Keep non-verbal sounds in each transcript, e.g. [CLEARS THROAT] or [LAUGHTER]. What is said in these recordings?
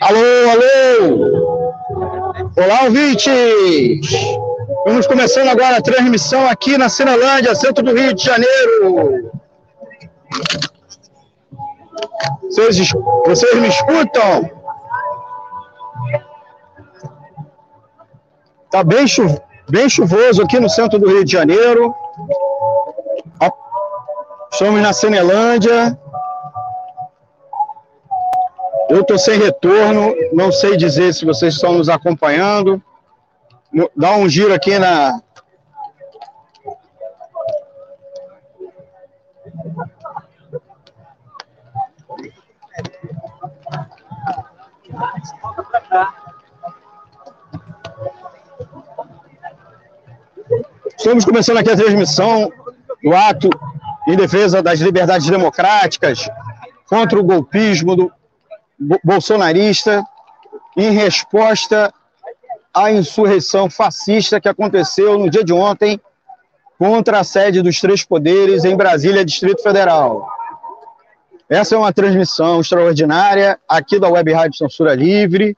Alô, alô! Olá, ouvintes! Vamos começando agora a transmissão aqui na Cinelândia, centro do Rio de Janeiro. Vocês, vocês me escutam? Tá bem, bem chuvoso aqui no centro do Rio de Janeiro. Estamos na Cinelândia. Eu estou sem retorno, não sei dizer se vocês estão nos acompanhando. Dá um giro aqui na. Estamos começando aqui a transmissão do ato em defesa das liberdades democráticas, contra o golpismo do bolsonarista, em resposta à insurreição fascista que aconteceu no dia de ontem contra a sede dos três poderes em Brasília, Distrito Federal. Essa é uma transmissão extraordinária aqui da Web Rádio Censura Livre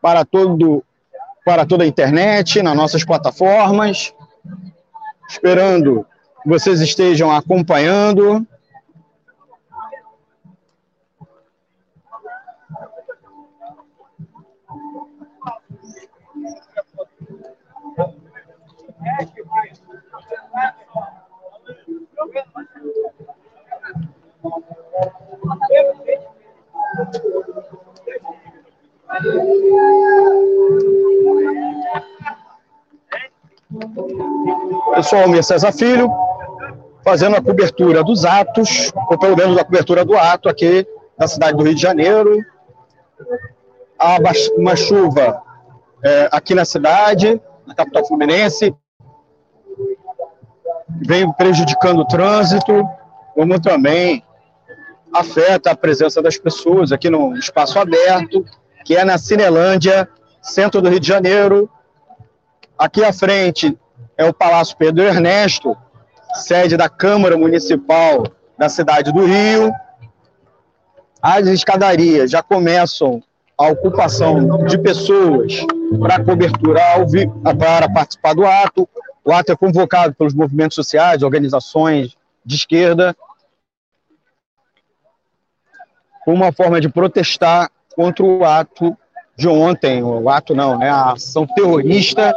para todo para toda a internet, nas nossas plataformas. Esperando que vocês estejam acompanhando. Pessoal, Mir César Filho, fazendo a cobertura dos atos, ou pelo menos a cobertura do ato aqui na cidade do Rio de Janeiro. Há uma chuva é, aqui na cidade, na capital fluminense, vem prejudicando o trânsito, como também afeta a presença das pessoas aqui no espaço aberto, que é na Cinelândia, centro do Rio de Janeiro. Aqui à frente é o Palácio Pedro Ernesto, sede da Câmara Municipal da cidade do Rio. As escadarias já começam a ocupação de pessoas para cobertura para participar do ato. O ato é convocado pelos movimentos sociais, organizações de esquerda, como uma forma de protestar contra o ato de ontem, o ato não, né, a ação terrorista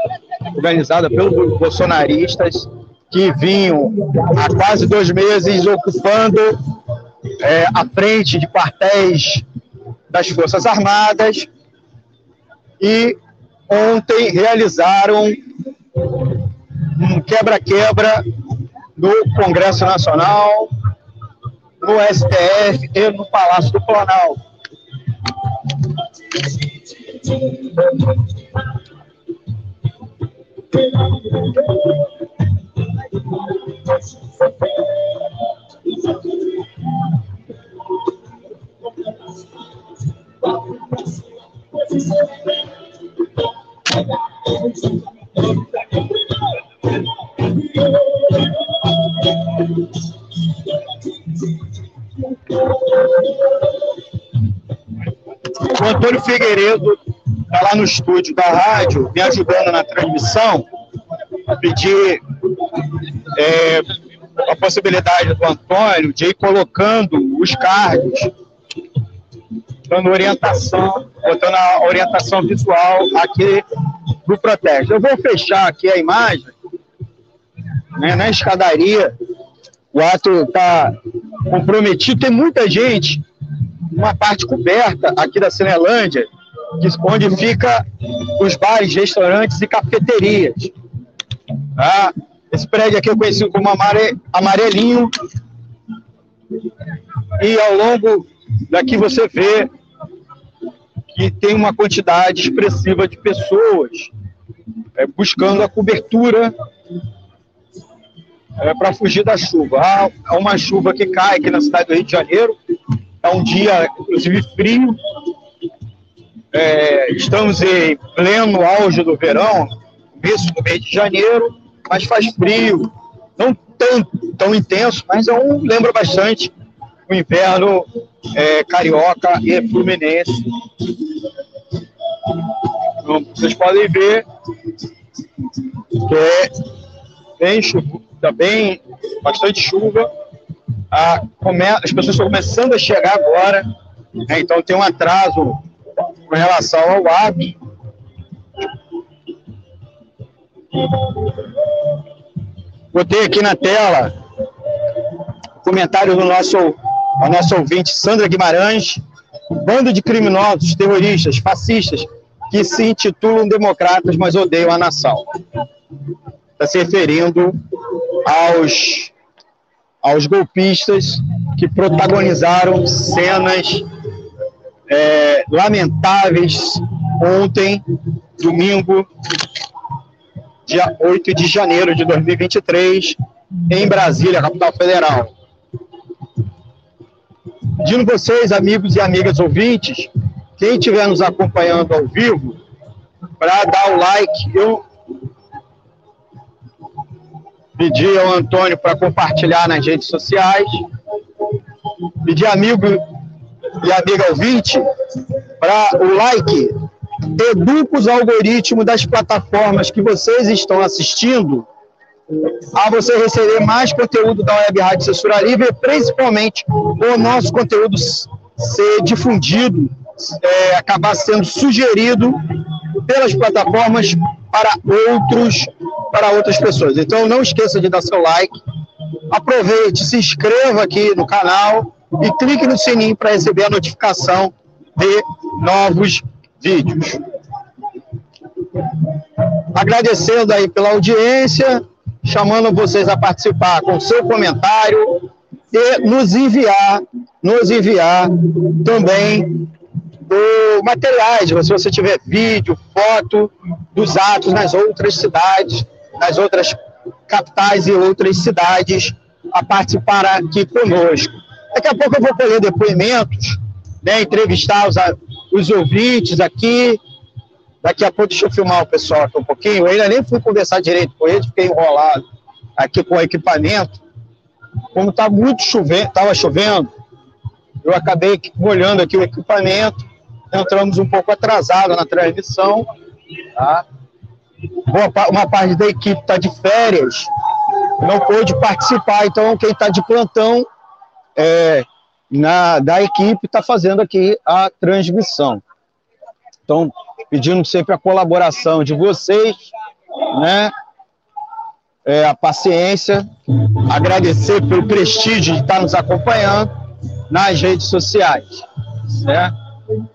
organizada pelos bolsonaristas que vinham há quase dois meses ocupando é, a frente de quartéis das Forças Armadas e ontem realizaram um quebra-quebra no Congresso Nacional, no STF e no Palácio do Planalto. Antônio Figueiredo está lá no estúdio da rádio, me ajudando na transmissão, pedir é, a possibilidade do Antônio de ir colocando os cards, dando orientação, botando a orientação visual aqui do protesto. Eu vou fechar aqui a imagem, né, na escadaria, o ato está comprometido, tem muita gente, uma parte coberta aqui da Cinelândia, onde fica os bares, restaurantes e cafeterias. Tá? Esse prédio aqui eu conheci como amare, amarelinho. E ao longo daqui você vê que tem uma quantidade expressiva de pessoas é, buscando a cobertura é, para fugir da chuva. Há uma chuva que cai aqui na cidade do Rio de Janeiro, é um dia, inclusive, frio. É, estamos em pleno auge do verão, começo do mês de janeiro, mas faz frio. Não tanto tão intenso, mas é um, lembra bastante o inverno é, carioca e fluminense. Então, vocês podem ver que é bem chuva, tá bem, bastante chuva. A, come, as pessoas estão começando a chegar agora, né, então tem um atraso com relação ao hábito. Botei aqui na tela o comentário do nosso, a nosso ouvinte Sandra Guimarães. Bando de criminosos, terroristas, fascistas, que se intitulam democratas, mas odeiam a nação. Está se referindo aos, aos golpistas que protagonizaram cenas é, lamentáveis ontem, domingo, dia 8 de janeiro de 2023, em Brasília, capital federal. Pedindo vocês, amigos e amigas ouvintes, quem estiver nos acompanhando ao vivo, para dar o like, eu pedi ao Antônio para compartilhar nas redes sociais, pedi amigo e amiga ouvinte para o like, educa os algoritmos das plataformas que vocês estão assistindo a você receber mais conteúdo da Web Rádio Censura Livre, principalmente o nosso conteúdo ser difundido, é, acabar sendo sugerido pelas plataformas para outros, para outras pessoas. Então não esqueça de dar seu like, aproveite, se inscreva aqui no canal e clique no sininho para receber a notificação de novos vídeos. Agradecendo aí pela audiência, chamando vocês a participar com seu comentário e nos enviar, nos enviar também do materiais, se você tiver vídeo, foto dos atos nas outras cidades, nas outras capitais e outras cidades a participar aqui conosco. Daqui a pouco eu vou colher depoimentos, né, entrevistar os, os ouvintes aqui. Daqui a pouco, deixa eu filmar o pessoal aqui um pouquinho. Eu ainda nem fui conversar direito com eles, fiquei enrolado aqui com o equipamento. Como está muito chovendo, estava chovendo, eu acabei molhando aqui o equipamento. Entramos um pouco atrasado na transmissão. Tá? uma parte da equipe está de férias, não pôde participar, então quem está de plantão é, na, da equipe está fazendo aqui a transmissão. Então, pedindo sempre a colaboração de vocês, né? É, a paciência, agradecer pelo prestígio de estar nos acompanhando nas redes sociais.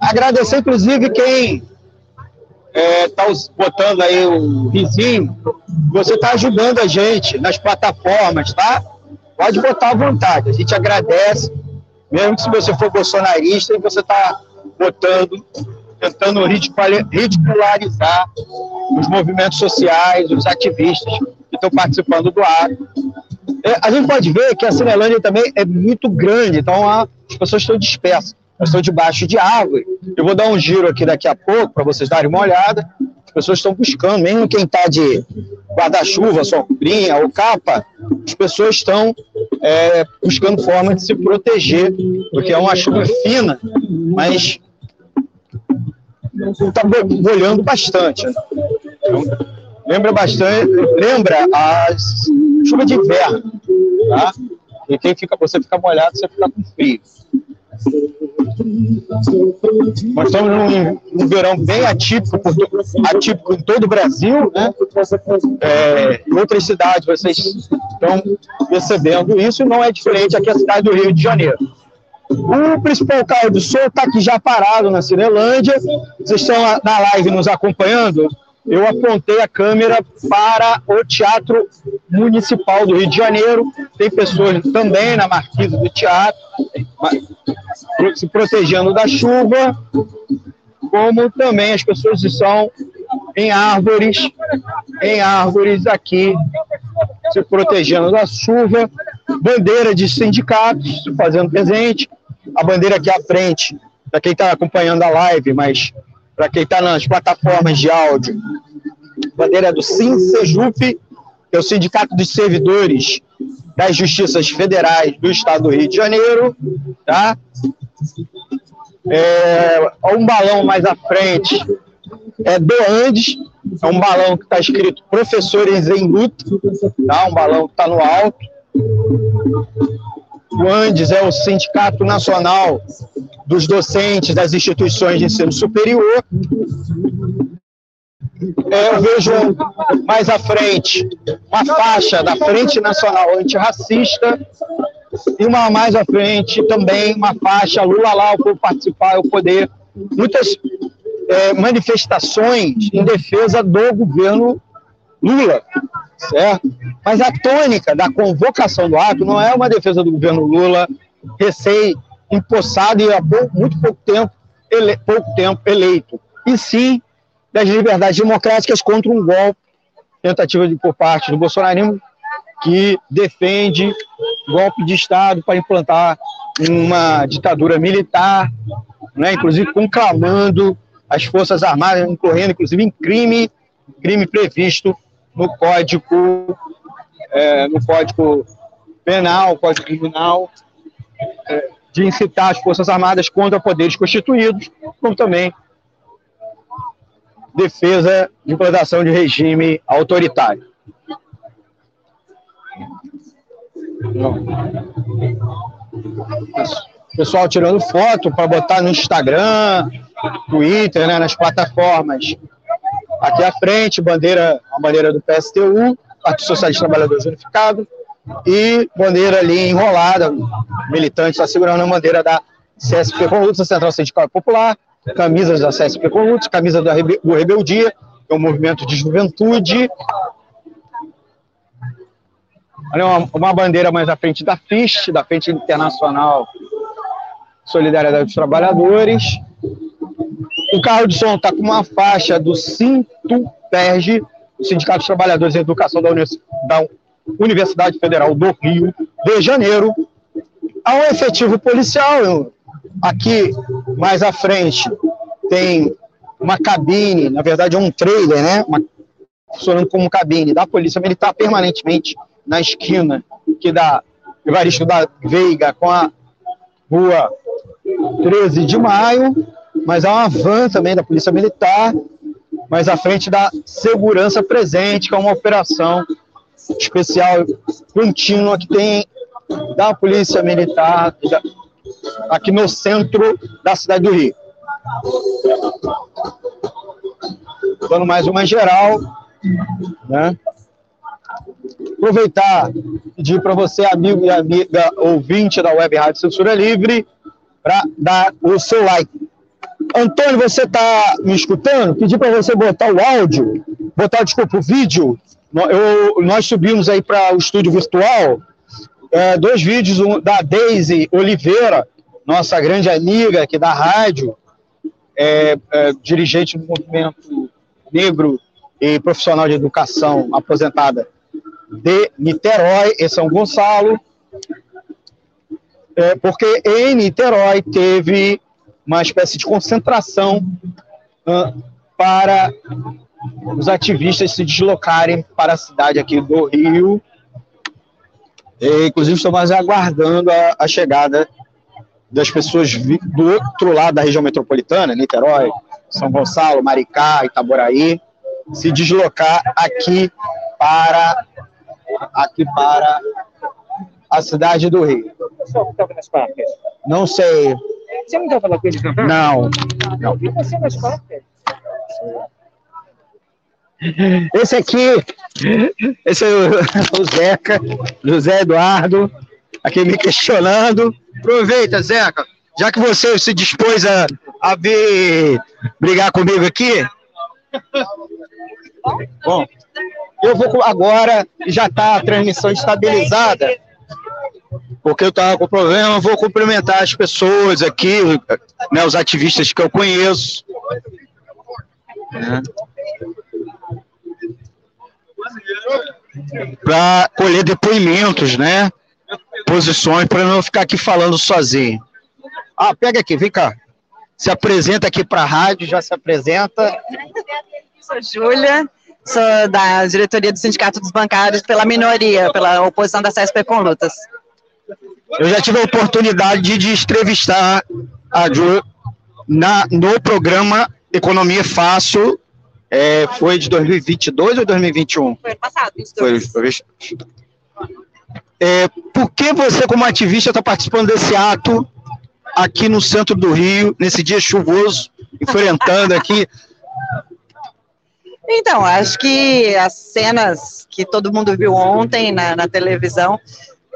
Agradecer, inclusive, quem está é, botando aí o vizinho, você está ajudando a gente nas plataformas, tá? Pode botar à vontade, a gente agradece, mesmo que se você for bolsonarista e você está botando, tentando ridicularizar os movimentos sociais, os ativistas que estão participando do ato. É, a gente pode ver que a Cinelândia também é muito grande, então as pessoas estão dispersas. Elas estão debaixo de árvore. Eu vou dar um giro aqui daqui a pouco para vocês darem uma olhada. As pessoas estão buscando, mesmo quem está de guarda-chuva, sombrinha ou capa, as pessoas estão é, buscando forma de se proteger, porque é uma chuva fina, mas está molhando bastante. Então, lembra bastante, lembra a chuva de inverno, tá? E quem fica, você fica molhado, você fica com frio. Nós estamos num, num verão bem atípico, atípico em todo o Brasil, né? É, em outras cidades vocês estão percebendo isso, não é diferente aqui a cidade do Rio de Janeiro. O principal carro do sol está aqui já parado na Cinelândia. Vocês estão na live nos acompanhando? Eu apontei a câmera para o Teatro Municipal do Rio de Janeiro. Tem pessoas também na marquise do teatro, se protegendo da chuva, como também as pessoas estão em árvores, em árvores aqui, se protegendo da chuva, bandeira de sindicatos fazendo presente, a bandeira aqui à frente, para quem está acompanhando a live, mas para quem está nas plataformas de áudio, bandeira do SINSEJUP, que é o Sindicato dos Servidores das justiças federais do estado do Rio de Janeiro, tá? É, um balão mais à frente é do Andes, é um balão que está escrito Professores em Luta, tá? um balão que está no alto. O Andes é o Sindicato Nacional dos Docentes das Instituições de Ensino Superior. É, eu vejo mais à frente uma faixa da Frente Nacional Antirracista e uma mais à frente também uma faixa Lula lá, por participar, o poder. Muitas é, manifestações em defesa do governo Lula, certo? Mas a tônica da convocação do ato não é uma defesa do governo Lula, recém empossado e há muito pouco tempo, ele, pouco tempo eleito, e sim das liberdades democráticas contra um golpe, tentativa de, por parte do bolsonarismo, que defende golpe de Estado para implantar uma ditadura militar, né, inclusive conclamando as Forças Armadas, incorrendo inclusive em crime, crime previsto no Código, é, no código Penal, Código Criminal, é, de incitar as Forças Armadas contra poderes constituídos, como também defesa de implantação de regime autoritário. Pessoal tirando foto para botar no Instagram, Twitter, né, nas plataformas. Aqui à frente, bandeira, a bandeira do PSTU, Partido Socialista Trabalhadores Unificado, e bandeira ali enrolada, militante está segurando a bandeira da CSP Conlutos, Central Sindical Popular, camisas da CSP Conlutos, camisa do Rebeldia, que é um movimento de juventude. Olha uma, uma bandeira mais à frente da FIST, da Frente Internacional Solidariedade dos Trabalhadores. O carro de som está com uma faixa do Sinto Perge, o Sindicato dos Trabalhadores em Educação da, da Universidade Federal do Rio de Janeiro. Há um efetivo policial aqui mais à frente tem uma cabine, na verdade é um trailer, né? Uma, funcionando como cabine da Polícia Militar permanentemente na esquina que dá Evaristo da Veiga com a rua 13 de maio, mas há uma van também da Polícia Militar, mais à frente da Segurança Presente, que é uma operação especial contínua que tem da Polícia Militar aqui no centro da cidade do Rio. Dando mais uma geral, né? Aproveitar, pedir para você, amigo e amiga ouvinte da Web Rádio Censura Livre, para dar o seu like. Antônio, você está me escutando? Pedir para você botar o áudio, botar, desculpa, o vídeo. Eu, nós subimos aí para o estúdio virtual é, dois vídeos um, da Daisy Oliveira, nossa grande amiga aqui da rádio, é, é, dirigente do movimento negro e profissional de educação aposentada de Niterói, em São Gonçalo, é, porque em Niterói teve uma espécie de concentração uh, para os ativistas se deslocarem para a cidade aqui do Rio e, inclusive, estamos aguardando a, a chegada das pessoas do outro lado da região metropolitana, Niterói, São Gonçalo, Maricá, Itaboraí, se deslocar aqui para aqui para a cidade do Rio. Não sei. Você não estava com eles Não. Não. E você nas? Esse aqui, esse é o, [LAUGHS] Zeca, José Eduardo, aqui me questionando. Aproveita, Zeca, já que você se dispôs a, a vir brigar comigo aqui. Bom, eu vou agora, já está a transmissão estabilizada, porque eu estava com problema, vou cumprimentar as pessoas aqui, né, os ativistas que eu conheço. Né? para colher depoimentos, né? Posições, para não ficar aqui falando sozinho. Ah, pega aqui, vem cá. Se apresenta aqui para a rádio, já se apresenta. Sou Júlia, sou da diretoria do Sindicato dos Bancários pela minoria, pela oposição da CSP com lutas. Eu já tive a oportunidade de entrevistar a Ju na, no programa Economia Fácil, é, foi de 2022 ou 2021? Foi ano passado, foi, é, por que você, como ativista, está participando desse ato aqui no centro do Rio, nesse dia chuvoso, enfrentando aqui? [LAUGHS] Então, acho que as cenas que todo mundo viu ontem na, na televisão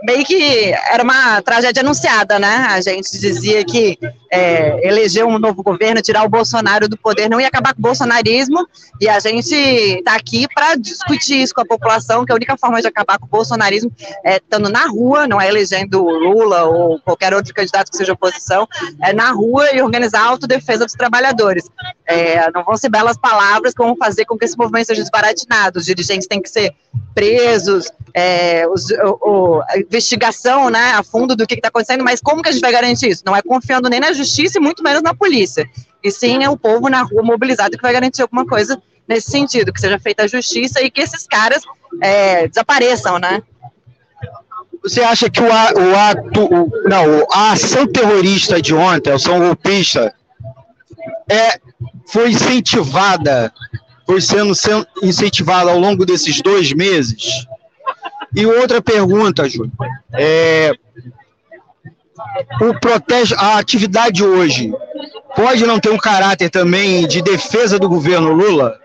meio que era uma tragédia anunciada, né? A gente dizia que é, eleger um novo governo, tirar o Bolsonaro do poder, não ia acabar com o bolsonarismo, e a gente está aqui para discutir isso com a população, que a única forma de acabar com o bolsonarismo é estando na rua, não é elegendo Lula ou qualquer outro candidato que seja oposição, é na rua e organizar a autodefesa dos trabalhadores. É, não vão ser belas palavras vão fazer com que esse movimento seja desbaratinado, os dirigentes têm que ser presos, é, os, o, o, a investigação né, a fundo do que está acontecendo, mas como que a gente vai garantir isso? Não é confiando nem na justiça e muito menos na polícia. E sim é o povo na rua mobilizado que vai garantir alguma coisa nesse sentido, que seja feita a justiça e que esses caras é, desapareçam, né? Você acha que o, o ato, o, não, a ação terrorista de ontem, a ação golpista, é, foi incentivada, foi sendo, sendo incentivada ao longo desses dois meses? E outra pergunta, Júlio. É, o protege, a atividade hoje pode não ter um caráter também de defesa do governo Lula?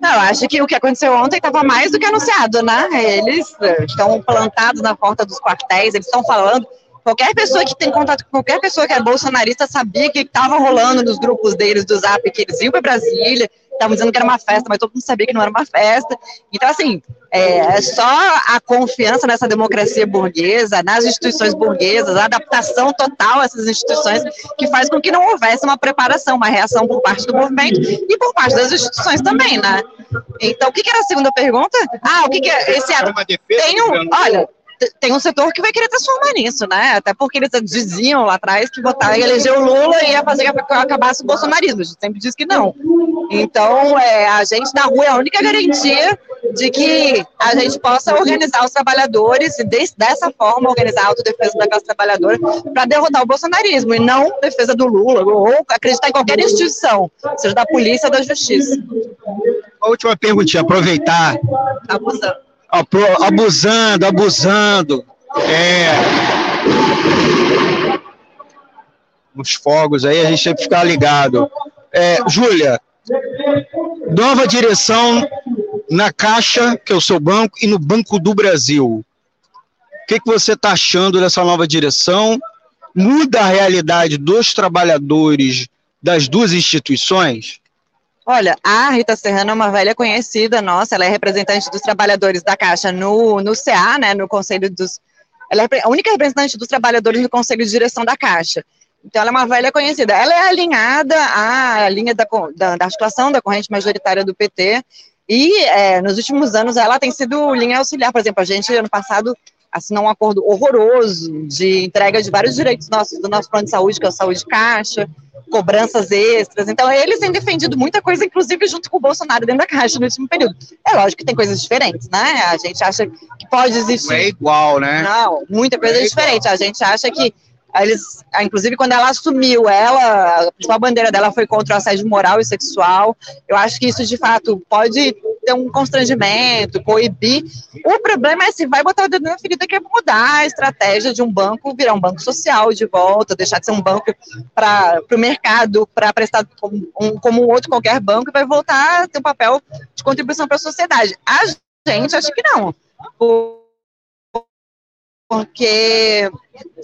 Não, acho que o que aconteceu ontem estava mais do que anunciado, né? Eles eh, estão plantados na porta dos quartéis, eles estão falando. Qualquer pessoa que tem contato com qualquer pessoa que é bolsonarista sabia que estava rolando nos grupos deles do Zap que eles iam para Brasília, estavam dizendo que era uma festa, mas todo mundo sabia que não era uma festa. Então, assim, é, é só a confiança nessa democracia burguesa, nas instituições burguesas, a adaptação total a essas instituições, que faz com que não houvesse uma preparação, uma reação por parte do movimento e por parte das instituições também, né? Então, o que, que era a segunda pergunta? Ah, o que, que é esse ato? Tem um, olha, tem um setor que vai querer transformar nisso, né? Até porque eles diziam lá atrás que votar e eleger o Lula ia fazer que acabasse o bolsonarismo. A gente sempre diz que não. Então, é, a gente na rua é a única garantia de que a gente possa organizar os trabalhadores e de, dessa forma organizar a autodefesa da classe trabalhadora para derrotar o bolsonarismo e não defesa do Lula ou acreditar em qualquer instituição, seja da polícia ou da justiça. A última perguntinha, aproveitar. Abusando abusando, abusando. É. Os fogos aí, a gente tem que ficar ligado. É, Júlia, nova direção na Caixa, que é o seu banco, e no Banco do Brasil. O que, que você está achando dessa nova direção? Muda a realidade dos trabalhadores das duas instituições? Olha, a Rita Serrano é uma velha conhecida nossa, ela é representante dos trabalhadores da Caixa no, no CA, né, no Conselho dos... Ela é a única representante dos trabalhadores no Conselho de Direção da Caixa. Então, ela é uma velha conhecida. Ela é alinhada à linha da, da, da articulação da corrente majoritária do PT, e é, nos últimos anos ela tem sido linha auxiliar. Por exemplo, a gente, ano passado, assinou um acordo horroroso de entrega de vários direitos nossos, do nosso plano de saúde, que é o Saúde Caixa, cobranças extras. Então, eles têm defendido muita coisa, inclusive junto com o Bolsonaro dentro da Caixa no último período. É lógico que tem coisas diferentes, né? A gente acha que pode existir. Não é igual, né? Não, muita coisa é diferente. A gente acha que eles, inclusive, quando ela assumiu, ela, a bandeira dela foi contra o assédio moral e sexual. Eu acho que isso, de fato, pode ter um constrangimento, coibir. O problema é se vai botar o dedo na ferida, que é mudar a estratégia de um banco, virar um banco social de volta, deixar de ser um banco para o mercado, para prestar como um, como um outro qualquer banco, e vai voltar a ter um papel de contribuição para a sociedade. A gente acha que não. Porque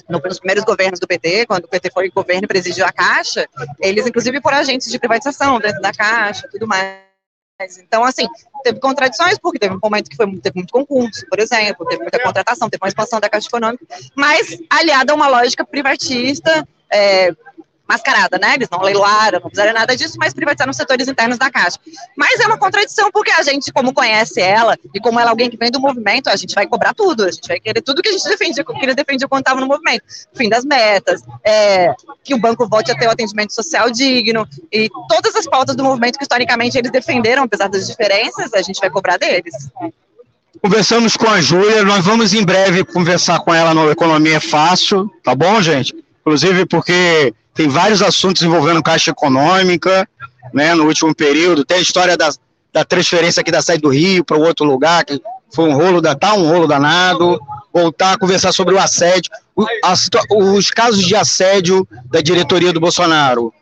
nos primeiros governos do PT, quando o PT foi governo e presidiu a Caixa, eles inclusive foram agentes de privatização dentro da Caixa tudo mais. Então, assim, teve contradições, porque teve um momento que foi, teve muito concurso, por exemplo, teve muita contratação, teve uma expansão da Caixa Econômica, mas aliada a uma lógica privatista, é, mascarada, né? Eles não leiloaram, não fizeram nada disso, mas privatizaram setores internos da Caixa. Mas é uma contradição, porque a gente, como conhece ela, e como ela é alguém que vem do movimento, a gente vai cobrar tudo, a gente vai querer tudo que a gente defendia, que ele defendia quando estava no movimento. Fim das metas, é, que o banco volte a ter o atendimento social digno, e todas as pautas do movimento que historicamente eles defenderam, apesar das diferenças, a gente vai cobrar deles. Conversamos com a Júlia, nós vamos em breve conversar com ela no Economia Fácil, tá bom, gente? Inclusive porque tem vários assuntos envolvendo Caixa Econômica, né, no último período, tem a história da, da transferência aqui da saída do Rio para outro lugar, que foi um rolo, da, tá um rolo danado, voltar a conversar sobre o assédio, o, a, os casos de assédio da diretoria do Bolsonaro,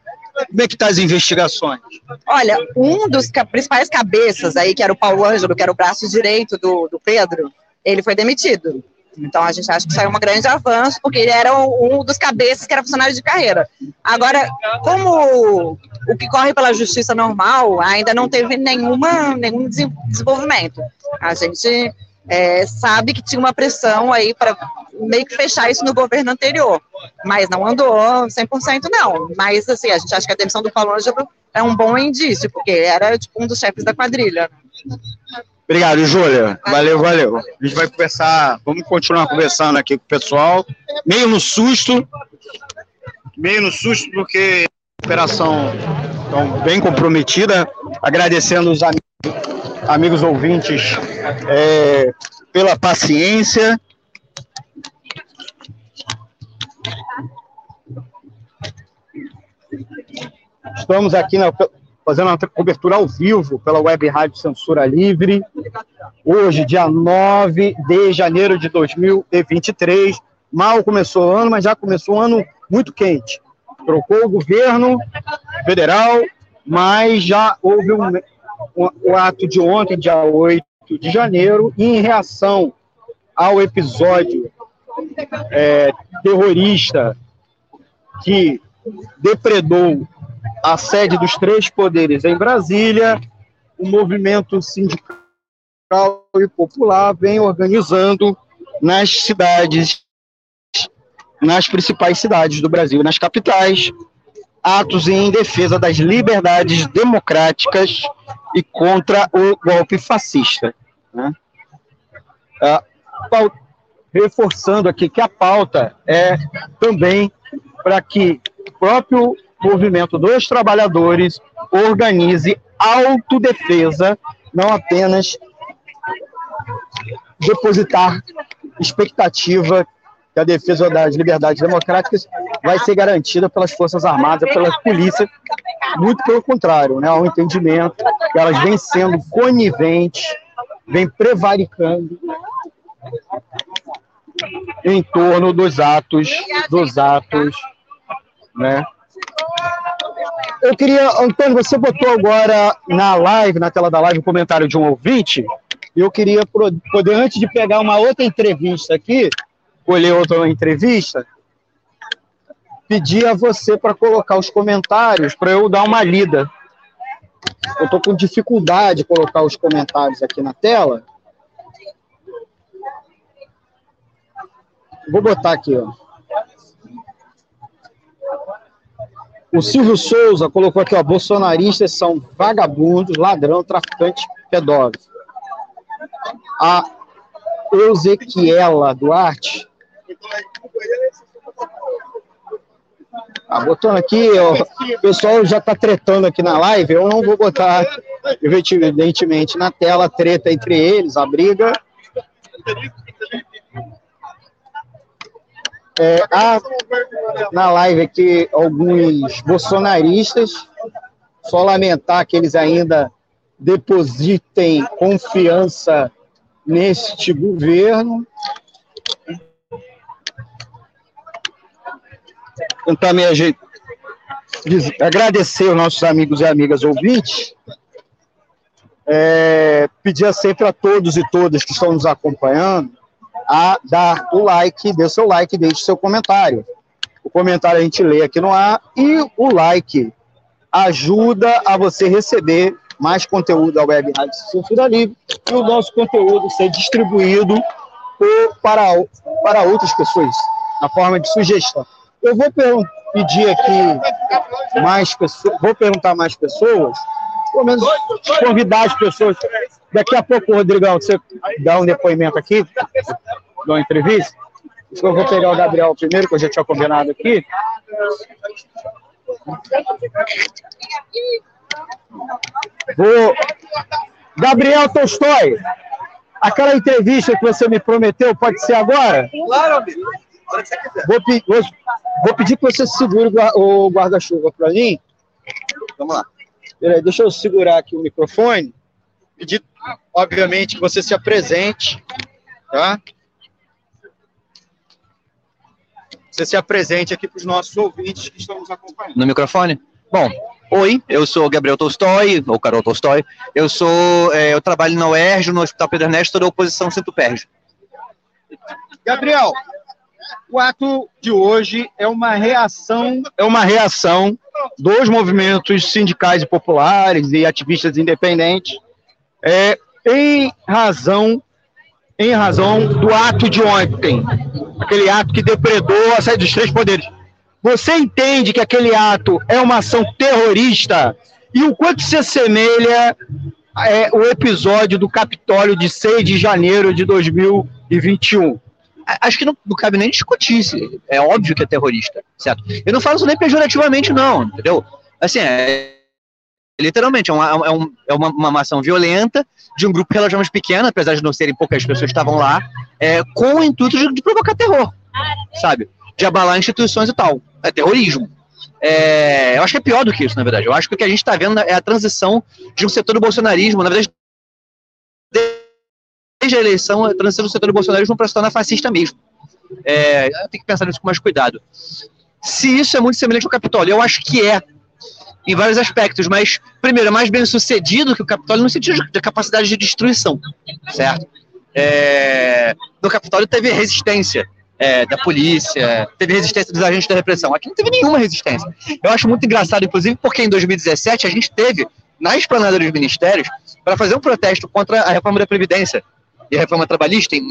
como é que tá as investigações? Olha, um dos principais cabeças aí, que era o Paulo Ângelo, que era o braço direito do, do Pedro, ele foi demitido. Então a gente acha que isso é um grande avanço, porque ele era um dos cabeças que era funcionário de carreira. Agora, como o que corre pela justiça normal ainda não teve nenhuma, nenhum desenvolvimento. A gente é, sabe que tinha uma pressão aí para meio que fechar isso no governo anterior, mas não andou 100% não. Mas assim, a gente acha que a demissão do Paulo Ângelo é um bom indício, porque era tipo, um dos chefes da quadrilha. Obrigado, Júlia. Valeu, valeu. A gente vai conversar, vamos continuar conversando aqui com o pessoal, meio no susto, meio no susto, porque a operação então, bem comprometida, agradecendo os amigos, amigos ouvintes é, pela paciência. Estamos aqui na, fazendo uma cobertura ao vivo pela Web Rádio Censura Livre. Hoje, dia 9 de janeiro de 2023. Mal começou o ano, mas já começou um ano muito quente. Trocou o governo federal, mas já houve um, um, um ato de ontem, dia 8 de janeiro, em reação ao episódio é, terrorista que depredou a sede dos três poderes em Brasília, o movimento sindical e popular vem organizando nas cidades, nas principais cidades do Brasil, nas capitais, atos em defesa das liberdades democráticas e contra o golpe fascista. Né? Ah, reforçando aqui que a pauta é também para que o próprio movimento dos trabalhadores organize autodefesa, não apenas depositar expectativa que a defesa das liberdades democráticas vai ser garantida pelas Forças Armadas, pela polícia, muito pelo contrário, né, ao entendimento que elas vêm sendo coniventes, vêm prevaricando em torno dos atos, dos atos, né, eu queria, Antônio, você botou agora na live, na tela da live, um comentário de um ouvinte. Eu queria poder, antes de pegar uma outra entrevista aqui, colher outra entrevista, pedir a você para colocar os comentários para eu dar uma lida. Eu estou com dificuldade de colocar os comentários aqui na tela. Vou botar aqui, ó. O Silvio Souza colocou aqui, ó, bolsonaristas são vagabundos, ladrão, traficante, pedófilo. A Eusequiela Duarte. Ah, botando aqui, ó, o pessoal já está tretando aqui na live, eu não vou botar, evidentemente, na tela a treta entre eles, a briga. É, há na live aqui alguns bolsonaristas, só lamentar que eles ainda depositem confiança neste governo. Tentar me ajeitar. Agradecer aos nossos amigos e amigas ouvintes. É, pedir sempre a todos e todas que estão nos acompanhando a dar o like, dê seu like, deixe seu comentário. O comentário a gente lê aqui no ar e o like ajuda a você receber mais conteúdo da Web Rádio Censura Livre e o nosso conteúdo ser distribuído para, para outras pessoas, na forma de sugestão. Eu vou pedir aqui mais pessoas, vou perguntar mais pessoas, pelo menos convidar as pessoas. Daqui a pouco, Rodrigão, você dá um depoimento aqui, dá uma entrevista. Eu vou pegar o Gabriel primeiro, que eu já tinha combinado aqui. Vou... Gabriel Tolstói, aquela entrevista que você me prometeu, pode ser agora? Claro, amigo. Vou, vou, vou pedir que você segure o guarda-chuva para mim. Vamos lá. Peraí, deixa eu segurar aqui o microfone. Pedir, obviamente, que você se apresente, tá? Você se apresente aqui para os nossos ouvintes que estão nos acompanhando. No microfone? Bom, oi, eu sou Gabriel Tolstói, ou Carol Tolstói. Eu sou, é, eu trabalho na UERJ, no Hospital Pedro Ernesto, da oposição Centro Pérgio. Gabriel, o ato de hoje é uma reação, é uma reação dos movimentos sindicais e populares e ativistas independentes, é, em razão em razão do ato de ontem, aquele ato que depredou a saída dos três poderes. Você entende que aquele ato é uma ação terrorista e o quanto se assemelha é, o episódio do Capitólio de 6 de janeiro de 2021? acho que não, não cabe nem discutir. É óbvio que é terrorista, certo? Eu não falo isso nem pejorativamente, não, entendeu? Assim, é, literalmente, é, uma, é, um, é uma, uma ação violenta de um grupo relativamente pequeno, apesar de não serem poucas pessoas que estavam lá, é, com o intuito de, de, provocar terror, sabe? De abalar instituições e tal. É terrorismo. É, eu acho que é pior do que isso, na verdade. Eu acho que o que a gente está vendo é a transição de um setor do bolsonarismo, na verdade, desde a eleição, a transição do setor do bolsonarismo para se tornar fascista mesmo. É, tem que pensar nisso com mais cuidado. Se isso é muito semelhante ao Capitólio, eu acho que é, em vários aspectos, mas, primeiro, é mais bem sucedido que o Capitólio no sentido de, de capacidade de destruição, certo? É, no Capitólio teve resistência é, da polícia, teve resistência dos agentes da repressão. Aqui não teve nenhuma resistência. Eu acho muito engraçado, inclusive, porque em 2017 a gente teve, na esplanada dos ministérios, para fazer um protesto contra a reforma da Previdência, e a reforma trabalhista em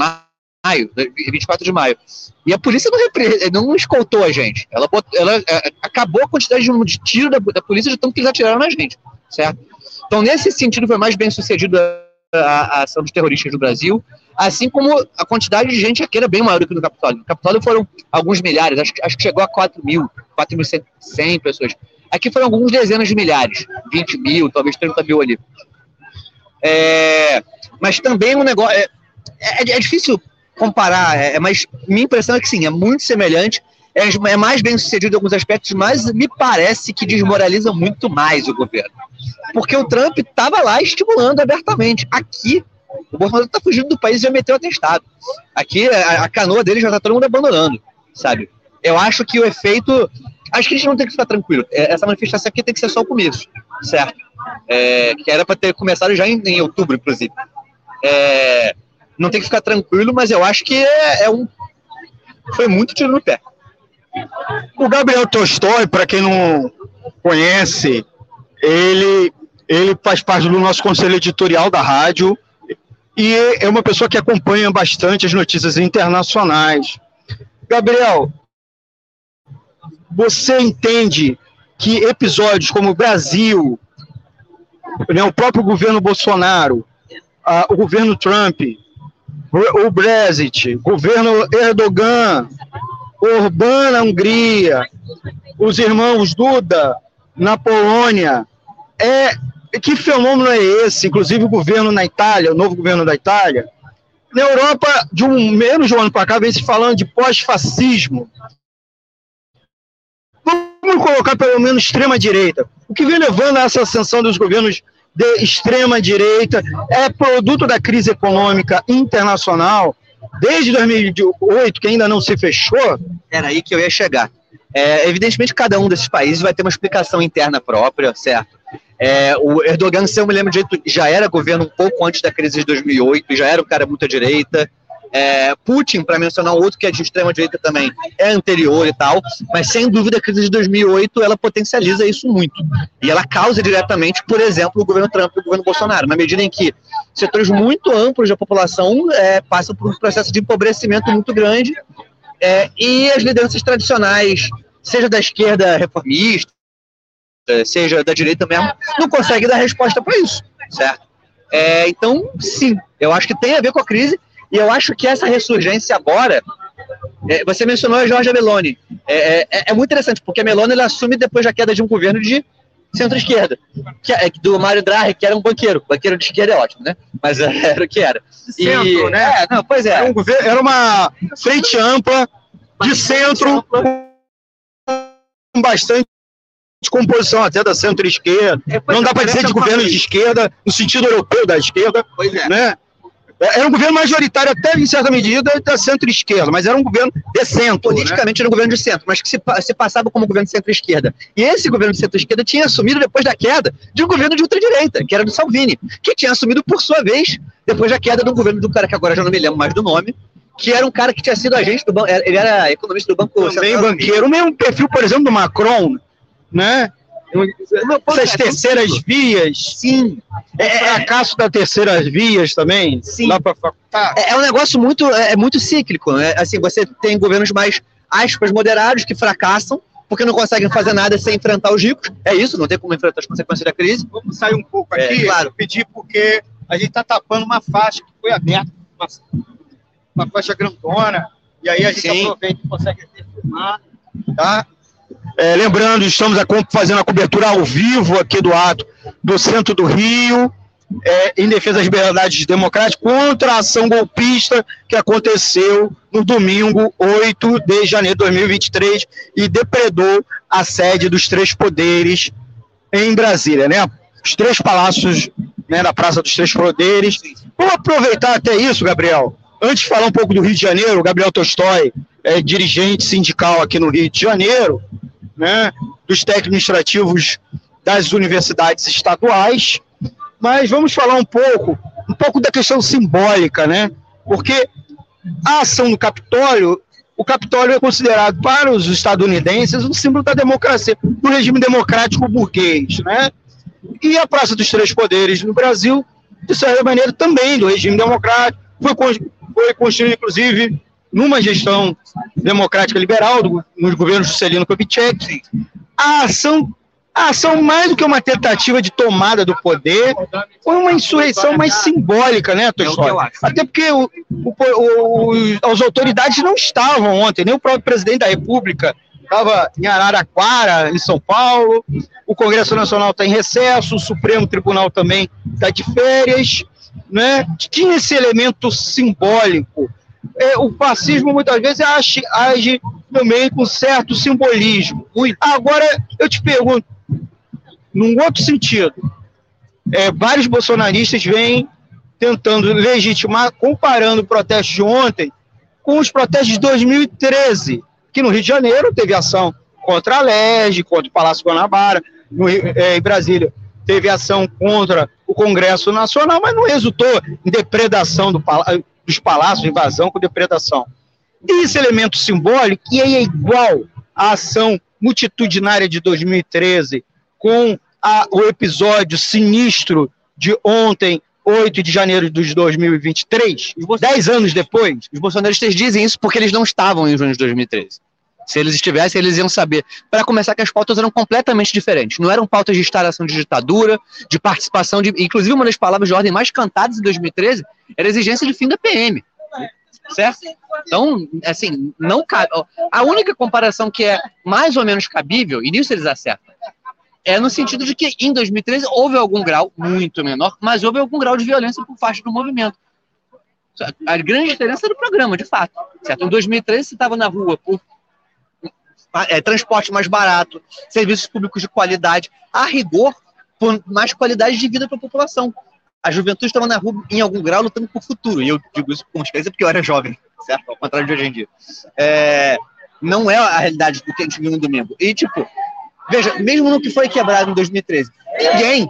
maio, 24 de maio. E a polícia não, repre... não escoltou a gente. Ela, ela é, acabou a quantidade de, tiro da, da, polícia de tanto que eles atiraram na gente, certo? Então, nesse sentido, foi mais bem sucedido a, a, a ação dos terroristas do Brasil, assim como a quantidade de gente aqui era bem maior do que no Capitólio. No Capitólio foram alguns milhares, acho, acho que chegou a 4 mil, 4.100 pessoas. Aqui foram alguns dezenas de milhares, 20 mil, talvez 30 mil ali. É, mas também um negócio. É, é, é difícil comparar, é, mas minha impressão é que sim, é muito semelhante. É, é mais bem sucedido em alguns aspectos, mas me parece que desmoraliza muito mais o governo. Porque o Trump estava lá estimulando abertamente. Aqui, o Bolsonaro está fugindo do país e já meteu atestado. Aqui, a, a canoa dele já está todo mundo abandonando, sabe? Eu acho que o efeito. Acho que a gente não tem que ficar tranquilo. É, essa manifestação aqui tem que ser só o começo, certo? É, que era para ter começado já em, em outubro, inclusive. É, não tem que ficar tranquilo, mas eu acho que é, é um. Foi muito tiro no pé. O Gabriel Tolstói, para quem não conhece, ele, ele faz parte do nosso conselho editorial da rádio e é uma pessoa que acompanha bastante as notícias internacionais. Gabriel, você entende que episódios como o Brasil, né, o próprio governo Bolsonaro, o governo Trump, o Brexit, governo Erdogan, Orbán na Hungria, os irmãos Duda na Polônia. É, que fenômeno é esse? Inclusive o governo na Itália, o novo governo da Itália. Na Europa, de um menos de um ano para cá, vem se falando de pós-fascismo. Vamos colocar pelo menos extrema-direita. O que vem levando a essa ascensão dos governos de extrema direita, é produto da crise econômica internacional desde 2008, que ainda não se fechou. Era aí que eu ia chegar. É, evidentemente, cada um desses países vai ter uma explicação interna própria, certo? É, o Erdogan, se eu me lembro direito, já era governo um pouco antes da crise de 2008, já era um cara muito à direita. É, Putin, para mencionar outro que é de extrema direita também, é anterior e tal, mas sem dúvida a crise de 2008 ela potencializa isso muito. E ela causa diretamente, por exemplo, o governo Trump e o governo Bolsonaro, na medida em que setores muito amplos da população é, passam por um processo de empobrecimento muito grande é, e as lideranças tradicionais seja da esquerda reformista, seja da direita mesmo, não consegue dar resposta para isso, certo? É, então, sim, eu acho que tem a ver com a crise e eu acho que essa ressurgência agora, é, você mencionou a Jorge Meloni, é, é, é, muito interessante, porque a Meloni ela assume depois da queda de um governo de centro-esquerda, que é do Mário Draghi, que era um banqueiro. Banqueiro de esquerda é ótimo, né? Mas [LAUGHS] era o que era. Centro, e, né? É, não, pois é. Era, um governo, era uma frente ampla de centro com bastante composição até da centro-esquerda. É, não dá para dizer de governo de esquerda, no sentido europeu da esquerda, pois é. né? Era um governo majoritário até em certa medida da centro-esquerda, mas era um governo de centro. Né? Politicamente né? era um governo de centro, mas que se, se passava como governo de centro-esquerda. E esse governo de centro-esquerda tinha assumido depois da queda de um governo de ultradireita, que era do Salvini, que tinha assumido por sua vez depois da queda do governo do cara que agora já não me lembro mais do nome, que era um cara que tinha sido agente do banco, ele era economista do Banco Também Central. banqueiro, o mesmo perfil, por exemplo, do Macron, né? Essas terceiras vias. Sim. É, é, fracasso das terceiras vias também. Sim. É, é, um negócio muito, é, é, muito cíclico. Né? Assim, você tem governos mais, aspas, moderados que fracassam porque não conseguem fazer nada sem enfrentar os ricos. É isso, não tem como enfrentar as consequências da crise. Vamos sair um pouco é, aqui, é, claro. pedir porque a gente está tapando uma faixa que foi aberta, uma, uma faixa grandona, e aí a gente Sim. aproveita e consegue filmar, tá? É, lembrando, estamos fazendo a cobertura ao vivo aqui do ato do centro do Rio, é, em defesa das liberdades democráticas, contra a ação golpista que aconteceu no domingo 8 de janeiro de 2023 e depredou a sede dos três poderes em Brasília, né? Os três palácios né, da Praça dos Três Poderes. Vamos aproveitar até isso, Gabriel. Antes de falar um pouco do Rio de Janeiro, o Gabriel Tolstói é dirigente sindical aqui no Rio de Janeiro, né, dos administrativos das universidades estaduais, mas vamos falar um pouco, um pouco da questão simbólica, né? Porque a ação do Capitólio, o Capitólio é considerado para os estadunidenses um símbolo da democracia, do regime democrático burguês, né? E a Praça dos Três Poderes no Brasil, de certa maneira, também do regime democrático, foi, foi construído, inclusive, numa gestão democrática liberal, do, nos governos de Celino Kubitschek, a ação, a ação mais do que uma tentativa de tomada do poder, foi uma insurreição mais simbólica, né, Tolstói? É Até porque o, o, o, as autoridades não estavam ontem, nem o próprio presidente da República estava em Araraquara, em São Paulo, o Congresso Nacional está em recesso, o Supremo Tribunal também está de férias, né? tinha esse elemento simbólico é, o fascismo muitas vezes age, age também com certo simbolismo. Agora, eu te pergunto, num outro sentido, é, vários bolsonaristas vêm tentando legitimar, comparando o protesto de ontem com os protestos de 2013, que no Rio de Janeiro teve ação contra a LERJ, contra o Palácio Guanabara, no, é, em Brasília teve ação contra o Congresso Nacional, mas não resultou em depredação do, dos palácios, invasão com depredação. E esse elemento simbólico, e aí é igual à ação multitudinária de 2013, com a, o episódio sinistro de ontem, 8 de janeiro de 2023, dez anos depois. Os bolsonaristas dizem isso porque eles não estavam em junho de 2013. Se eles estivessem, eles iam saber. Para começar, que as pautas eram completamente diferentes. Não eram pautas de instalação de ditadura, de participação de. Inclusive, uma das palavras de ordem mais cantadas em 2013 era exigência de fim da PM. Certo? Então, assim, não cabe. A única comparação que é mais ou menos cabível, e nisso eles acertam, é no sentido de que em 2013 houve algum grau, muito menor, mas houve algum grau de violência por parte do movimento. A grande diferença é do programa, de fato. Certo? Em 2013, você estava na rua por é, transporte mais barato, serviços públicos de qualidade, a rigor, por mais qualidade de vida para a população. A juventude estava na rua, em algum grau, lutando por futuro. E eu digo isso com experiência porque eu era jovem, certo? Ao contrário de hoje em dia. É, não é a realidade do que a gente viu no domingo. E, tipo, veja, mesmo no que foi quebrado em 2013, ninguém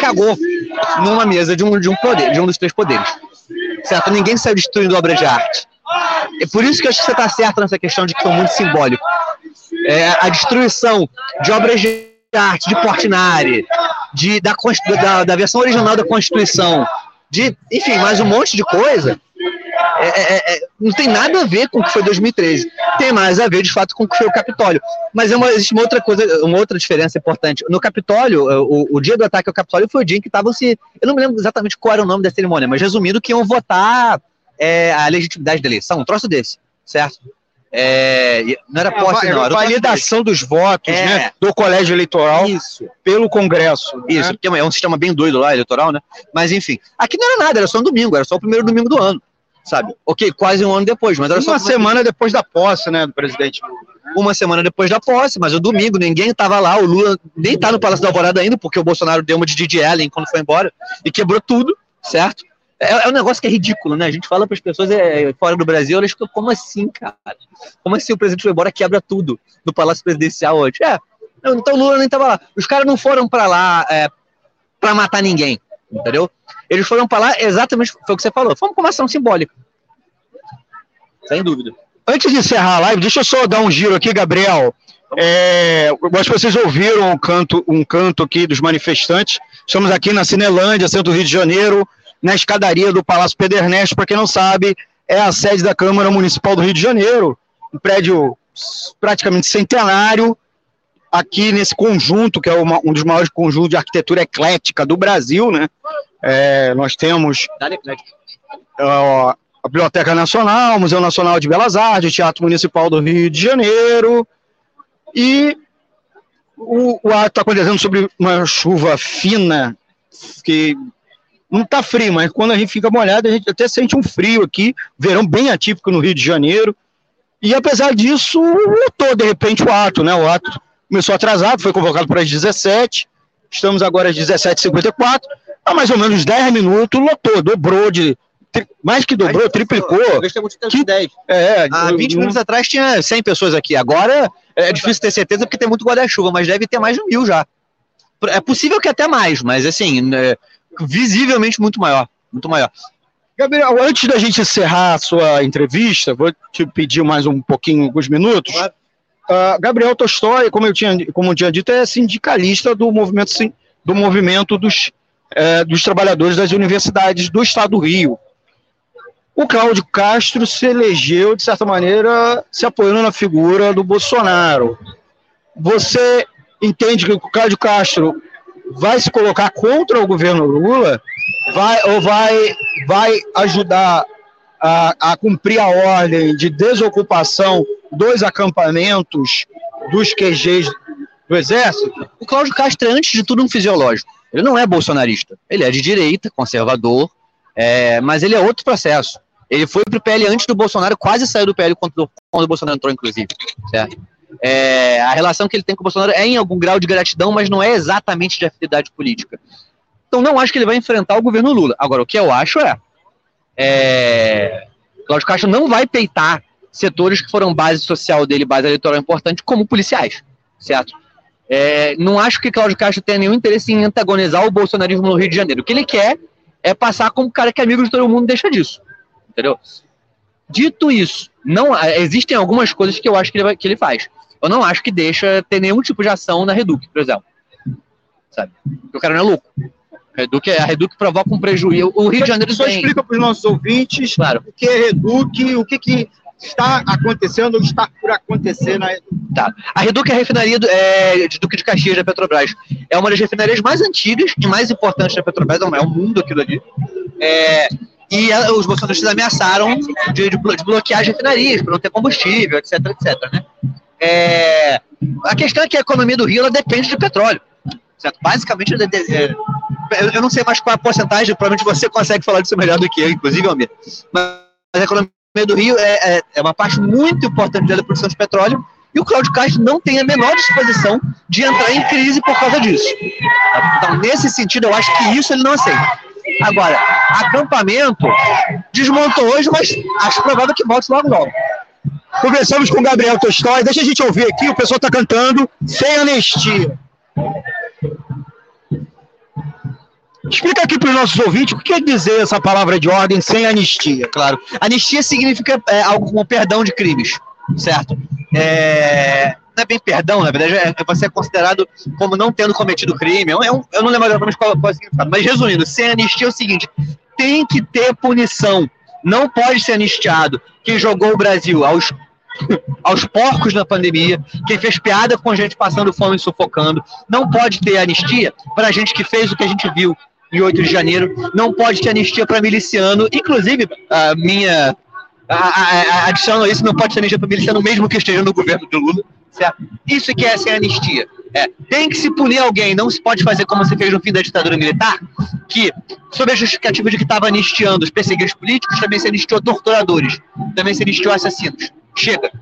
cagou numa mesa de um, de um poder, de um dos três poderes. Certo? Ninguém saiu destruindo obras de arte. É por isso que eu acho que você está certo nessa questão de que são muito simbólico é, a destruição de obras de arte, de Portinari, de, da, da, da versão original da Constituição, de, enfim, mais um monte de coisa, é, é, é, não tem nada a ver com o que foi 2013. Tem mais a ver, de fato, com o que foi o Capitólio. Mas é uma, existe uma outra coisa, uma outra diferença importante. No Capitólio, o, o dia do ataque ao Capitólio foi o dia em que estavam se. Eu não me lembro exatamente qual era o nome da cerimônia, mas resumindo, que iam votar é, a legitimidade da eleição, um troço desse, certo? É, não era posse, é, não. Era validação dos votos é. né, do colégio eleitoral Isso. pelo Congresso. Isso, né? porque é um sistema bem doido lá, eleitoral, né? Mas enfim, aqui não era nada, era só um domingo, era só o primeiro domingo do ano, sabe? Ok, quase um ano depois, mas era Uma só. semana depois da posse, né, do presidente. Uma semana depois da posse, mas o domingo ninguém estava lá, o Lula nem tá no Palácio da Alvorada ainda, porque o Bolsonaro deu uma de Didi Allen quando foi embora e quebrou tudo, certo? É, é, um negócio que é ridículo, né? A gente fala para as pessoas é, fora do Brasil, elas ficam, como assim, cara? Como assim o presidente foi embora, quebra tudo no Palácio Presidencial hoje? É, então o Lula nem estava lá. Os caras não foram para lá é, para matar ninguém, entendeu? Eles foram para lá exatamente, foi o que você falou, foi uma ação simbólica. Sem dúvida. Antes de encerrar a live, deixa eu só dar um giro aqui, Gabriel. É, eu acho que vocês ouviram um canto, um canto aqui dos manifestantes. Estamos aqui na Cinelândia, centro do Rio de Janeiro na escadaria do Palácio Pederneste, para quem não sabe, é a sede da Câmara Municipal do Rio de Janeiro, um prédio praticamente centenário, aqui nesse conjunto, que é uma, um dos maiores conjuntos de arquitetura eclética do Brasil, né? É, nós temos a Biblioteca Nacional, o Museu Nacional de Belas Artes, o Teatro Municipal do Rio de Janeiro, e o, o ato está acontecendo sobre uma chuva fina, que não tá frio, mas quando a gente fica molhado, a gente até sente um frio aqui, verão bem atípico no Rio de Janeiro. E apesar disso, lotou de repente o ato, né? O ato começou atrasado, foi convocado para as 17, estamos agora às 17h54, há mais ou menos 10 minutos, lotou, dobrou de. Mais que dobrou, mais triplicou. Que, 10. É, há 20 minutos atrás tinha 100 pessoas aqui. Agora é difícil ter certeza porque tem muito guarda-chuva, mas deve ter mais de mil já. É possível que até mais, mas assim, né, visivelmente muito maior, muito maior. Gabriel, antes da gente encerrar a sua entrevista, vou te pedir mais um pouquinho, alguns minutos. Uh, Gabriel Tolstói, como eu tinha, como eu tinha dito, é sindicalista do movimento, do movimento dos, é, dos trabalhadores das universidades do Estado do Rio. O Cláudio Castro se elegeu, de certa maneira, se apoiando na figura do Bolsonaro. Você entende que o Cláudio Castro vai se colocar contra o governo Lula, vai ou vai, vai ajudar a, a cumprir a ordem de desocupação dos acampamentos dos QGs do Exército? O Cláudio Castro é, antes de tudo, um fisiológico. Ele não é bolsonarista. Ele é de direita, conservador, é, mas ele é outro processo. Ele foi para o PL antes do Bolsonaro, quase saiu do PL quando, quando o Bolsonaro entrou, inclusive. Certo? É, a relação que ele tem com o Bolsonaro é em algum grau de gratidão, mas não é exatamente de afinidade política. Então não acho que ele vai enfrentar o governo Lula. Agora, o que eu acho é, é Cláudio Castro não vai peitar setores que foram base social dele, base eleitoral importante, como policiais, certo? É, não acho que Cláudio Castro tenha nenhum interesse em antagonizar o bolsonarismo no Rio de Janeiro. O que ele quer é passar como cara que é amigo de todo mundo deixa disso, entendeu? Dito isso, não existem algumas coisas que eu acho que ele, que ele faz eu não acho que deixa ter nenhum tipo de ação na Reduc, por exemplo. Sabe? Porque o cara não é louco. Reduc, a Reduc provoca um prejuízo. O Rio de Janeiro Só tem... explica para os nossos ouvintes claro. o que é Reduc, o que, que está acontecendo ou está por acontecer na Tá. A Reduc é a refinaria do, é, de Duque de Caxias da Petrobras. É uma das refinarias mais antigas e mais importantes da Petrobras, é um mundo aquilo ali. É, e a, os bolsonaristas ameaçaram de, de, de, bloquear as refinarias para não ter combustível, etc, etc. Né? É, a questão é que a economia do Rio depende de petróleo. Certo? Basicamente, é, eu não sei mais qual a porcentagem, provavelmente você consegue falar disso melhor do que eu, inclusive, Almir. Mas a economia do Rio é, é, é uma parte muito importante da produção de petróleo e o Cláudio Castro não tem a menor disposição de entrar em crise por causa disso. Então, nesse sentido, eu acho que isso ele não aceita. Agora, acampamento desmontou hoje, mas acho provável que volte logo logo. Conversamos com o Gabriel Tolstói. Deixa a gente ouvir aqui, o pessoal está cantando sem anistia. Explica aqui para os nossos ouvintes o que quer dizer essa palavra de ordem sem anistia. Claro. Anistia significa é, algo como perdão de crimes, certo? É, não é bem perdão, na verdade, é, você é considerado como não tendo cometido crime. É um, eu não lembro exatamente qual, qual é o significado, mas resumindo, sem anistia é o seguinte: tem que ter punição Não pode ser anistiado quem jogou o Brasil aos [LAUGHS] aos porcos na pandemia, quem fez piada com gente passando fome e sufocando. Não pode ter anistia para gente que fez o que a gente viu em 8 de janeiro. Não pode ter anistia para miliciano. Inclusive, a minha. Adiciono a isso, não pode ter anistia para miliciano, mesmo que esteja no governo do Lula. Certo? Isso que é ser anistia. É, tem que se punir alguém, não se pode fazer como se fez no fim da ditadura militar, que, sob a justificativa de que estava anistiando os perseguidos políticos, também se anistiou torturadores, também se anistiou assassinos. Chega.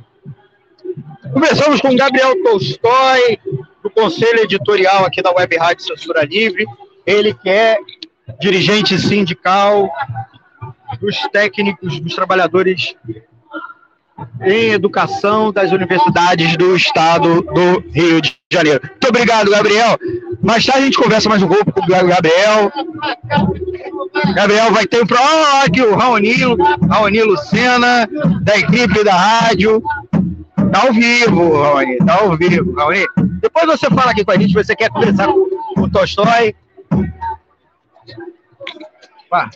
Começamos com Gabriel Tolstói, do Conselho Editorial aqui da Web Rádio Censura Livre. Ele que é dirigente sindical dos técnicos, dos trabalhadores em educação das universidades do estado do Rio de Janeiro. Muito obrigado, Gabriel. Mais tarde a gente conversa mais um pouco com o Gabriel. Gabriel vai ter um pro... oh, aqui o Raoni, Raoni Lucena, da equipe da rádio. Tá ao vivo, Raoni, tá ao vivo, Raoni. Depois você fala aqui com a gente, você quer conversar com o Tolstói. Vá.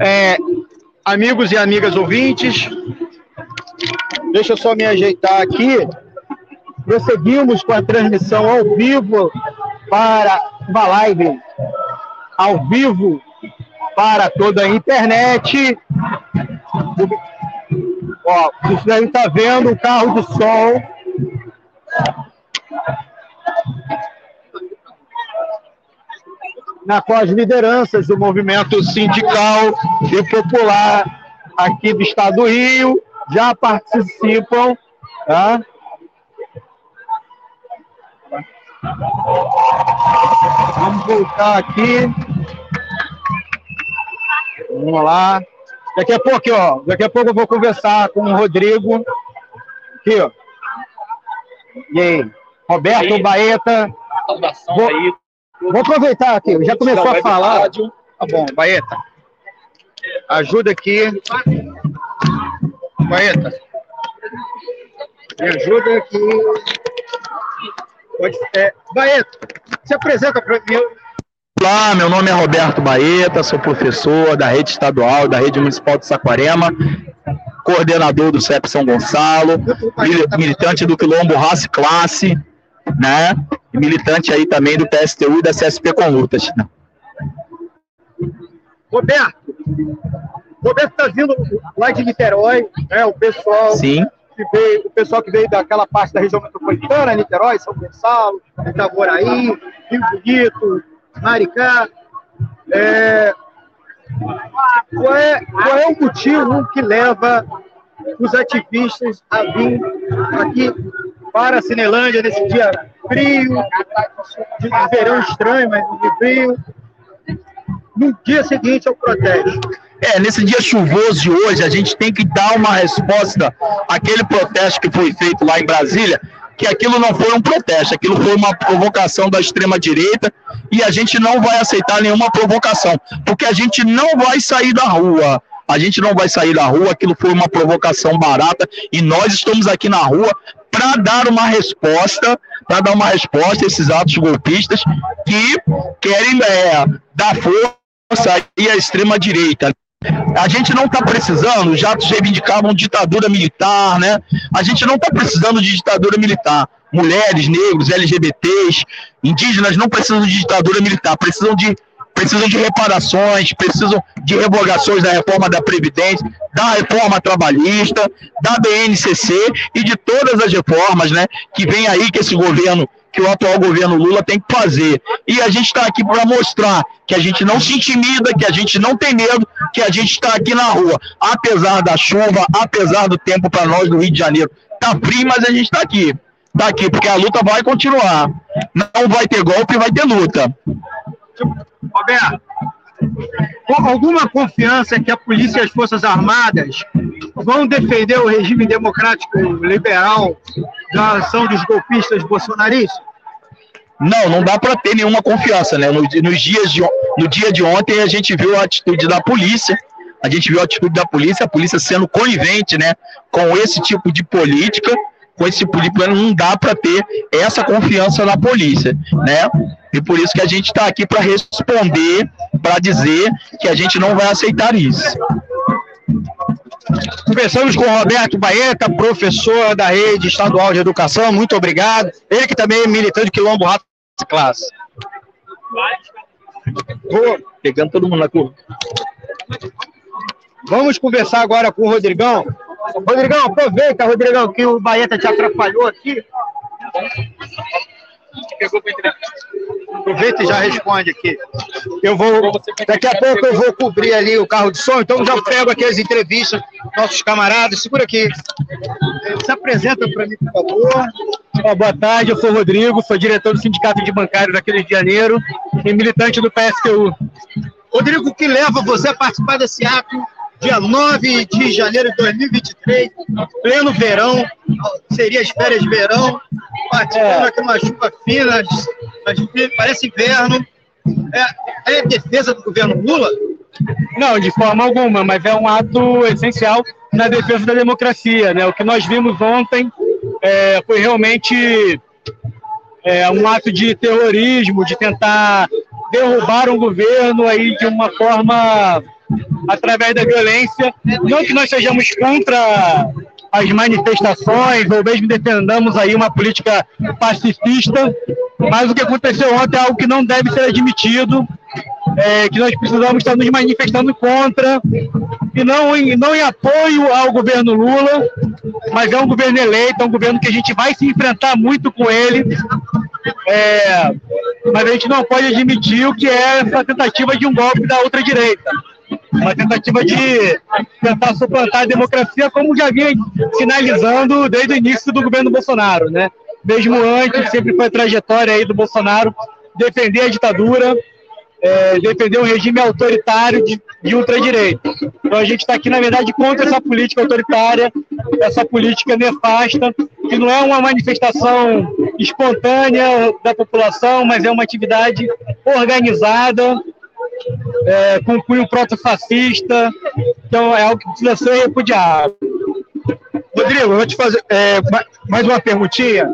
É, amigos e amigas ouvintes, deixa eu só me ajeitar aqui. Prosseguimos com a transmissão ao vivo para uma live ao vivo para toda a internet. Ó, você aí está vendo o carro de som na qual as lideranças do movimento sindical e popular aqui do Estado do Rio já participam. Tá? Vamos voltar aqui. Vamos lá. Daqui a pouco, ó, daqui a pouco eu vou conversar com o Rodrigo. Aqui, ó. E aí? Roberto aí. Baeta. Vou, Vou aproveitar aqui, já começou a falar. Tá bom, Baeta. Ajuda aqui. Baeta. Me ajuda aqui. Pode, é, Baeta, se apresenta para mim. Olá, meu nome é Roberto Baeta, sou professor da rede estadual, da rede municipal de Saquarema, coordenador do CEP São Gonçalo, militante do Quilombo Raça e Classe, né? E militante aí também do PSTU e da CSP com lutas. Roberto, Roberto está vindo lá de Niterói, né? O pessoal Sim. que veio, o pessoal que veio daquela parte da região metropolitana, Niterói, São Gonçalo, Itaboraí, Rio Bonito, Maricá. É, qual, é, qual é o motivo que leva os ativistas a vir aqui para a Cinelândia nesse dia frio, de verão estranho, mas de frio, no dia seguinte ao protesto. É, nesse dia chuvoso de hoje, a gente tem que dar uma resposta àquele protesto que foi feito lá em Brasília, que aquilo não foi um protesto, aquilo foi uma provocação da extrema-direita e a gente não vai aceitar nenhuma provocação, porque a gente não vai sair da rua. A gente não vai sair da rua, aquilo foi uma provocação barata e nós estamos aqui na rua para dar uma resposta, para dar uma resposta a esses atos golpistas que querem é, dar força e à extrema direita. A gente não está precisando, os atos reivindicavam ditadura militar, né? A gente não está precisando de ditadura militar. Mulheres, negros, LGBTs, indígenas não precisam de ditadura militar, precisam de precisam de reparações, precisam de revogações da reforma da Previdência, da reforma trabalhista, da BNCC e de todas as reformas né, que vem aí que esse governo, que o atual governo Lula tem que fazer. E a gente está aqui para mostrar que a gente não se intimida, que a gente não tem medo, que a gente está aqui na rua, apesar da chuva, apesar do tempo para nós do Rio de Janeiro. Está frio, mas a gente está aqui. Está aqui, porque a luta vai continuar. Não vai ter golpe, vai ter luta. Roberto, alguma confiança que a polícia e as Forças Armadas vão defender o regime democrático liberal da ação dos golpistas bolsonaristas? Não, não dá para ter nenhuma confiança, né? Nos, nos, dias de, no dia de ontem a gente viu a atitude da polícia, a gente viu a atitude da polícia, a polícia sendo conivente, né, com esse tipo de política, com esse tipo de plano, não dá para ter essa confiança na polícia, né? E por isso que a gente está aqui para responder, para dizer que a gente não vai aceitar isso. Conversamos com o Roberto Baeta, professor da Rede Estadual de Educação. Muito obrigado. Ele que também é militante de Quilombo Rato de Classe. Pegando todo mundo na curva. Vamos conversar agora com o Rodrigão. Rodrigão, aproveita, Rodrigão, que o Baeta te atrapalhou aqui. Aproveita e já responde aqui. Eu vou, daqui a pouco eu vou cobrir ali o carro de som, então já pego aqui as entrevistas, nossos camaradas, segura aqui. Se apresenta para mim, por favor. Boa tarde, eu sou o Rodrigo, sou diretor do Sindicato de Bancários aqui de Janeiro e militante do PSTU. Rodrigo, o que leva você a participar desse ato dia 9 de janeiro de 2023, pleno verão, seria as férias de verão, participando é. aqui uma chuva fina, parece inverno. É, é defesa do governo Lula? Não, de forma alguma, mas é um ato essencial na defesa da democracia. Né? O que nós vimos ontem é, foi realmente é, um ato de terrorismo, de tentar derrubar um governo aí de uma forma através da violência. Não que nós sejamos contra as manifestações ou mesmo defendamos aí uma política pacifista, mas o que aconteceu ontem é algo que não deve ser admitido, é, que nós precisamos estar nos manifestando contra, e não em, não em apoio ao governo Lula, mas é um governo eleito, é um governo que a gente vai se enfrentar muito com ele, é, mas a gente não pode admitir o que é essa tentativa de um golpe da outra direita uma tentativa de tentar suplantar a democracia, como já vinha sinalizando desde o início do governo Bolsonaro, né? Mesmo antes, sempre foi a trajetória aí do Bolsonaro defender a ditadura, é, defender um regime autoritário de, de ultradireita. Então a gente está aqui, na verdade, contra essa política autoritária, essa política nefasta, que não é uma manifestação espontânea da população, mas é uma atividade organizada, é, com cunho proto-fascista, então é algo que precisa ser repudiado. Rodrigo, eu vou te fazer é, mais uma perguntinha.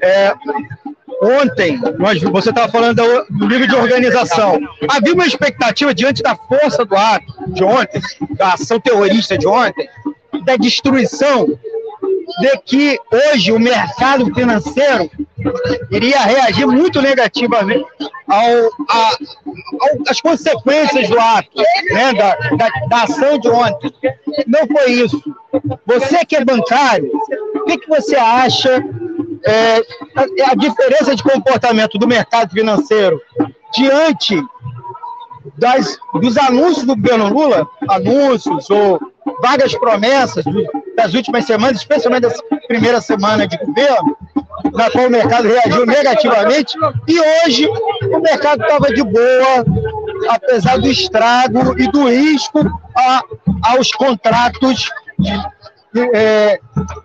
É, ontem, nós, você estava falando do nível de organização. Havia uma expectativa, diante da força do ato de ontem, da ação terrorista de ontem, da destruição, de que hoje o mercado financeiro iria reagir muito negativamente ao, a, ao, às consequências do ato, né, da, da, da, ação de ontem. Não foi isso. Você que é bancário, o que, que você acha é, a, a diferença de comportamento do mercado financeiro diante das, dos anúncios do governo Lula, anúncios ou vagas promessas das últimas semanas, especialmente da primeira semana de governo, na qual o mercado reagiu negativamente, e hoje o mercado estava de boa, apesar do estrago e do risco a, aos contratos é,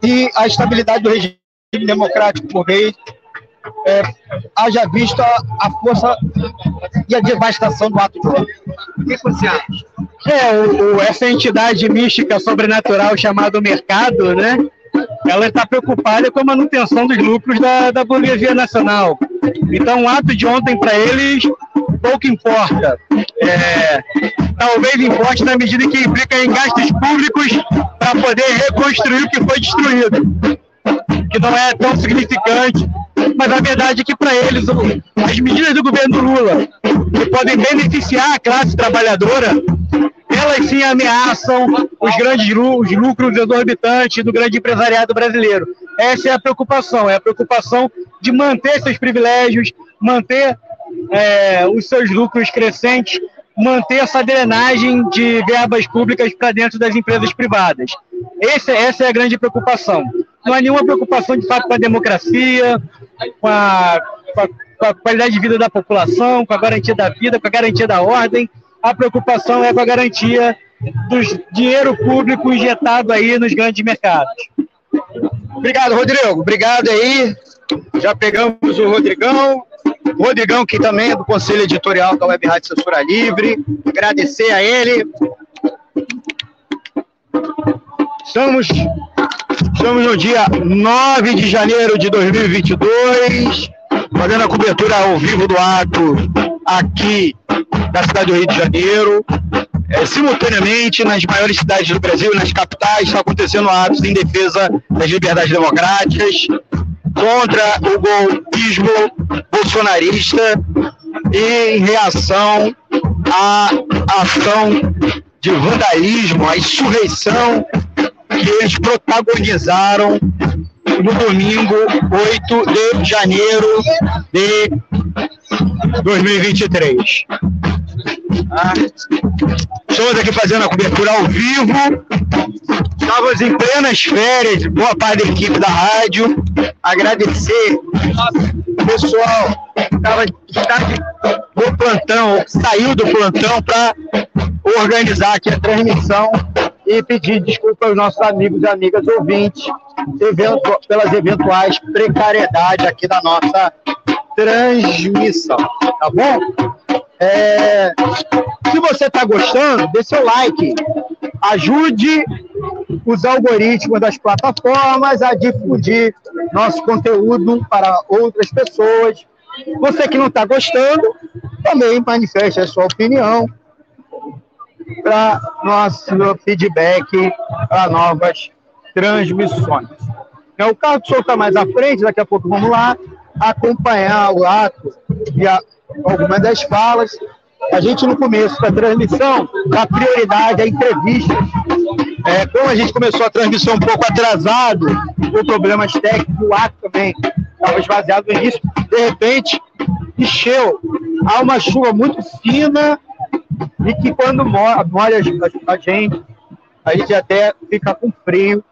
e a estabilidade do regime democrático por meio é, haja visto a, a, força e a devastação do ato de. O que você acha? É, o, o, essa entidade mística sobrenatural chamada mercado, né? Ela está preocupada com a manutenção dos lucros da, da burguesia nacional. Então, o ato de ontem para eles pouco importa. É, talvez importe na medida que implica em gastos públicos para poder reconstruir o que foi destruído que não é tão significante, mas a verdade é que para eles as medidas do governo Lula que podem beneficiar a classe trabalhadora, elas sim ameaçam os grandes os lucros exorbitantes do grande empresariado brasileiro. Essa é a preocupação, é a preocupação de manter seus privilégios, manter é, os seus lucros crescentes, manter essa drenagem de verbas públicas para dentro das empresas privadas. Esse, essa é a grande preocupação não há nenhuma preocupação de fato com a democracia, com a, com a, com a qualidade de vida da população, com a garantia da vida, com a garantia da ordem. A preocupação é com a garantia do dinheiro público injetado aí nos grandes mercados. Obrigado, Rodrigo. Obrigado aí. Já pegamos o Rodrigão. O Rodrigão, que também é do Conselho Editorial da Web Rádio Censura Livre. Agradecer a ele. Estamos, estamos no dia 9 de janeiro de 2022. fazendo a cobertura ao vivo do ato aqui da cidade do Rio de Janeiro. É, simultaneamente, nas maiores cidades do Brasil, nas capitais, estão acontecendo atos em defesa das liberdades democráticas, contra o golpismo bolsonarista e em reação à ação de vandalismo, à insurreição que eles protagonizaram no domingo 8 de janeiro de 2023. Ah, estamos aqui fazendo a cobertura ao vivo. Estávamos em plenas férias, boa parte da equipe da rádio. Agradecer o pessoal que estava no plantão, saiu do plantão para organizar aqui a transmissão e pedir desculpa aos nossos amigos e amigas ouvintes evento, pelas eventuais precariedades aqui da nossa transmissão, tá bom? É, se você está gostando, dê seu like, ajude os algoritmos das plataformas a difundir nosso conteúdo para outras pessoas. Você que não está gostando, também manifeste a sua opinião para nosso feedback para novas transmissões. É, o carro de está mais à frente, daqui a pouco vamos lá acompanhar o ato e a, algumas das falas. A gente, no começo da transmissão, dá prioridade à entrevista. É, como a gente começou a transmissão um pouco atrasado, por problemas técnicos, o ato também estava esvaziado no início, de repente, encheu. Há uma chuva muito fina e que quando molha a gente, a gente até fica com frio.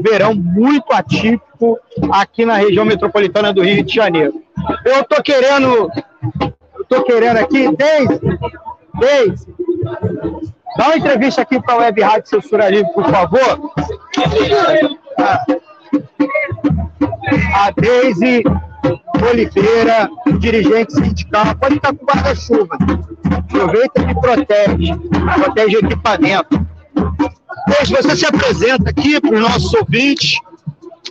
Verão muito atípico aqui na região metropolitana do Rio de Janeiro. Eu tô querendo, eu tô querendo aqui, desde, desde, dá uma entrevista aqui para a Web Rádio Censura Livre, por favor. A Deise Oliveira, dirigente sindical, pode estar com guarda-chuva. Aproveita e protege, protege o equipamento. Hoje você se apresenta aqui para os nossos ouvintes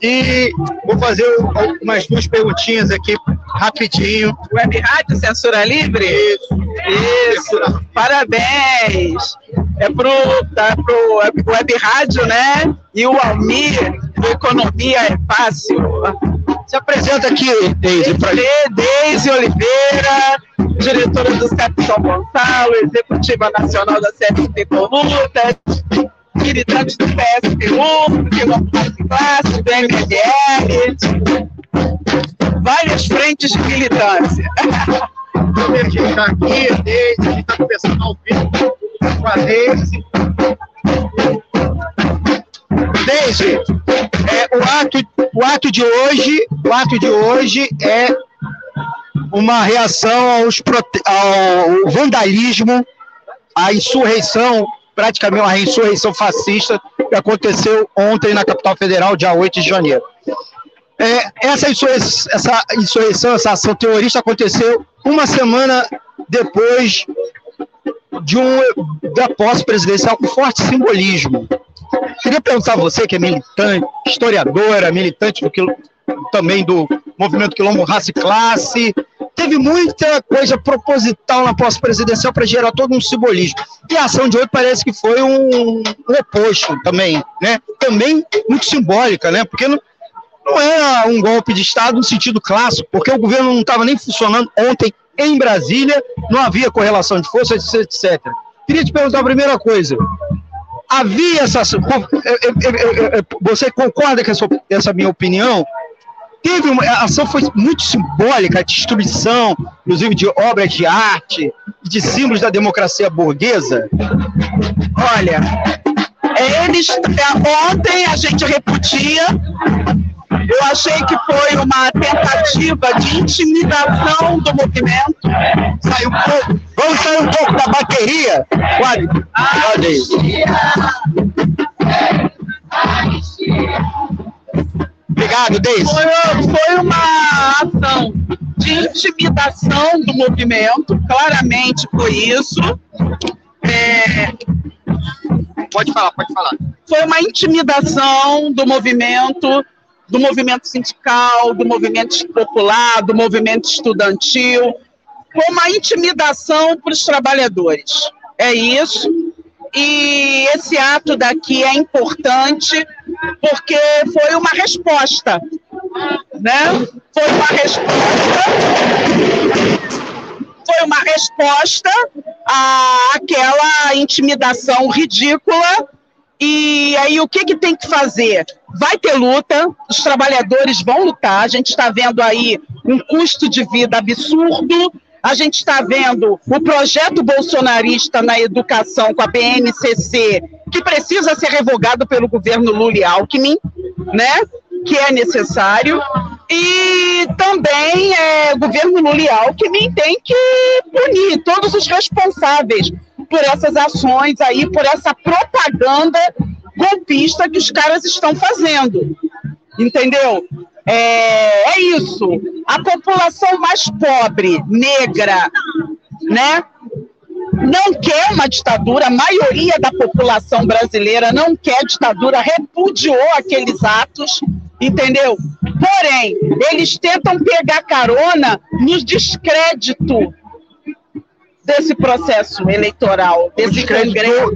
e vou fazer umas duas perguntinhas aqui rapidinho. Web Rádio Censura Livre? Isso. Isso. Parabéns. É pro, tá pro Web, Web Rádio, né? E o Almir, do Economia é Fácil. Se apresenta aqui, Deise. Deise Oliveira, diretora do CEP São Gonçalo, executiva nacional da CFP Colutas, militante do PSPU, do Quilombo Classe, do MLR, várias frentes de militância. A gente está aqui, a gente está conversando ao vivo com a Deise. Deise, é, o, ato, o ato de hoje, o ato de hoje é uma reação aos, ao vandalismo, à insurreição, praticamente uma insurreição fascista que aconteceu ontem na capital federal, dia 8 de janeiro. É, essa, insurreição, essa insurreição, essa ação terrorista aconteceu uma semana depois de um, da posse presidencial com forte simbolismo. Queria perguntar a você, que é militante, historiadora, militante do, também do movimento Quilombo Raça e Classe, teve muita coisa proposital na posse presidencial para gerar todo um simbolismo. E a ação de hoje parece que foi um, um oposto também, né? Também muito simbólica, né? Porque não, não era um golpe de Estado no sentido clássico, porque o governo não estava nem funcionando ontem em Brasília, não havia correlação de forças, etc. Queria te perguntar a primeira coisa havia essa. Você concorda com essa minha opinião? Teve uma, a ação foi muito simbólica, a destruição, inclusive, de obras de arte, de símbolos da democracia burguesa? Olha, eles ontem a gente repudia eu achei que foi uma tentativa de intimidação do movimento. Saiu pouco. Vamos sair um pouco da bateria. Pode. Pode. Obrigado, Deise. Foi, foi uma ação de intimidação do movimento, claramente foi isso. É... Pode falar, pode falar. Foi uma intimidação do movimento do movimento sindical, do movimento popular, do movimento estudantil, como a intimidação para os trabalhadores. É isso. E esse ato daqui é importante porque foi uma resposta, né? Foi uma resposta foi uma resposta àquela intimidação ridícula. E aí, o que, que tem que fazer? Vai ter luta, os trabalhadores vão lutar. A gente está vendo aí um custo de vida absurdo, a gente está vendo o projeto bolsonarista na educação com a BNCC, que precisa ser revogado pelo governo Lula e Alckmin, né? que é necessário. E também é, o governo Lula e Alckmin tem que punir todos os responsáveis por essas ações aí, por essa propaganda golpista que os caras estão fazendo. Entendeu? É, é isso. A população mais pobre, negra, né? Não quer uma ditadura, a maioria da população brasileira não quer ditadura, repudiou aqueles atos, entendeu? Porém, eles tentam pegar carona no descrédito desse processo eleitoral, desse congresso,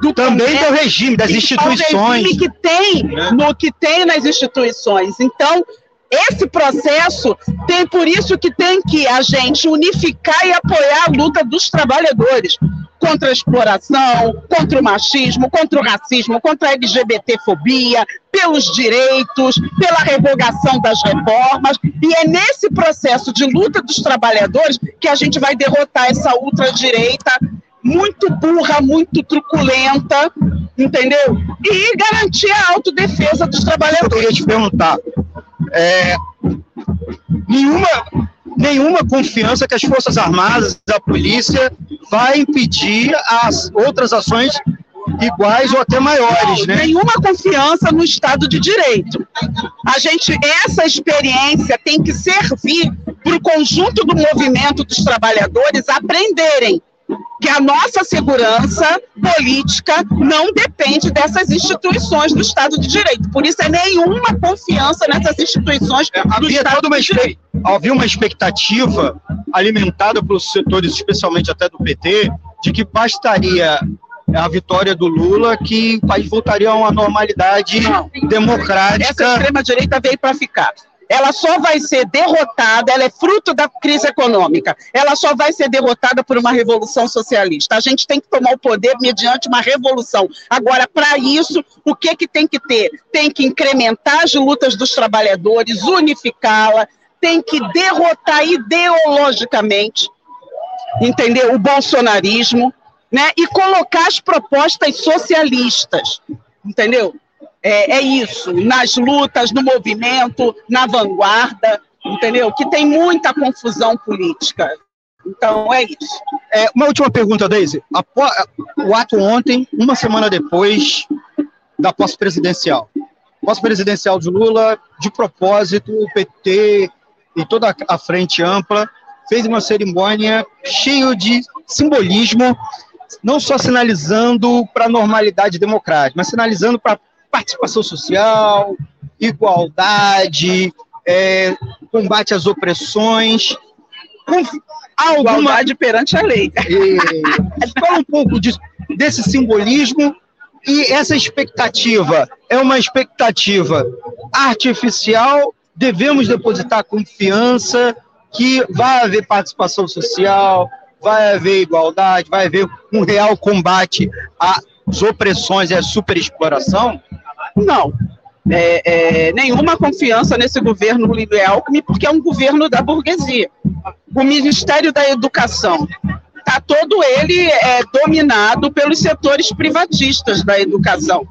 do também do regime, das instituições. regime que tem, né? no que tem nas instituições. Então, esse processo tem por isso que tem que a gente unificar e apoiar a luta dos trabalhadores contra a exploração, contra o machismo, contra o racismo, contra a LGBTfobia, pelos direitos, pela revogação das reformas. E é nesse processo de luta dos trabalhadores que a gente vai derrotar essa ultradireita muito burra, muito truculenta, entendeu? E garantir a autodefesa dos trabalhadores. Eu queria te perguntar, é, nenhuma nenhuma confiança que as Forças Armadas, a polícia, vai impedir as outras ações iguais ou até maiores, né? Nenhuma confiança no Estado de Direito. A gente, essa experiência tem que servir para o conjunto do movimento dos trabalhadores aprenderem que a nossa segurança política não depende dessas instituições do Estado de Direito. Por isso é nenhuma confiança nessas instituições é, do Estado de Direito. Havia uma expectativa alimentada pelos setores, especialmente até do PT, de que bastaria a vitória do Lula que o país voltaria a uma normalidade não. democrática. Essa extrema-direita veio para ficar ela só vai ser derrotada, ela é fruto da crise econômica, ela só vai ser derrotada por uma revolução socialista. A gente tem que tomar o poder mediante uma revolução. Agora, para isso, o que, que tem que ter? Tem que incrementar as lutas dos trabalhadores, unificá-la, tem que derrotar ideologicamente, entendeu? O bolsonarismo, né? E colocar as propostas socialistas, entendeu? é, é isso, nas lutas, no movimento, na vanguarda, entendeu? Que tem muita confusão política. Então, é isso. É, uma última pergunta, Deise. O ato ontem, uma semana depois da posse presidencial. Posse presidencial de Lula, de propósito, o PT e toda a frente ampla fez uma cerimônia cheia de simbolismo, não só sinalizando para a normalidade democrática, mas sinalizando para participação social, igualdade, é, combate às opressões. alguma... Igualdade perante a lei. É, fala um pouco disso, desse simbolismo e essa expectativa é uma expectativa artificial. Devemos depositar confiança que vai haver participação social, vai haver igualdade, vai haver um real combate às opressões e à superexploração? Não. É, é, nenhuma confiança nesse governo Lula Alckmin, porque é um governo da burguesia. O Ministério da Educação está todo ele é, dominado pelos setores privatistas da educação,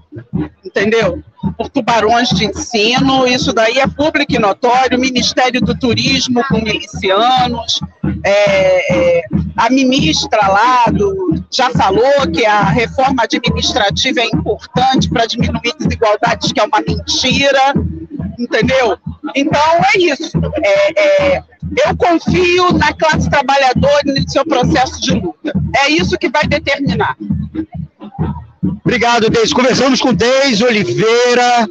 entendeu? Por tubarões de ensino, isso daí é público e notório, Ministério do Turismo com milicianos, é, é, a ministra lá do, já falou que a reforma administrativa é importante para diminuir desigualdades, que é uma mentira, entendeu? Então é isso. É, é, eu confio na classe trabalhadora e no seu processo de luta. É isso que vai determinar. Obrigado, Deise. Conversamos com Deise Oliveira,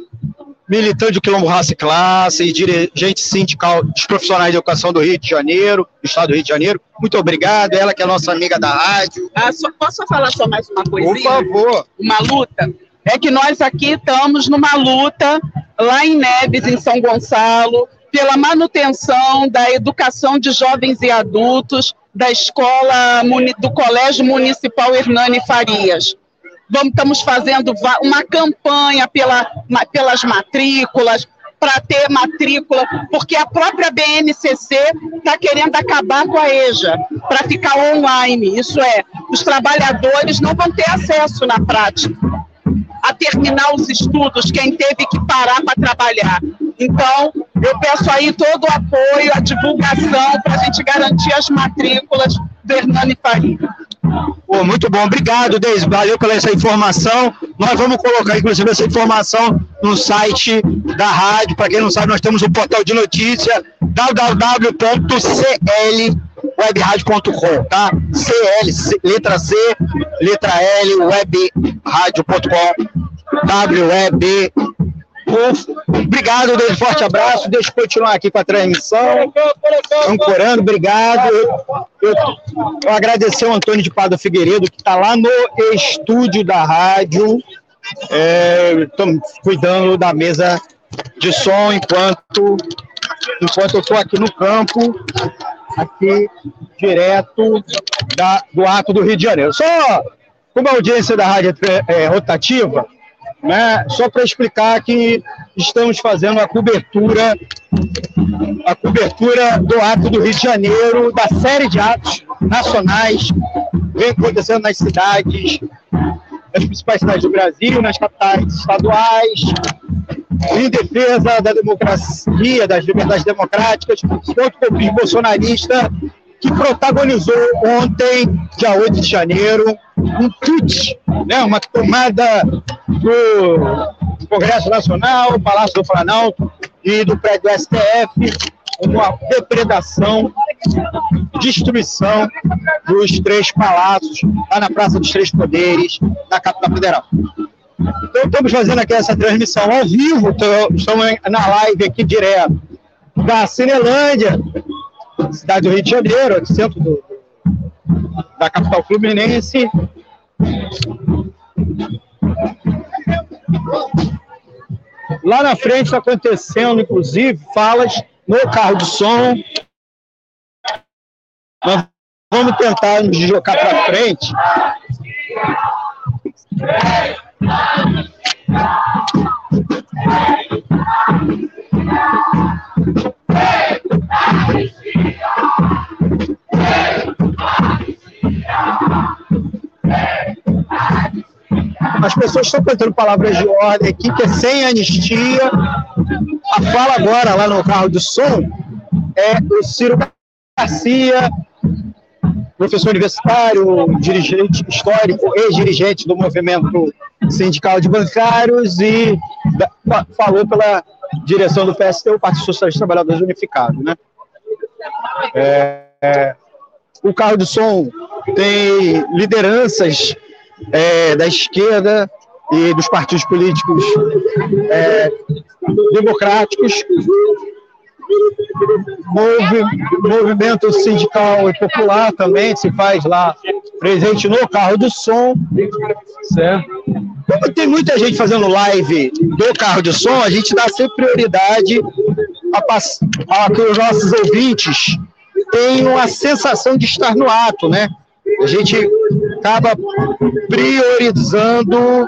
militante do Quilombo Raça e Classe e dirigente sindical dos profissionais de educação do Rio de Janeiro, do estado do Rio de Janeiro. Muito obrigado. Ela que é nossa amiga da rádio. Ah, só, posso falar só mais uma coisinha? Por favor. Uma luta? É que nós aqui estamos numa luta lá em Neves, em São Gonçalo, pela manutenção da educação de jovens e adultos da escola do Colégio Municipal Hernani Farias. Vamos, estamos fazendo uma campanha pela, pelas matrículas, para ter matrícula, porque a própria BNCC está querendo acabar com a EJA, para ficar online. Isso é, os trabalhadores não vão ter acesso na prática a terminar os estudos, quem teve que parar para trabalhar. Então, eu peço aí todo o apoio, a divulgação, para a gente garantir as matrículas do Hernani Faria. Pô, muito bom, obrigado, Deise, valeu pela essa informação. Nós vamos colocar, inclusive, essa informação no site da rádio. Para quem não sabe, nós temos um portal de notícia www.clwebradio.com, tá? CL, letra C, letra L, webradio.com, web Obrigado, Deus, forte abraço. Deixa eu continuar aqui com a transmissão. Ancorando, obrigado. Eu, eu agradecer ao Antônio de Pado Figueiredo, que está lá no estúdio da rádio, é, cuidando da mesa de som enquanto, enquanto eu estou aqui no campo, aqui direto da, do ato do Rio de Janeiro. Só como a audiência da rádio é rotativa, né? Só para explicar que estamos fazendo a cobertura, a cobertura do ato do Rio de Janeiro, da série de atos nacionais, vem acontecendo nas cidades, nas principais cidades do Brasil, nas capitais estaduais, em defesa da democracia, das liberdades democráticas, contra o populismo bolsonarista que protagonizou ontem, dia 8 de janeiro, um tweet, né, uma tomada do Congresso Nacional, Palácio do Planalto e do prédio STF, uma depredação, destruição dos três palácios, lá na Praça dos Três Poderes, na capital federal. Então, estamos fazendo aqui essa transmissão ao vivo, estamos na live aqui direto da Cinelândia, cidade do Rio de Janeiro, centro do, da capital fluminense. Lá na frente está acontecendo, inclusive, falas no carro de som. Nós vamos tentar nos deslocar para frente. As pessoas estão cantando palavras de ordem aqui, que é sem anistia. A fala agora, lá no carro de som, é o Ciro Garcia, professor universitário, dirigente histórico, ex-dirigente do movimento sindical de bancários e falou pela direção do PST, o Partido Socialista Trabalhadores Unificado, né? É, é, o carro de som tem lideranças é, da esquerda e dos partidos políticos é, democráticos, Movi, movimento sindical e popular também se faz lá presente no carro do som, certo? Como tem muita gente fazendo live do carro de som, a gente dá sempre prioridade a, a que os nossos ouvintes tenham a sensação de estar no ato, né? A gente acaba priorizando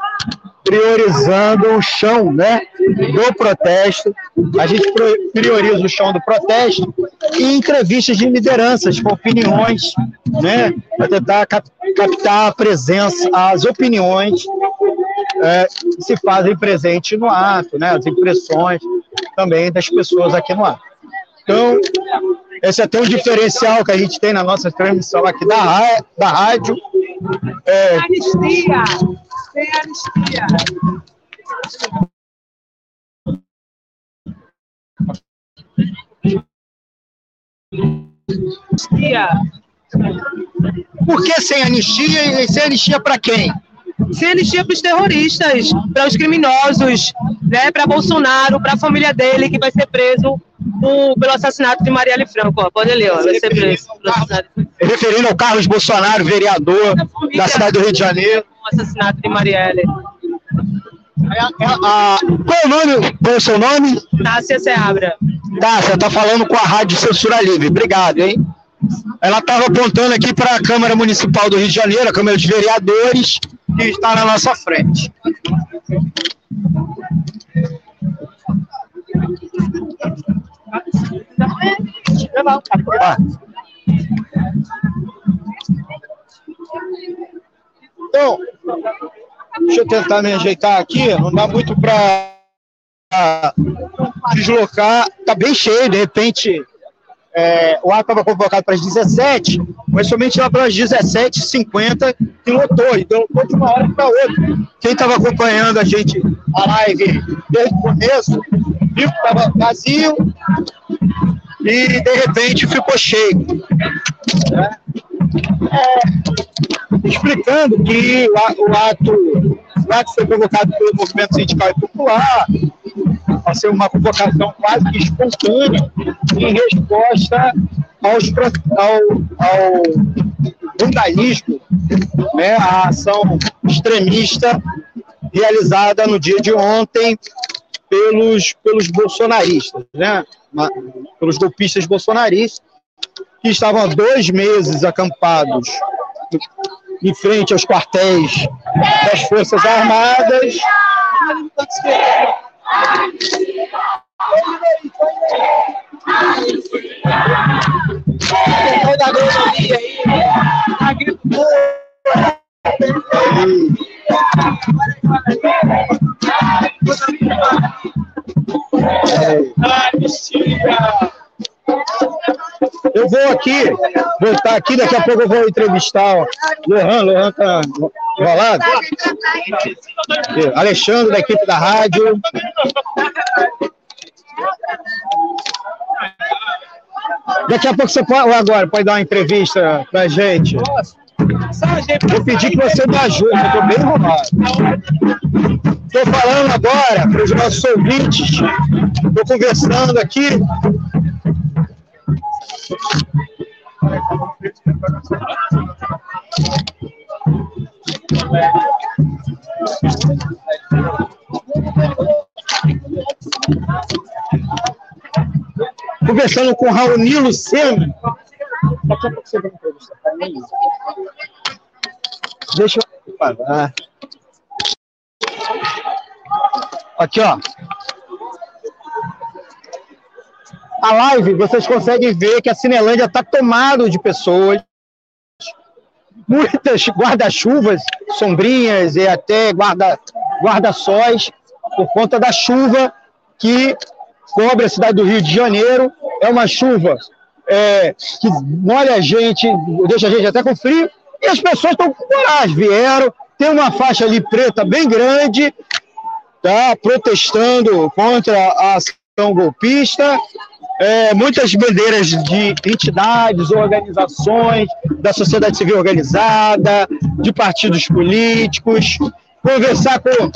priorizando o chão, né, do protesto. A gente prioriza o chão do protesto e entrevistas de lideranças com opiniões, né, para tentar captar a presença, as opiniões é, se fazem presente no ato, né, as impressões também das pessoas aqui no ato. Então, esse é até um diferencial que a gente tem na nossa transmissão aqui da, da rádio. É... Anistia! Tem anistia! Anistia! Por que sem anistia e sem anistia para quem? Sem anistia para os terroristas, para os criminosos, né, para Bolsonaro, para a família dele, que vai ser preso por, pelo assassinato de Marielle Franco. Ó, pode ler, ó, vai ser preso. Referindo ao Carlos Bolsonaro, vereador da cidade do Rio de Janeiro. O assassinato de Marielle. Ah, qual é o nome? Qual é o seu nome? Tássia Seabra. Tássia, tá falando com a Rádio Censura Livre. Obrigado, hein? Ela estava apontando aqui para a Câmara Municipal do Rio de Janeiro, a Câmara dos Vereadores, que está na nossa frente. Então, deixa eu tentar me ajeitar aqui, não dá muito para deslocar, tá bem cheio, de repente é, o ato estava convocado para as 17, mas somente lá para as 17h50 que lotou, então lotou de uma hora para outra. Quem estava acompanhando a gente, a live desde o começo, viu que estava vazio e de repente ficou cheio. Né? É, explicando que o, ato, o ato foi convocado pelo movimento sindical e popular, ser uma convocação quase que espontânea em resposta aos, ao, ao vandalismo, né, a ação extremista realizada no dia de ontem pelos, pelos bolsonaristas, né, pelos golpistas bolsonaristas, que estavam há dois meses acampados em frente aos quartéis das Forças Armadas vou aqui, voltar aqui, daqui a pouco eu vou entrevistar o Lohan, Lohan tá enrolado. Alexandre, da equipe da rádio. Daqui a pouco você pode, agora, pode dar uma entrevista pra gente. Vou pedir que você me ajude, eu estou bem enrolado. Estou falando agora para os nossos ouvintes, estou conversando aqui. Conversando com Raoni Luceno. Deixa eu falar. Aqui, ó. A live, vocês conseguem ver que a Cinelândia está tomado de pessoas. Muitas guarda-chuvas, sombrinhas e até guarda, guarda-sóis, por conta da chuva que cobre a cidade do Rio de Janeiro. É uma chuva é, que molha a gente, deixa a gente até com frio, e as pessoas estão com coragem, vieram, tem uma faixa ali preta bem grande, tá, protestando contra a ação golpista, é, muitas bandeiras de entidades, organizações, da sociedade civil organizada, de partidos políticos, conversar com.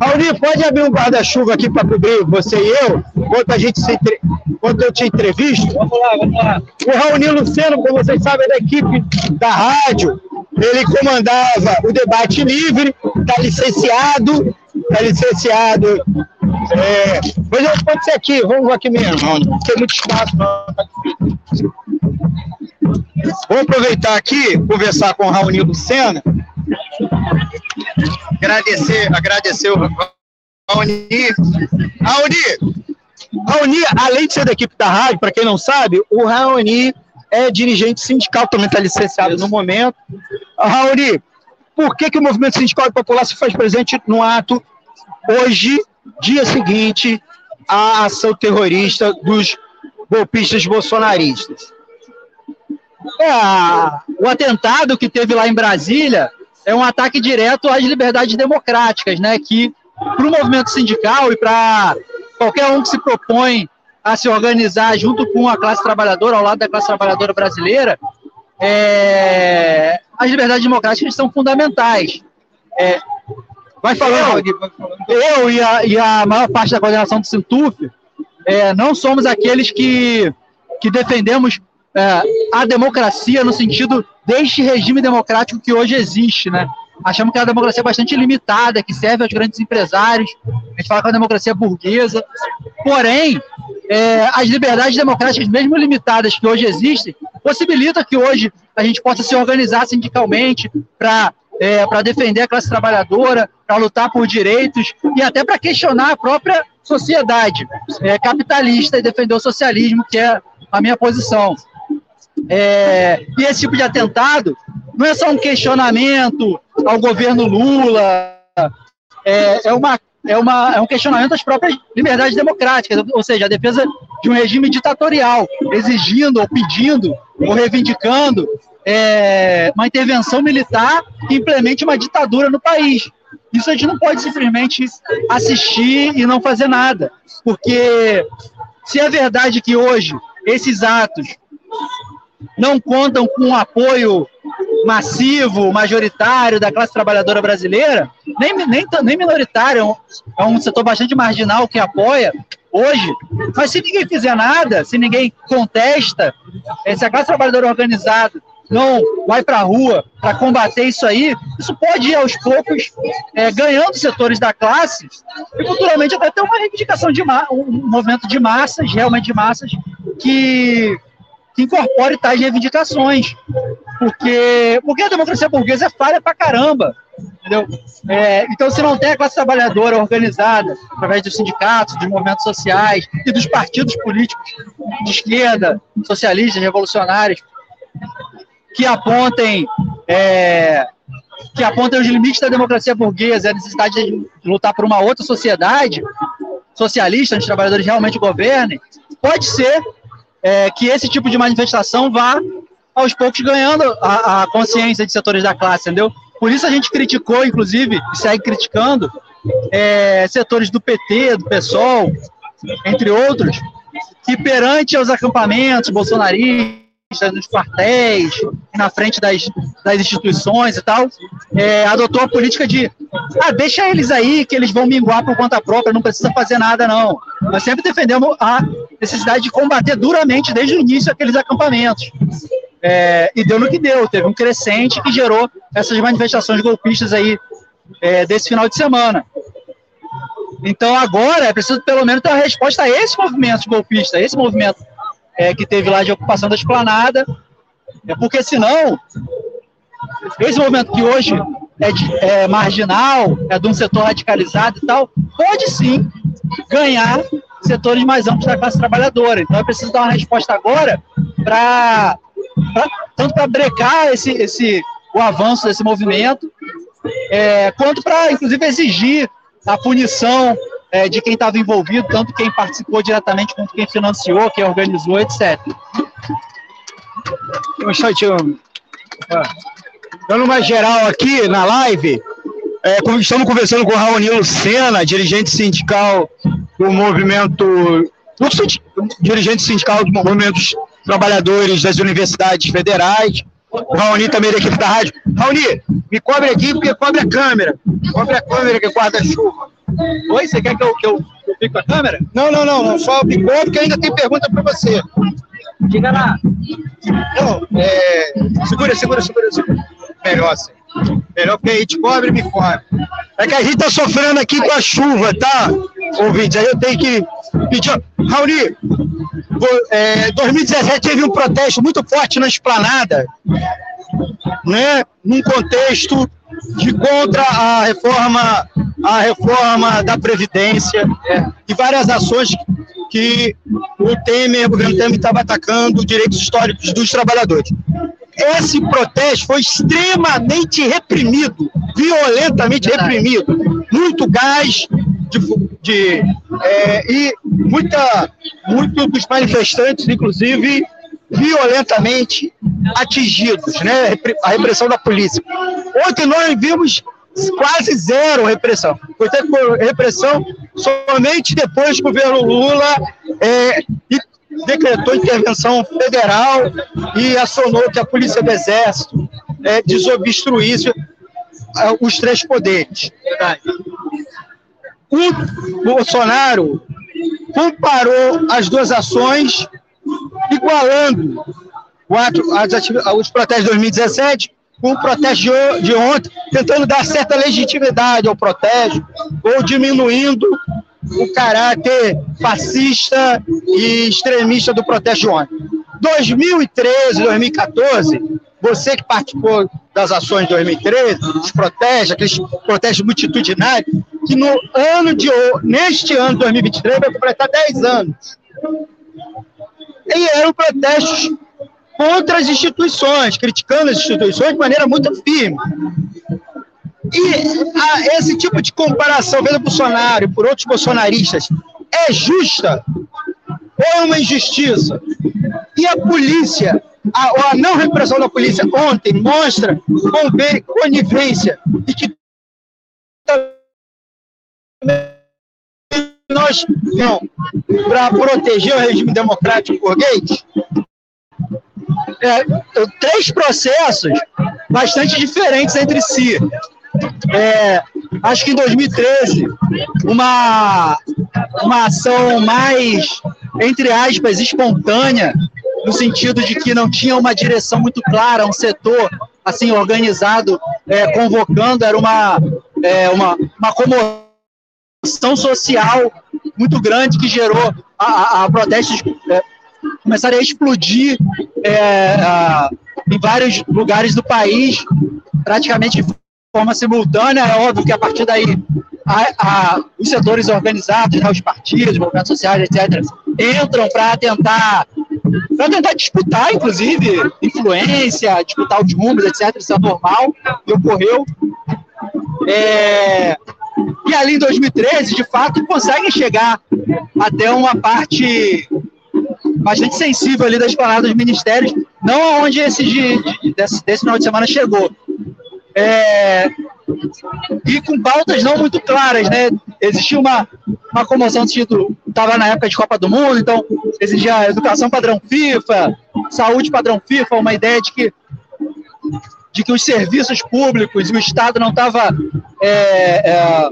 Raoni, pode abrir um guarda-chuva aqui para cobrir você e eu, enquanto a gente se entre... enquanto eu te entrevisto? Vamos lá, vamos lá. O Raoni Luceno, como vocês sabem, é da equipe da rádio, ele comandava o debate livre, está licenciado, está licenciado é, mas pode ser aqui, vamos aqui mesmo, tem muito espaço. Vamos aproveitar aqui, conversar com o Raoni Lucena. Agradecer, agradecer o Raoni. Raoni, Raoni, além de ser da equipe da rádio, para quem não sabe, o Raoni é dirigente sindical, também está licenciado no momento. Raoni, por que, que o movimento sindical e popular se faz presente no ato hoje dia seguinte à ação terrorista dos golpistas bolsonaristas. É, o atentado que teve lá em Brasília é um ataque direto às liberdades democráticas, né? Que para o movimento sindical e para qualquer um que se propõe a se organizar junto com a classe trabalhadora, ao lado da classe trabalhadora brasileira, é, as liberdades democráticas são fundamentais. É, Vai falando, Raoni. Eu e a, e a maior parte da coordenação do Sintuf é, não somos aqueles que, que defendemos é, a democracia no sentido deste regime democrático que hoje existe, né? Achamos que é uma democracia bastante limitada, que serve aos grandes empresários. A gente fala que é uma democracia burguesa. Porém, é, as liberdades democráticas, mesmo limitadas que hoje existem, possibilita que hoje a gente possa se organizar sindicalmente para é, para defender a classe trabalhadora, para lutar por direitos e até para questionar a própria sociedade é, capitalista e defender o socialismo, que é a minha posição. É, e esse tipo de atentado não é só um questionamento ao governo Lula, é, é, uma, é, uma, é um questionamento às próprias liberdades democráticas, ou seja, a defesa de um regime ditatorial, exigindo ou pedindo ou reivindicando é, uma intervenção militar que implemente uma ditadura no país. Isso a gente não pode simplesmente assistir e não fazer nada, porque se é verdade que hoje esses atos não contam com o apoio massivo, majoritário da classe trabalhadora brasileira, nem, nem, nem minoritário, é um, é um setor bastante marginal que apoia hoje, mas se ninguém fizer nada, se ninguém contesta, se a classe trabalhadora organizada não vai para a rua para combater isso aí, isso pode ir aos poucos é, ganhando setores da classe e futuramente até ter uma reivindicação de um movimento de massas, realmente de massas, que, que incorpore tais reivindicações. Porque, porque a democracia burguesa é falha pra caramba. Entendeu? É, então, se não tem a classe trabalhadora organizada através dos sindicatos, dos movimentos sociais e dos partidos políticos de esquerda, socialistas, revolucionários, que apontem é, que apontem os limites da democracia burguesa, a necessidade de lutar por uma outra sociedade socialista, onde os trabalhadores realmente governem, pode ser é, que esse tipo de manifestação vá aos poucos ganhando a, a, consciência de setores da classe, entendeu? Por isso a gente criticou, inclusive, e segue criticando, é, setores do PT, do PSOL, entre outros, que perante aos acampamentos bolsonaristas, nos quartéis, na frente das, das instituições e tal, é, adotou a política de ah, deixa eles aí, que eles vão minguar por conta própria, não precisa fazer nada, não. Nós sempre defendemos a necessidade de combater duramente, desde o início, aqueles acampamentos. É, e deu no que deu, teve um crescente que gerou essas manifestações golpistas aí é, desse final de semana. Então agora é preciso pelo menos ter uma resposta a esse movimento golpista, esse movimento é, que teve lá de ocupação da esplanada, é porque senão, esse movimento que hoje é, de, é marginal, é de um setor radicalizado e tal, pode sim ganhar setores mais amplos da classe trabalhadora. Então é preciso dar uma resposta agora para tanto para brecar esse, esse, o avanço desse movimento, é, quanto para, inclusive, exigir a punição é, de quem estava envolvido, tanto quem participou diretamente quanto quem financiou, quem organizou, etc. Um instantinho. Dando uma geral aqui na live, é, estamos conversando com o Raonilo Sena, dirigente sindical do movimento, dirigente sindical do movimentos trabalhadores das universidades federais. O Raoni também da equipe da rádio. Raoni, me cobre aqui porque cobre a câmera. Cobre a câmera que guarda a chuva. Oi, você quer que eu, que eu, que eu fique com a câmera? Não, não, não, não só me que ainda tem pergunta para você. Diga lá. Não, é... Segura, segura, segura, segura. Melhor assim. Melhor porque aí te cobre me cobre. É que a gente tá sofrendo aqui com a chuva, tá? Ouvinte, aí eu tenho que pedir. Raoni, é, 2017 teve um protesto muito forte na esplanada, né? Num contexto de contra a reforma, a reforma da Previdência é, e várias ações que o Temer, o governo Temer estava atacando os direitos históricos dos trabalhadores. Esse protesto foi extremamente reprimido, violentamente reprimido. Muito gás de, de é, e muita, muito dos manifestantes, inclusive, violentamente atingidos, né? A repressão da polícia. Ontem nós vimos quase zero repressão. Foi repressão somente depois que o governo Lula é, decretou intervenção federal e acionou que a Polícia do Exército é, desobstruísse. ah, os três poderes. O Bolsonaro comparou as duas ações, igualando os protestos de 2017 com o protesto de ontem, tentando dar certa legitimidade ao protesto, ou diminuindo o caráter fascista e extremista do protesto de ontem. 2013, 2014, você que participou das ações de 2013, dos protestos, aqueles protestos multitudinários, que no ano de neste ano 2023 vai completar 10 anos. E eram protestos contra as instituições, criticando as instituições de maneira muito firme. E a- esse tipo de comparação pelo Bolsonaro e por outros bolsonaristas é justa ou é uma injustiça? E a polícia, a, a não repressão da polícia ontem mostra conver- conivência e que nós não para proteger o regime democrático burguês é, três processos bastante diferentes entre si. É, acho que em 2013, uma, uma ação mais, entre aspas, espontânea, no sentido de que não tinha uma direção muito clara, um setor assim organizado, é, convocando, era uma, é, uma, uma comoção social muito grande que gerou a, a, a protestos é, começarem a explodir é, a, em vários lugares do país, praticamente forma simultânea. É óbvio que a partir daí a, a, os setores organizados, né, os partidos, movimentos sociais, etc., entram para tentar para tentar disputar, inclusive, influência, disputar os rumos, etc. Isso é normal e ocorreu. É, e ali em 2013, de fato, conseguem chegar até uma parte bastante sensível ali da esplanada dos ministérios, não aonde esse de, de, desse, desse final de semana chegou. É, e com pautas não muito claras, né? Existia uma, uma comoção no sentido, estava na época de Copa do Mundo, então exigia educação padrão FIFA, saúde padrão FIFA, uma ideia de que de que os serviços públicos e o Estado não estava é, é,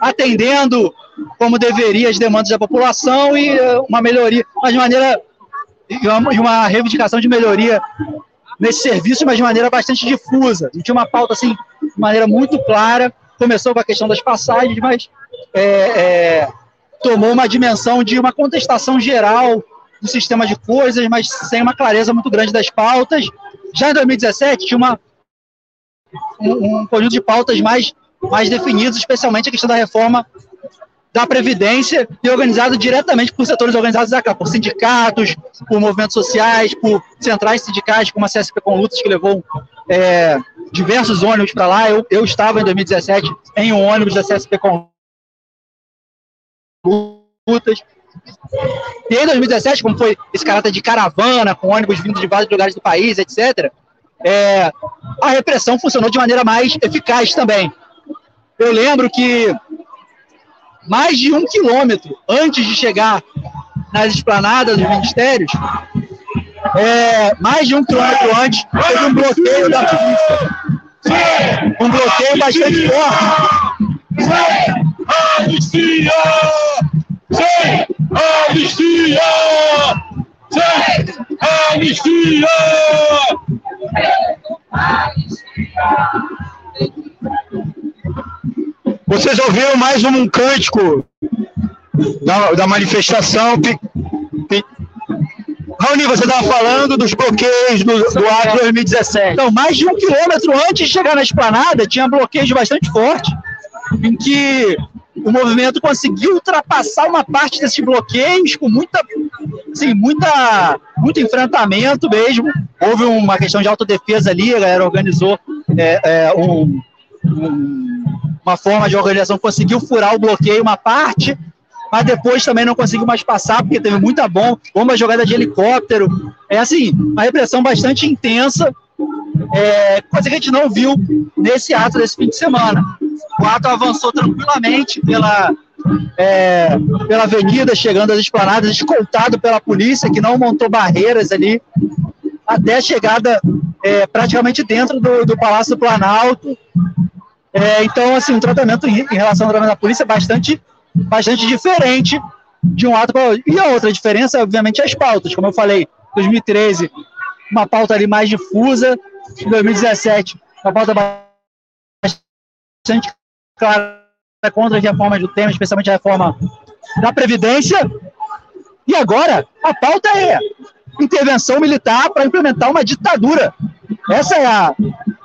atendendo como deveria as demandas da população e é, uma melhoria, mas de maneira e uma, uma reivindicação de melhoria nesse serviço, mas de maneira bastante difusa. Não tinha uma pauta assim de maneira muito clara. Começou com a questão das passagens, mas é, é, tomou uma dimensão de uma contestação geral do sistema de coisas, mas sem uma clareza muito grande das pautas. Já em 2017 tinha uma, um, um conjunto de pautas mais, mais definidos, especialmente a questão da reforma da Previdência e organizado diretamente por setores organizados da por sindicatos, por movimentos sociais, por centrais sindicais, como a CSP com Lutas, que levou é, diversos ônibus para lá. Eu, eu estava em 2017 em um ônibus da CSP com Lutas. E em 2017, como foi esse caráter de caravana, com ônibus vindo de vários lugares do país, etc., é, a repressão funcionou de maneira mais eficaz também. Eu lembro que mais de um quilômetro antes de chegar nas esplanadas dos ministérios, é, mais de um quilômetro antes, teve um bloqueio da polícia. Um bloqueio bastante forte. Anistia! Sem anistia! Sem anistia! Vocês ouviram mais um cântico da, da manifestação. Pi- pi- Raoni, você estava falando dos bloqueios do, do ato 2017. Então, mais de um quilômetro antes de chegar na esplanada, tinha bloqueios bastante fortes, em que o movimento conseguiu ultrapassar uma parte desses bloqueios com muita, assim, muita, muito enfrentamento mesmo. Houve uma questão de autodefesa ali, a galera organizou é, é, um- um- uma forma de organização, conseguiu furar o bloqueio uma parte, mas depois também não conseguiu mais passar, porque teve muita bomba, bomba jogada de helicóptero. É assim, uma repressão bastante intensa, é, coisa que a gente não viu nesse ato desse fim de semana. O ato avançou tranquilamente pela, é, pela avenida, chegando às esplanadas, escoltado pela polícia, que não montou barreiras ali, até a chegada é, praticamente dentro do, do Palácio Planalto. É, então, assim, um tratamento em, em relação ao tratamento da polícia é bastante, bastante diferente de um ato para outro. E a outra diferença, obviamente, é as pautas. Como eu falei, 2013, uma pauta ali mais difusa, em 2017, uma pauta bastante clara contra as reformas do tema, especialmente a reforma da Previdência. E agora, a pauta é intervenção militar para implementar uma ditadura. Essa é a,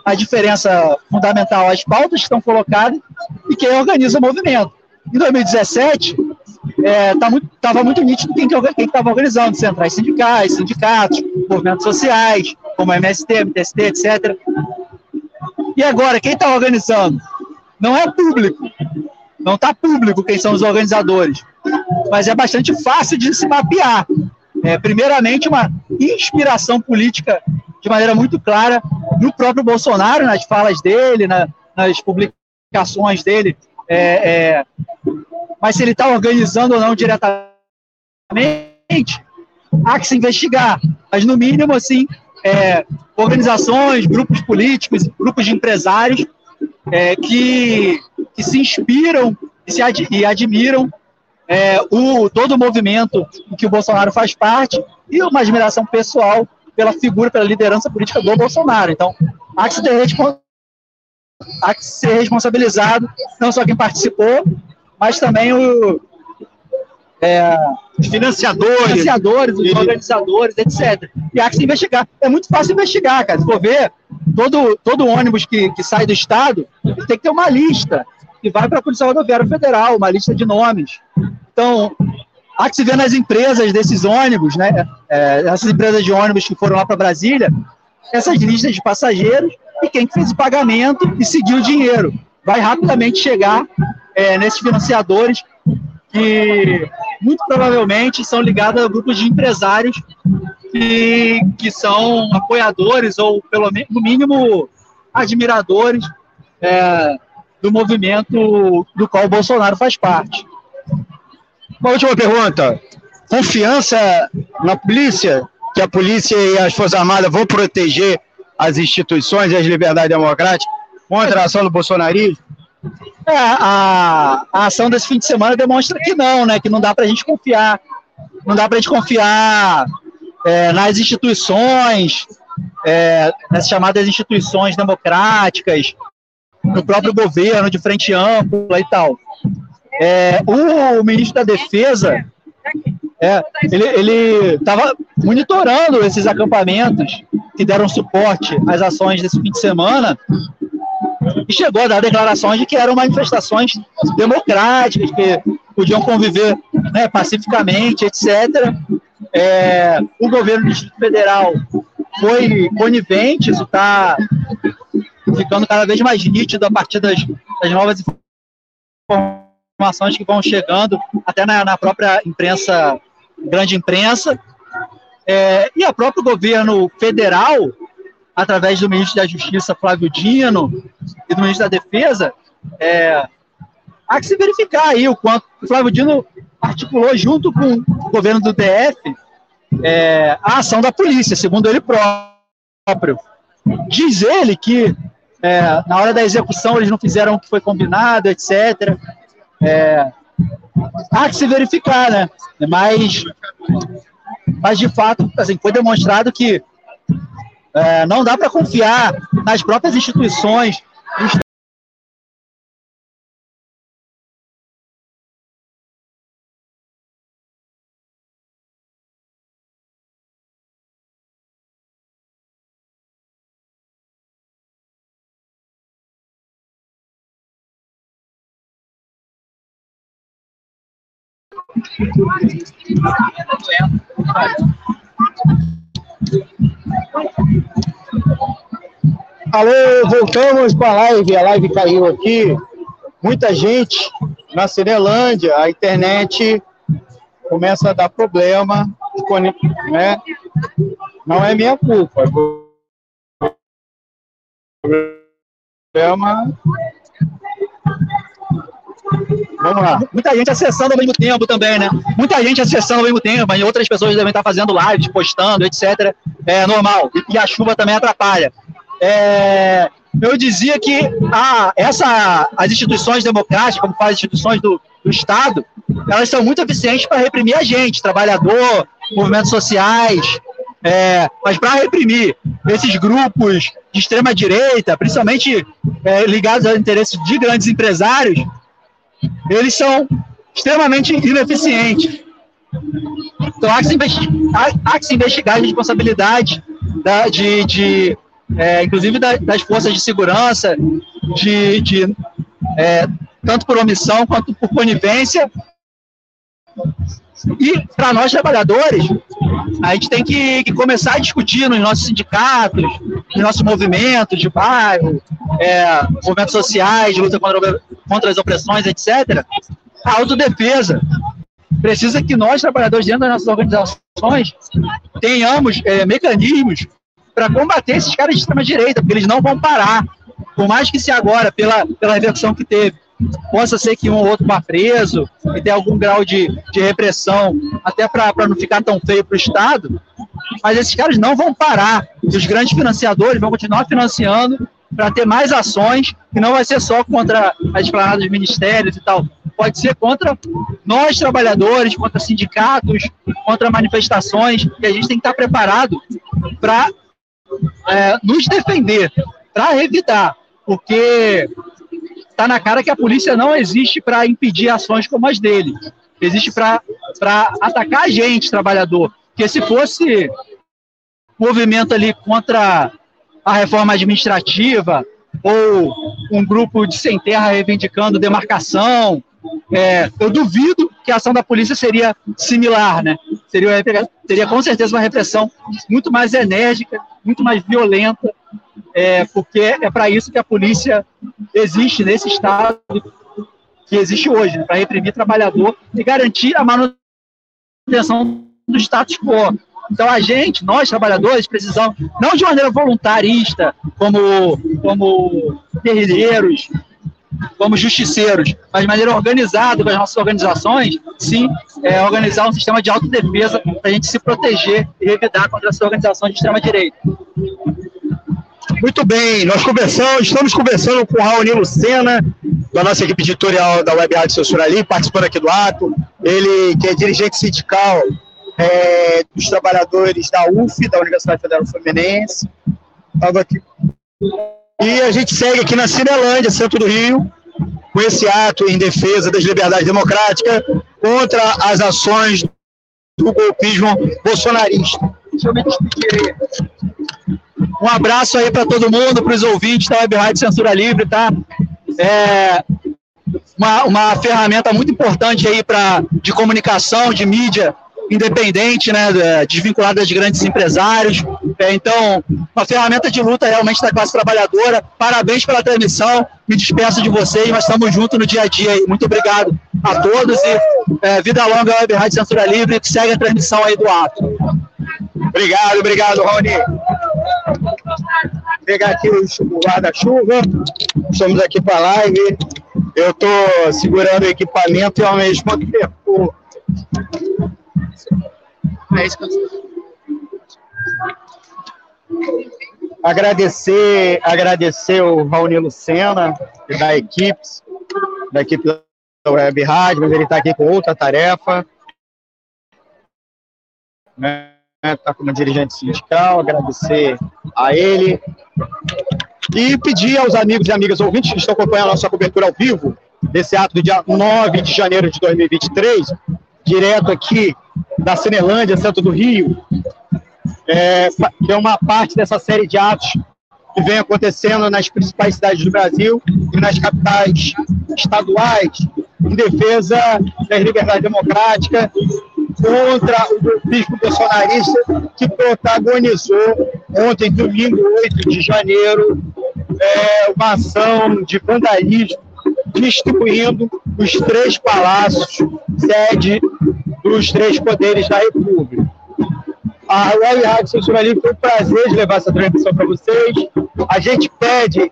a diferença fundamental, as pautas que estão colocadas e quem organiza o movimento. Em 2017, estava é, muito, tava muito nítido quem estava organizando, centrais sindicais, sindicatos, movimentos sociais, como MST, MTST, etc. E agora, quem está organizando? Não é público, não está público quem são os organizadores, mas é bastante fácil de se mapear. É, primeiramente, uma inspiração política de maneira muito clara no próprio Bolsonaro, nas falas dele, na, nas publicações dele, é, é, mas se ele está organizando ou não diretamente, há que se investigar. Mas, no mínimo, assim, é, organizações, grupos políticos, grupos de empresários é, que, que se inspiram e, se ad, e admiram é, o, todo o movimento em que o Bolsonaro faz parte e uma admiração pessoal pela figura, pela liderança política do Bolsonaro. Então, há que, há que ser responsabilizado, não só quem participou, mas também o, é, os financiadores, financiadores os organizadores, etc. E há que se investigar. É muito fácil investigar, cara. Se for ver, todo, todo ônibus que, que sai do Estado tem que ter uma lista que vai para a Polícia Rodoviária Federal, uma lista de nomes. Então, há que se ver nas empresas desses ônibus, né? É, essas empresas de ônibus que foram lá para Brasília, essas listas de passageiros e quem fez o pagamento e seguiu o dinheiro. Vai rapidamente chegar é, nesses financiadores que muito provavelmente são ligados a grupos de empresários que, que são apoiadores ou, pelo no mínimo, admiradores é, do movimento do qual o Bolsonaro faz parte. Uma última pergunta. Confiança na polícia? Que a polícia e as Forças Armadas vão proteger as instituições e as liberdades democráticas contra a ação do bolsonarismo? É, a, a ação desse fim de semana demonstra que não, né? Que não dá para a gente confiar. Não dá para a gente confiar é, nas instituições, é, nas chamadas instituições democráticas, no próprio governo de frente ampla e tal. É, o ministro da Defesa, é, ele estava monitorando esses acampamentos que deram suporte às ações desse fim de semana e chegou a dar declarações de que eram manifestações democráticas, que podiam conviver né, pacificamente, etc. É, o governo do Distrito Federal foi conivente, isso está ficando cada vez mais nítido a partir das, das novas informações que vão chegando, até na, na própria imprensa, grande imprensa. É, e o próprio governo federal através do ministro da Justiça, Flávio Dino, e do ministro da Defesa, é, há que se verificar aí o quanto o Flávio Dino articulou junto com o governo do DF é, a ação da polícia, segundo ele próprio. Diz ele que é, na hora da execução eles não fizeram o que foi combinado, etc. É, há que se verificar, né? Mas, mas de fato, assim, foi demonstrado que é, não dá para confiar nas próprias instituições. Alô, voltamos para a live. A live caiu aqui. Muita gente na Cinelândia. A internet começa a dar problema. Né? Não é minha culpa. Problema. Vamos lá. Muita gente acessando ao mesmo tempo também, né? Muita gente acessando ao mesmo tempo, e outras pessoas devem estar fazendo lives, postando, etc. É normal. E a chuva também atrapalha. É, eu dizia que a, essa, as instituições democráticas, como as instituições do, do Estado, elas são muito eficientes para reprimir a gente, trabalhador, movimentos sociais, é, mas para reprimir esses grupos de extrema direita, principalmente é, ligados aos interesses de grandes empresários, eles são extremamente ineficientes. Então há que se investigar, há, que se investigar a responsabilidade da, de, de é, inclusive da, das forças de segurança, de, de é, tanto por omissão quanto por conivência. E para nós trabalhadores, a gente tem que, que, começar a discutir nos nossos sindicatos, nos nossos movimentos de bairro, é, movimentos sociais, de luta contra, contra as opressões, etc., a autodefesa. Precisa que nós, trabalhadores, dentro das nossas organizações, tenhamos é, mecanismos para combater esses caras de extrema-direita, porque eles não vão parar. Por mais que se agora, pela, pela reversão que teve, possa ser que um ou outro vá preso e tenha algum grau de, de repressão, até para não ficar tão feio para o Estado, mas esses caras não vão parar. E os grandes financiadores vão continuar financiando para ter mais ações, que não vai ser só contra as esplanadas dos ministérios e tal, pode ser contra nós, trabalhadores, contra sindicatos, contra manifestações, e a gente tem que estar preparado para é, nos defender, para revidar, porque está na cara que a polícia não existe para impedir ações como as dele, existe para atacar a gente, trabalhador. Porque se fosse movimento ali contra a reforma administrativa, ou um grupo de sem terra reivindicando demarcação, é, eu duvido que a ação da polícia seria similar, né? Seria, seria com certeza uma repressão muito mais enérgica, muito mais violenta, é, porque é para isso que a polícia existe nesse estado que existe hoje, né? para reprimir trabalhador e garantir a manutenção do status quo. Então, a gente, nós trabalhadores, precisamos, não de maneira voluntarista, como, como guerrilheiros, como justiceiros, mas de maneira organizada com as nossas organizações, sim, é, organizar um sistema de autodefesa para a gente se proteger e revidar contra essa organização de extrema-direita. Muito bem, nós conversamos, estamos conversando com o Raoni Lucena, da nossa equipe editorial da Web Rádio Censura Ali, participando aqui do ato. Ele que é dirigente sindical é, dos trabalhadores da UF, da Universidade Federal Fluminense. Estava aqui e a gente segue aqui na Cinelândia, centro do Rio, com esse ato em defesa das liberdades democráticas contra as ações do golpismo bolsonarista. Deixa eu me despedir aí. Um abraço aí para todo mundo, para os ouvintes da Web Rádio Censura Livre, tá? É uma, uma ferramenta muito importante aí para de comunicação, de mídia independente, né, desvinculada de grandes empresários. É, então, uma ferramenta de luta realmente da classe trabalhadora. Parabéns pela transmissão. Me despeço de vocês, mas estamos juntos no dia a dia. Aí. Muito obrigado a todos e é, vida longa Web Rádio Censura Livre, que segue a transmissão aí do ato. Obrigado, obrigado, Rony. Pegar aqui o guarda-chuva. Estamos aqui para a live. Eu estou segurando o equipamento e ao mesmo tempo é Agradecer, agradecer o Raoni Lucena da equipe, da equipe da Web Rádio, mas ele está aqui com outra tarefa. Né? Está como dirigente sindical, agradecer a ele. E pedir aos amigos e amigas ouvintes que estão acompanhando a nossa cobertura ao vivo, desse ato do dia 9 de janeiro de 2023, direto aqui da Cinelândia, centro do Rio, é, que é uma parte dessa série de atos que vem acontecendo nas principais cidades do Brasil e nas capitais estaduais, em defesa das liberdades democráticas, contra o golpismo bolsonarista que protagonizou ontem, domingo 8 de janeiro, é, uma ação de vandalismo destruindo os três palácios, sede dos três poderes da República. A Web Rádio Censura Livre foi um prazer de levar essa transmissão para vocês. A gente pede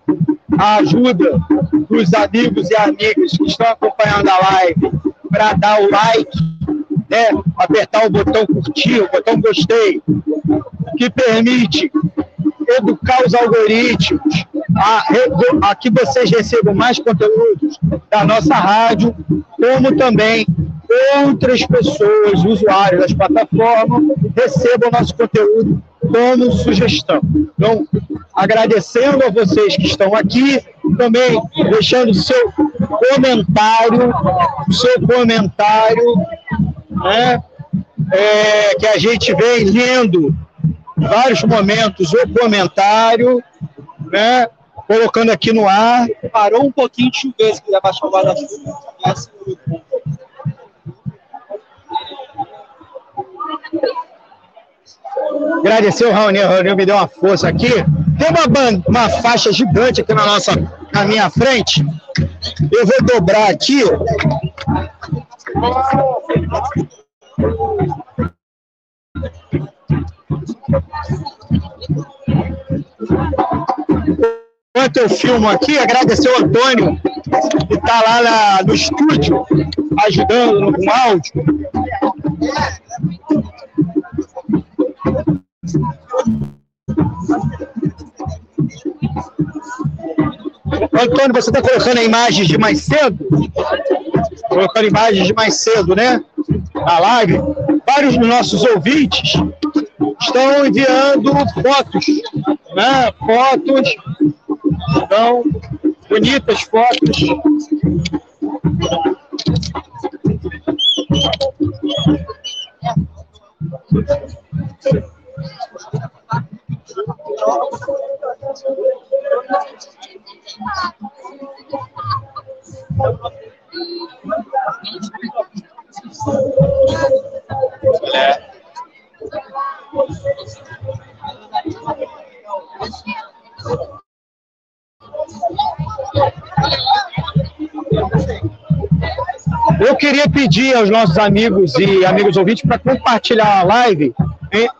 a ajuda dos amigos e amigas que estão acompanhando a live para dar o like, né? apertar o botão curtir, o botão gostei, que permite educar os algoritmos a, a que vocês recebam mais conteúdos da nossa rádio, como também outras pessoas, usuários das plataformas, recebam nosso conteúdo como sugestão. Então, agradecendo a vocês que estão aqui, também deixando seu comentário, seu comentário, né, é, que a gente vem lendo vários momentos o comentário, né, colocando aqui no ar. Parou um pouquinho de chover, se quiser baixar o guarda-chuva. Agradecer o Raoni, o Raoni me deu uma força aqui. Tem uma, uma faixa gigante aqui na nossa, na minha frente. Eu vou dobrar aqui. Enquanto eu filmo aqui, agradecer o Antônio, que está lá na, no estúdio, ajudando com áudio. Antônio, você está colocando imagens de mais cedo? Colocando imagens de mais cedo, né? Na live. Vários dos nossos ouvintes estão enviando fotos, né? Fotos. Então, bonitas fotos. É. Eu queria pedir aos nossos amigos e amigos ouvintes para compartilhar a live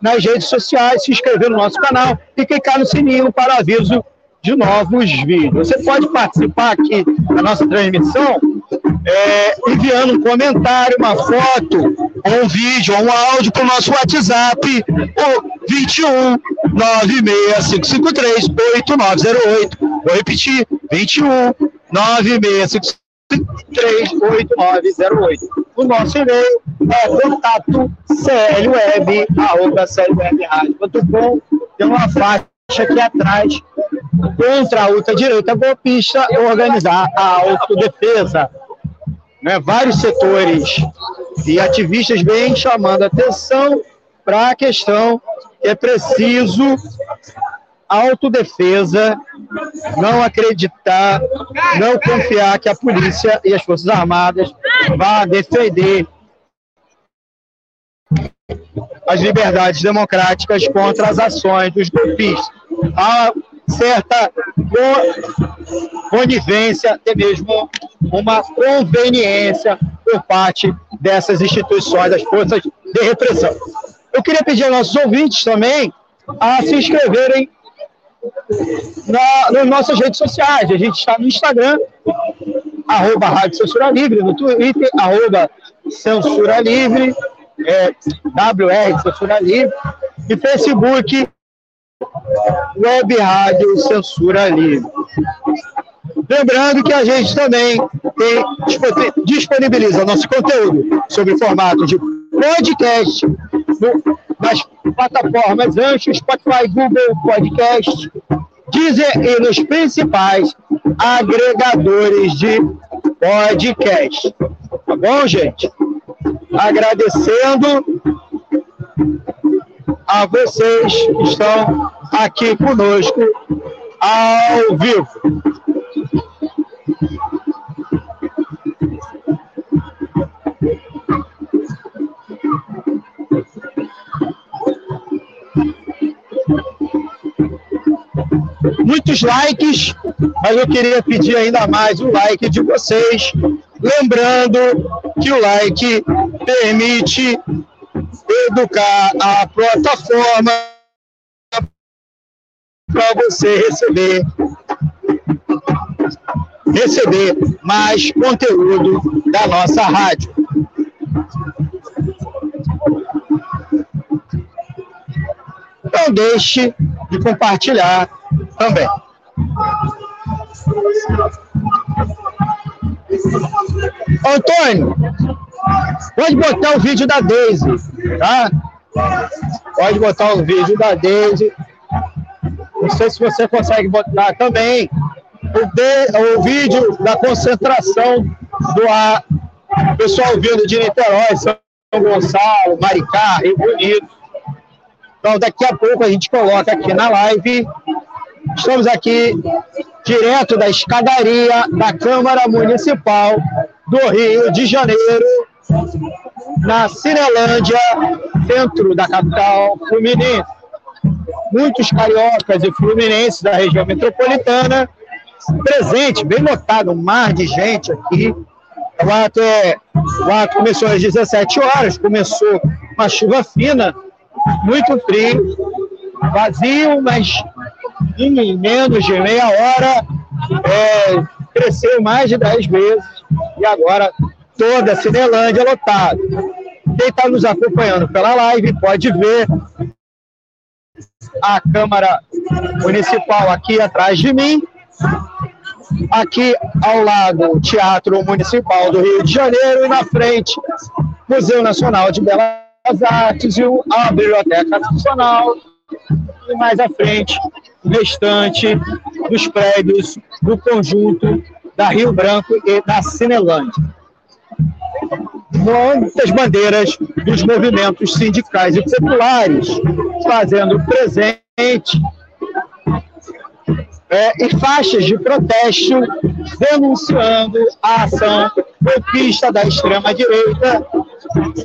nas redes sociais, se inscrever no nosso canal e clicar no sininho para aviso de novos vídeos. Você pode participar aqui da nossa transmissão é, enviando um comentário, uma foto, ou um vídeo, ou um áudio para o nosso WhatsApp, o 21 96553 8908. Vou repetir, 21 96553 8908. O nosso e-mail é contato clweb.com. Tem uma faixa aqui atrás contra a ultradireita golpista organizar a autodefesa. Né? Vários setores e ativistas vêm chamando atenção para a questão que é preciso autodefesa, não acreditar, não confiar que a polícia e as Forças Armadas vão defender as liberdades democráticas contra as ações dos golpistas. Há certa conivência, até mesmo uma conveniência por parte dessas instituições, das forças de repressão. Eu queria pedir aos nossos ouvintes também a se inscreverem na, nas nossas redes sociais. A gente está no Instagram, arroba Rádio Censura Livre, no Twitter, arroba Censura Livre, é, WR Censura Livre, e Facebook, Web Rádio Censura Livre. Lembrando que a gente também tem, disponibiliza nosso conteúdo sobre formato de podcast nas plataformas Ancho, Spotify, Google Podcast, Deezer e nos principais agregadores de podcast. Tá bom, gente? Agradecendo a vocês que estão aqui conosco ao vivo. Muitos likes, mas eu queria pedir ainda mais o like de vocês. Lembrando que o like permite educar a plataforma para você receber receber mais conteúdo da nossa rádio. Não deixe de compartilhar também. Antônio, pode botar o vídeo da Daisy, tá? Pode botar o vídeo da Daisy. Não sei se você consegue botar também o, de, o vídeo da concentração do ar. Pessoal vindo de Niterói, São Gonçalo, Maricá, Rio Bonito. Então, daqui a pouco a gente coloca aqui na live. Estamos aqui direto da escadaria da Câmara Municipal do Rio de Janeiro, na Cinelândia, centro da capital fluminense. Muitos cariocas e fluminenses da região metropolitana presente, bem lotado, um mar de gente aqui. O ato, é, o ato começou às 17 horas, começou uma chuva fina, muito frio, vazio, mas em menos de meia hora é, cresceu mais de 10 vezes e agora toda a Cinelândia lotada. Quem está nos acompanhando pela live pode ver a Câmara Municipal aqui atrás de mim. Aqui ao lado, o Teatro Municipal do Rio de Janeiro e na frente, Museu Nacional de Belas Artes e a Biblioteca Nacional. E mais à frente, o restante dos prédios do conjunto da Rio Branco e da Cinelândia. Muitas bandeiras dos movimentos sindicais e populares fazendo presente é, e faixas de protesto denunciando a ação golpista da extrema-direita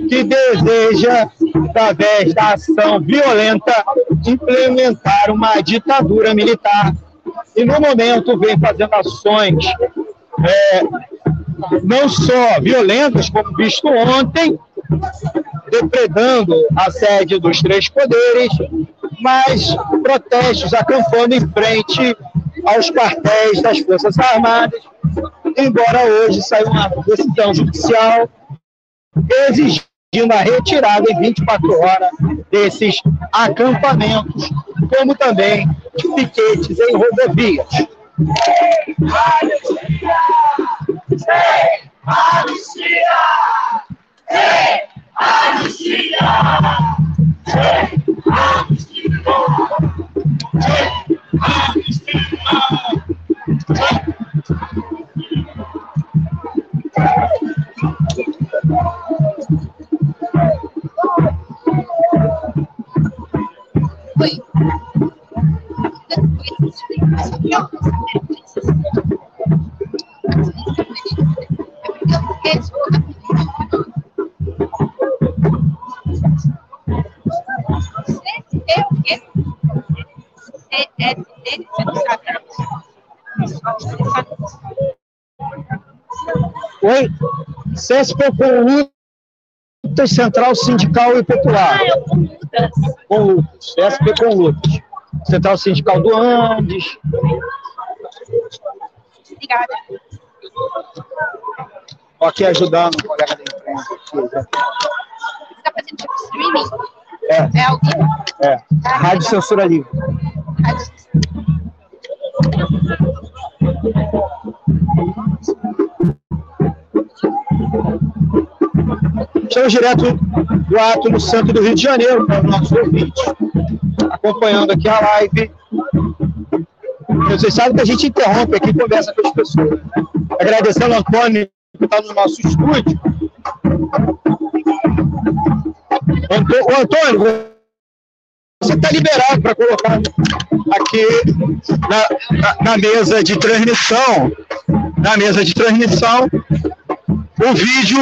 que deseja, através da ação violenta, implementar uma ditadura militar. E, no momento, vem fazendo ações é, não só violentas, como visto ontem, depredando a sede dos três poderes, mas protestos acampando em frente aos quartéis das Forças Armadas, embora hoje saia uma decisão judicial exigindo a retirada em 24 horas desses acampamentos, como também de piquetes em rodovias. Anistia! Sem anistia! Sem anistia! Sem anistia! Sem anistia! Oi. Oi? CSP com lutas Central Sindical e Popular. Com lutas. CSP com lutas. Central Sindical do Andes. Obrigada. Aqui ajudando o colega da imprensa. Você está fazendo tipo streaming? É. É ao vivo? É. Rádio Censura Livre. Rádio Estamos direto do ato no Santo do Rio de Janeiro, para os nossos ouvintes, acompanhando aqui a live. Vocês sabem que a gente interrompe aqui e conversa com as pessoas. Agradecendo ao Antônio, que está no nosso estúdio. O Antônio, você está liberado para colocar aqui na, na, na, mesa de transmissão, na mesa de transmissão, o vídeo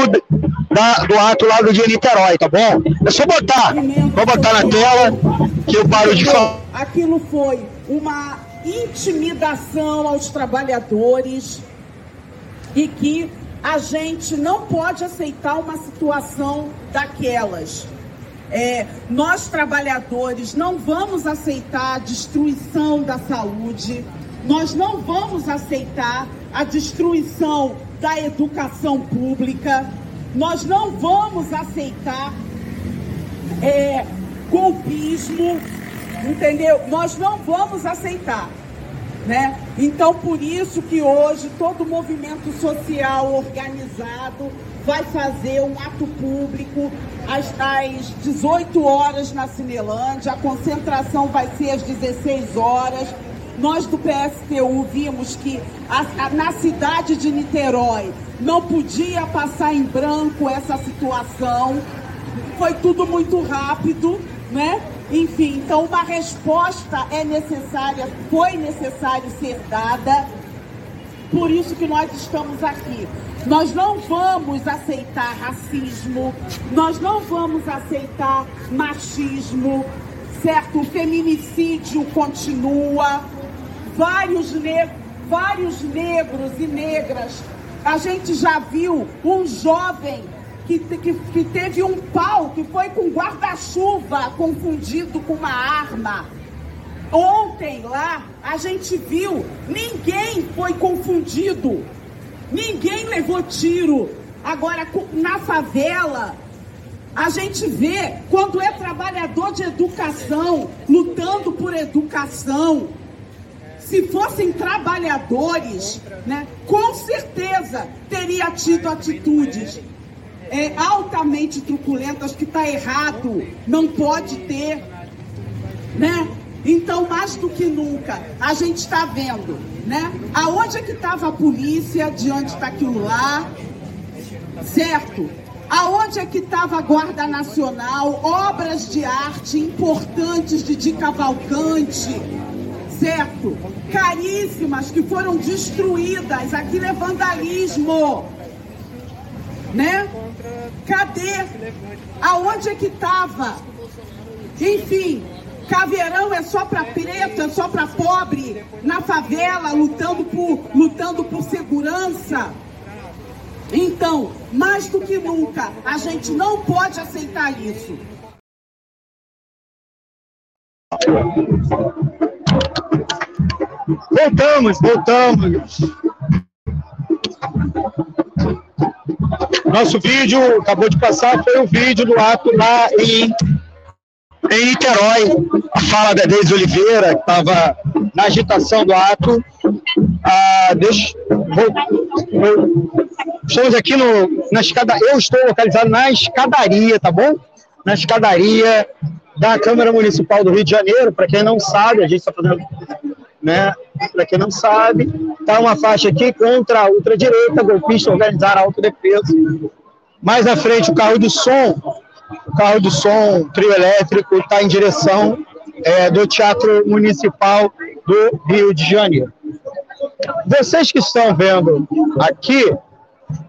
da, do ato lá do dia Niterói, tá bom? É só botar, vou botar na tela que eu paro de falar. Aquilo foi uma intimidação aos trabalhadores e que a gente não pode aceitar uma situação daquelas. É, nós, trabalhadores, não vamos aceitar a destruição da saúde, nós não vamos aceitar a destruição da educação pública, nós não vamos aceitar é, golpismo, entendeu? Nós não vamos aceitar. Né? Então, por isso que hoje todo movimento social organizado vai fazer um ato público às, às 18 horas na Cinelândia, a concentração vai ser às 16 horas. Nós do PSTU vimos que a, a, na cidade de Niterói não podia passar em branco essa situação, foi tudo muito rápido, né? Enfim, então uma resposta é necessária, foi necessário ser dada, por isso que nós estamos aqui. Nós não vamos aceitar racismo, nós não vamos aceitar machismo, certo? O feminicídio continua, vários, ne vários negros e negras. A gente já viu um jovem que, que, que teve um pau que foi com guarda-chuva confundido com uma arma. Ontem lá a gente viu, ninguém foi confundido, ninguém levou tiro. Agora na favela a gente vê quando é trabalhador de educação lutando por educação. Se fossem trabalhadores, né, com certeza teria tido atitudes é, altamente truculentas, que está errado, não pode ter, né? Então, mais do que nunca, a gente está vendo, né? Aonde é que estava a polícia diante daquilo lá, certo? Aonde é que estava a Guarda Nacional, obras de arte importantes de Di Cavalcante, certo? Caríssimas que foram destruídas, aquilo é vandalismo, né? Cadê? Aonde é que estava? Enfim, caveirão é só para preto, é só para pobre, na favela, lutando por, lutando por segurança. Então, mais do que nunca, a gente não pode aceitar isso. Voltamos, voltamos. Nosso vídeo, acabou de passar, foi o vídeo do ato lá em, em Niterói. A fala da Deise Oliveira, que estava na agitação do ato. Ah, deixa, vou, vou, estamos aqui no, na escada, eu estou localizado na escadaria, tá bom? Na escadaria da Câmara Municipal do Rio de Janeiro. Para quem não sabe, a gente está fazendo né? Para quem não sabe, tá uma faixa aqui contra a ultradireita, golpista organizar a autodefesa. Mais à frente, o carro do som, o carro do som, trio elétrico, está em direção é, do Teatro Municipal do Rio de Janeiro. Vocês que estão vendo aqui,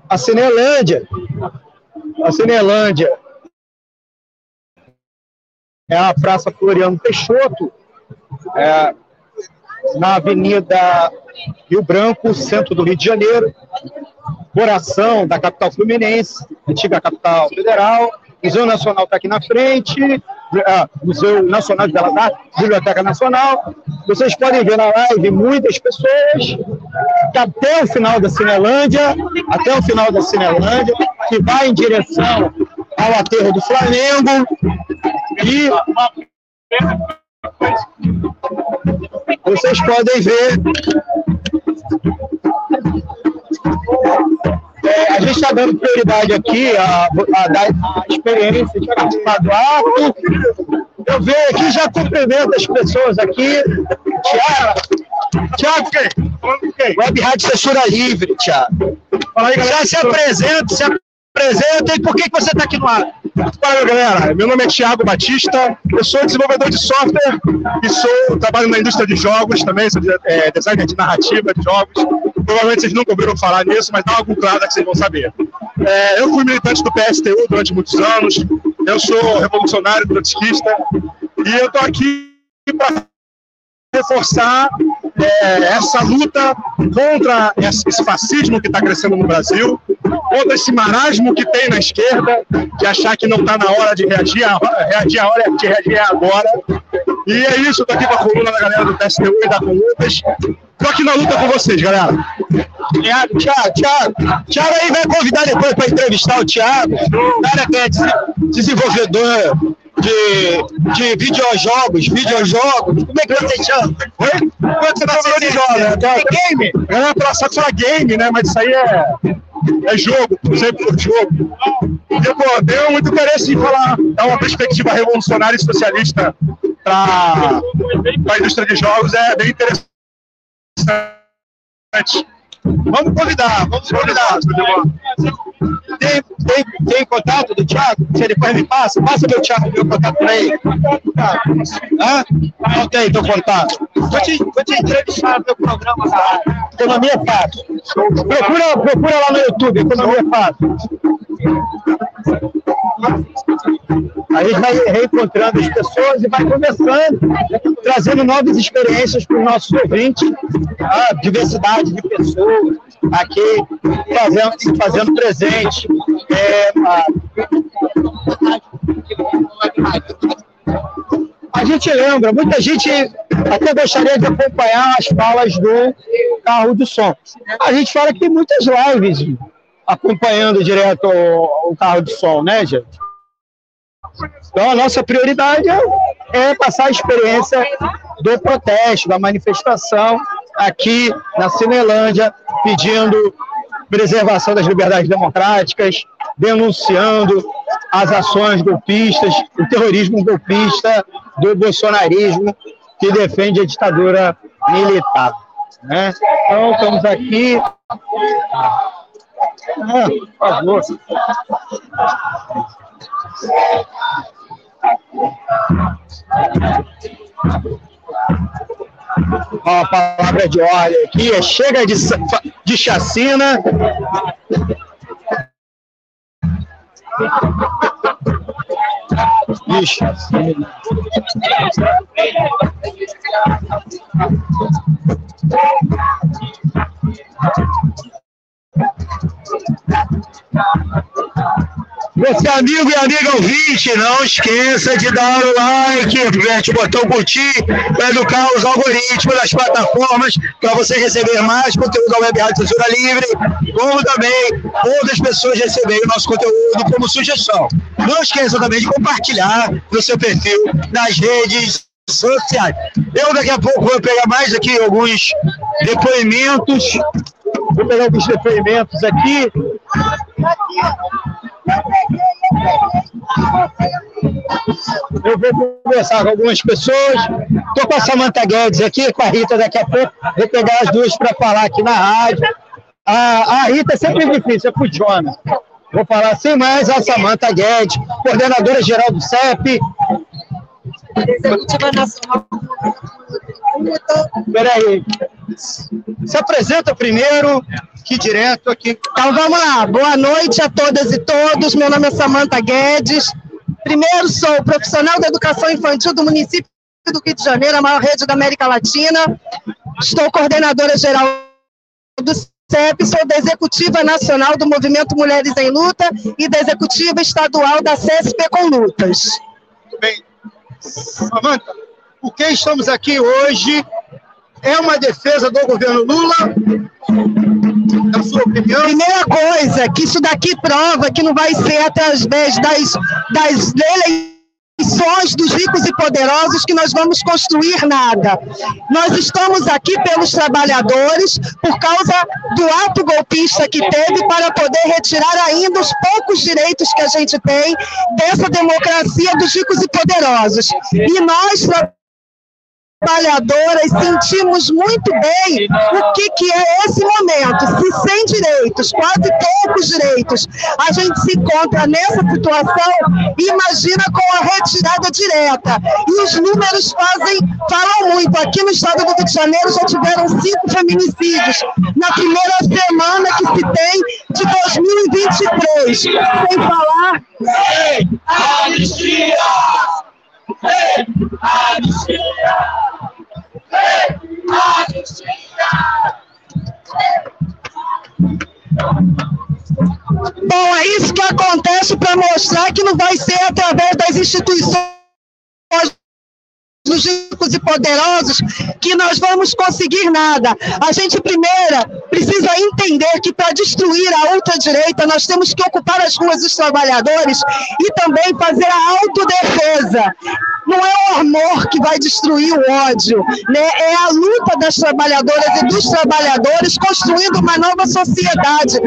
a Cinelândia, a Cinelândia é a Praça Floriano Peixoto, é, na Avenida Rio Branco, centro do Rio de Janeiro, coração da capital fluminense, antiga capital federal. Museu Nacional está aqui na frente, ah, Museu Nacional de Belas Artes, Biblioteca Nacional. Vocês podem ver na live muitas pessoas que até o final da Cinelândia, até o final da Cinelândia, que vai em direção ao aterro do Flamengo e vocês podem ver. É, a gente está dando prioridade aqui a, a, a experiência de participar do ato. Eu vejo aqui, já cumprimento as pessoas aqui. Tiago, Tiago, Web Rádio Censura Livre, Tiago. Já se apresenta, se apresenta e por que, que você está aqui no ar? Fala galera, meu nome é Thiago Batista, eu sou desenvolvedor de software e sou, trabalho na indústria de jogos também, sou é, designer de narrativa de jogos. Provavelmente vocês nunca ouviram falar nisso, mas dá uma googlada que vocês vão saber. É, eu fui militante do PSTU durante muitos anos, eu sou revolucionário trotskista. E eu estou aqui para reforçar é, essa luta contra esse fascismo que está crescendo no Brasil, contra esse marasmo que tem na esquerda, de achar que não está na hora de reagir, a, reagir a hora de reagir agora. E é isso, estou aqui com a coluna da galera do PSTU e da Comutas. Estou aqui na luta com vocês, galera. Tiago, Tiago, Tiago. Tiago aí vai convidar depois para entrevistar o Tiago. Cara que é desenvolvedor de, de videojogos, videojogos. Como é que você chama? Oi? Quanto você tá falando de jogos? É game? Só que falar game, né? Mas isso aí é, é jogo, sempre por jogo. E, pô, tenho muito interesse em falar, dar uma perspectiva revolucionária e socialista para a indústria de jogos, é bem interessante. Vamos convidar, vamos convidar. Tem, tem, tem contato do Thiago? Ele depois me passa, passa meu Thiago, meu contato para ele. Hã? Não tem teu contato. Vou te, vou te entrevistar no meu programa da. Economia Fácil. Procura, procura lá no YouTube, Economia Fácil. A gente vai reencontrando as pessoas e vai conversando, trazendo novas experiências para os nossos ouvintes, a diversidade de pessoas aqui fazendo, fazendo presente. É, a, gente lembra, muita gente até gostaria de acompanhar as falas do carro do som. A gente fala que tem muitas lives acompanhando direto o, carro de som, né, gente? Então, a nossa prioridade é, é passar a experiência do protesto, da manifestação aqui na Cinelândia, pedindo preservação das liberdades democráticas, denunciando as ações golpistas, o terrorismo golpista do bolsonarismo que defende a ditadura militar. Né? Então, estamos aqui. Ah, por favor. A palavra de ordem aqui é chega de, de chacina. Ixi. Você, amigo e amiga ouvinte, não esqueça de dar o like, aperte o botão curtir para educar os algoritmos das plataformas para você receber mais conteúdo da Web Rádio Censura Livre, como também outras pessoas receberem o nosso conteúdo como sugestão. Não esqueça também de compartilhar no seu perfil nas redes sociais. Eu daqui a pouco vou pegar mais aqui alguns depoimentos. Vou pegar alguns depoimentos aqui. Eu vou conversar com algumas pessoas. Estou com a Samanta Guedes aqui, com a Rita daqui a pouco. Vou pegar as duas para falar aqui na rádio. A, a Rita é sempre difícil, é pro Jonas. Vou falar sem mais a Samanta Guedes, coordenadora geral do CEP. Executiva Nacional. Peraí. Se apresenta primeiro, que direto aqui. Então vamos lá. Boa noite a todas e todos. Meu nome é Samanta Guedes. Primeiro, sou profissional da educação infantil do município do Rio de Janeiro, a maior rede da América Latina. Estou coordenadora geral do CEP, sou da Executiva Nacional do Movimento Mulheres em Luta e da Executiva Estadual da CESP com Lutas. Muito bem. Samanta, por que estamos aqui hoje? É uma defesa do governo Lula? Na sua opinião? Primeira coisa, que isso daqui prova que não vai ser através das, das eleições dos ricos e poderosos que nós vamos construir nada. Nós estamos aqui pelos trabalhadores por causa do ato golpista que teve para poder retirar ainda os poucos direitos que a gente tem dessa democracia dos ricos e poderosos. E nós trabalhadoras sentimos muito bem o que, que é esse momento. Se sem direitos, quase poucos direitos, a gente se encontra nessa situação, imagina com a retirada direta. E os números fazem, falam muito. Aqui no estado do Rio de Janeiro já tiveram cinco feminicídios na primeira semana que se tem de 2023. Sem falar. Ei! Ei, anistia! Bom, é isso que acontece para mostrar que não vai ser através das instituições ricos e poderosos que nós vamos conseguir nada. A gente, primeiro, precisa entender que para destruir a ultradireita, nós temos que ocupar as ruas dos trabalhadores e também fazer a autodefesa. Não é o amor que vai destruir o ódio, né? é a luta das trabalhadoras e dos trabalhadores construindo uma nova sociedade,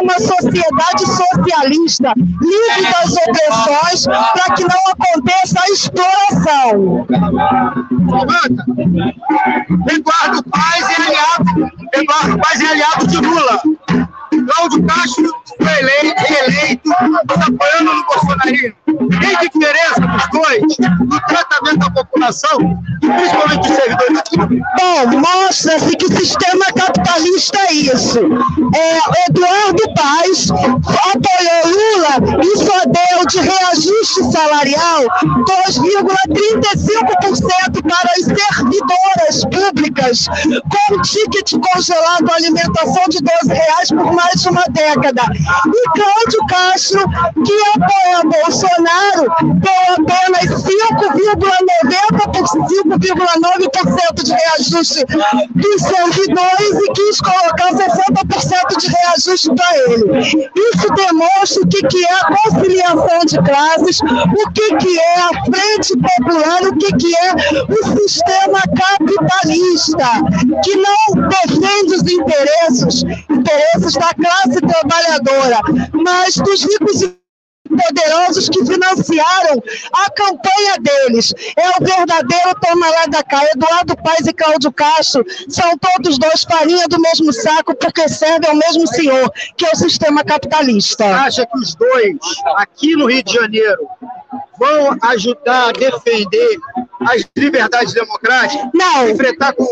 uma sociedade socialista, livre das opressões, para que não aconteça a exploração. Eduardo Paz é aliado, Eduardo Paz é aliado de Lula. Cláudio Castro foi eleito, reeleito, apoiando no bolsonarismo. Tem diferença dos dois no tratamento da população, principalmente dos servidores? Bom, mostra-se que sistema capitalista é isso. É, Eduardo Paz apoiou Lula e só deu de reajuste salarial 2,35% para as servidoras públicas, com ticket congelado alimentação de 12 reais por mais de uma década. E Cláudio Castro, que apoia Bolsonaro, deu apenas 5,9% de reajuste dos servidores e quis colocar 60% de reajuste para ele. Isso demonstra o que, que é a conciliação de classes, o que, que é a frente popular, o que, que é o sistema capitalista, que não defende os interesses, interesses da classe trabalhadora, mas dos ricos e poderosos que financiaram a campanha deles. É o verdadeiro toma lá da cá. Eduardo Paes e Cláudio Castro são todos dois farinha do mesmo saco porque servem ao mesmo senhor, que é o sistema capitalista. Acha que os dois, aqui no Rio de Janeiro, vão ajudar a defender as liberdades democráticas? Não. Enfrentar com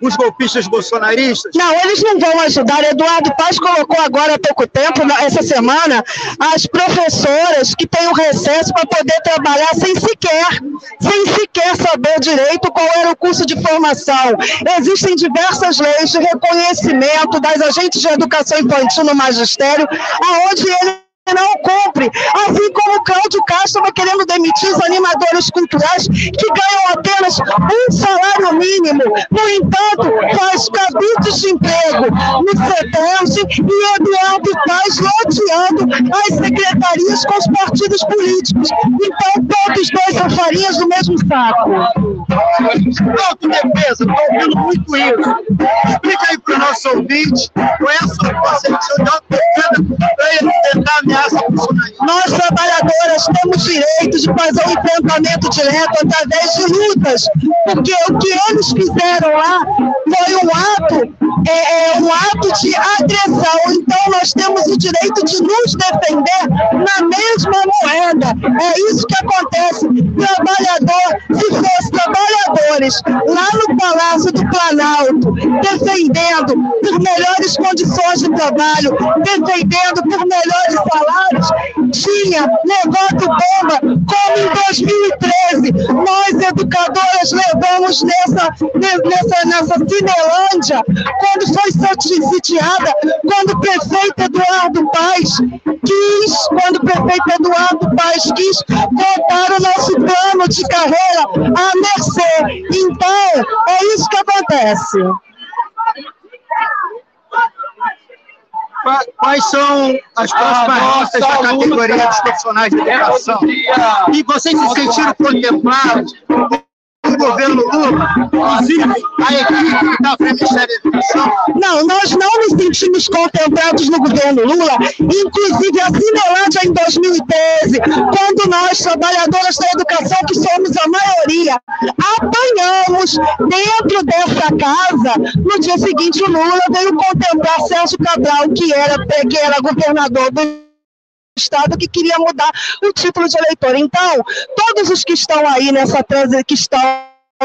os golpistas bolsonaristas? Não, eles não vão ajudar. Eduardo Paz colocou agora há pouco tempo, essa semana, as professoras que têm o recesso para poder trabalhar sem sequer, sem sequer saber direito qual era o curso de formação. Existem diversas leis de reconhecimento das agentes de educação infantil no magistério, aonde ele não cumpre. Assim como Cláudio Castro estava querendo demitir os animadores culturais que ganham apenas um salário mínimo. No entanto, faz cabides de emprego no CETES e Eduardo faz loteando as secretarias com os partidos políticos. Então, todos dois são farinhas do mesmo saco. Autodefesa, estou ouvindo muito isso. Explica aí para o nosso ouvinte qual é a concepção de autodefesa para enfrentar ameaça nós, trabalhadoras, temos direito de fazer um enfrentamento direto através de lutas, porque o que eles fizeram lá foi um ato, é, é, um ato de agressão. Então, nós temos o direito de nos defender na mesma moeda. É isso que acontece. Trabalhador, se fosse trabalhadores lá no Palácio do Planalto, defendendo por melhores condições de trabalho, defendendo por melhores salários, tinha levado bomba, como em 2013 nós, educadoras, levamos nessa, nessa, nessa Cinelândia, quando foi sitiada, quando o prefeito Eduardo Paes quis, quando o prefeito Eduardo Paes quis botar o nosso plano de carreira à mercê. Então, é isso que acontece. Quais são as próximas listas da categoria dos profissionais de educação? E vocês se sentiram contemplados governo Lula, inclusive a equipe do Ministério da Educação? Não, nós não nos sentimos contemplados no governo Lula, inclusive a Cinelândia em 2013, quando nós, trabalhadoras da educação, que somos a maioria, apanhamos dentro dessa casa, no dia seguinte o Lula veio contemplar Sérgio Cabral, que era, que era governador do Estado que queria mudar o título de eleitor. Então, todos os que estão aí nessa que estão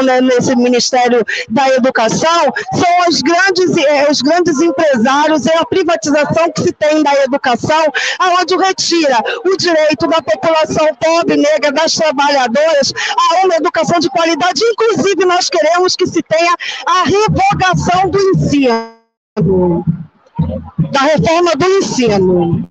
né, nesse Ministério da Educação são os grandes, é, os grandes empresários, é a privatização que se tem da educação, aonde retira o direito da população pobre, negra, das trabalhadoras a uma educação de qualidade. Inclusive, nós queremos que se tenha a revogação do ensino, da reforma do ensino.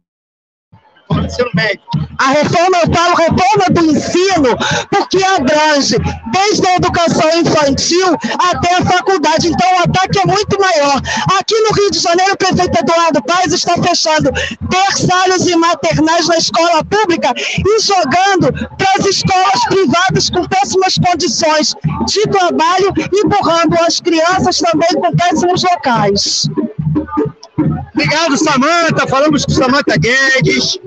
Ensino médio. A reforma, eu falo reforma do ensino, porque abrange desde a educação infantil até a faculdade. Então, o ataque é muito maior. Aqui no Rio de Janeiro, o prefeito Eduardo Paes está fechando berçários e maternais na escola pública e jogando para as escolas privadas com péssimas condições de trabalho empurrando as crianças também com péssimos locais. Obrigado, Samanta. Falamos com Samanta Guedes.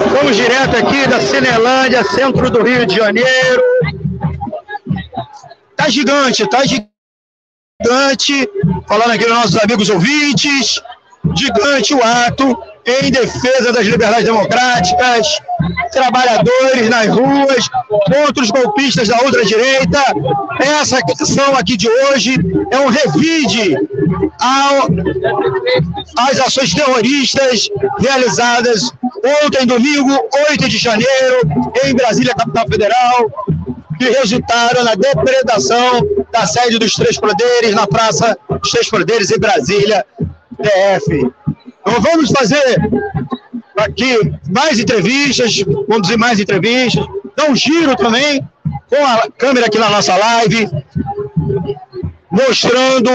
Vamos direto aqui da Cinelândia, centro do Rio de Janeiro. Tá gigante, tá gigante. Falando aqui dos nossos amigos ouvintes. Gigante o ato em defesa das liberdades democráticas, trabalhadores nas ruas, contra os golpistas da ultradireita. Essa ação aqui de hoje é um revide ao, às ações terroristas realizadas ontem, domingo, 8 de janeiro, em Brasília, capital federal, que resultaram na depredação da sede dos Três Poderes, na Praça dos Três Poderes, em Brasília, DF. Então vamos fazer aqui mais entrevistas, conduzir mais entrevistas, dar um giro também com a câmera aqui na nossa live, mostrando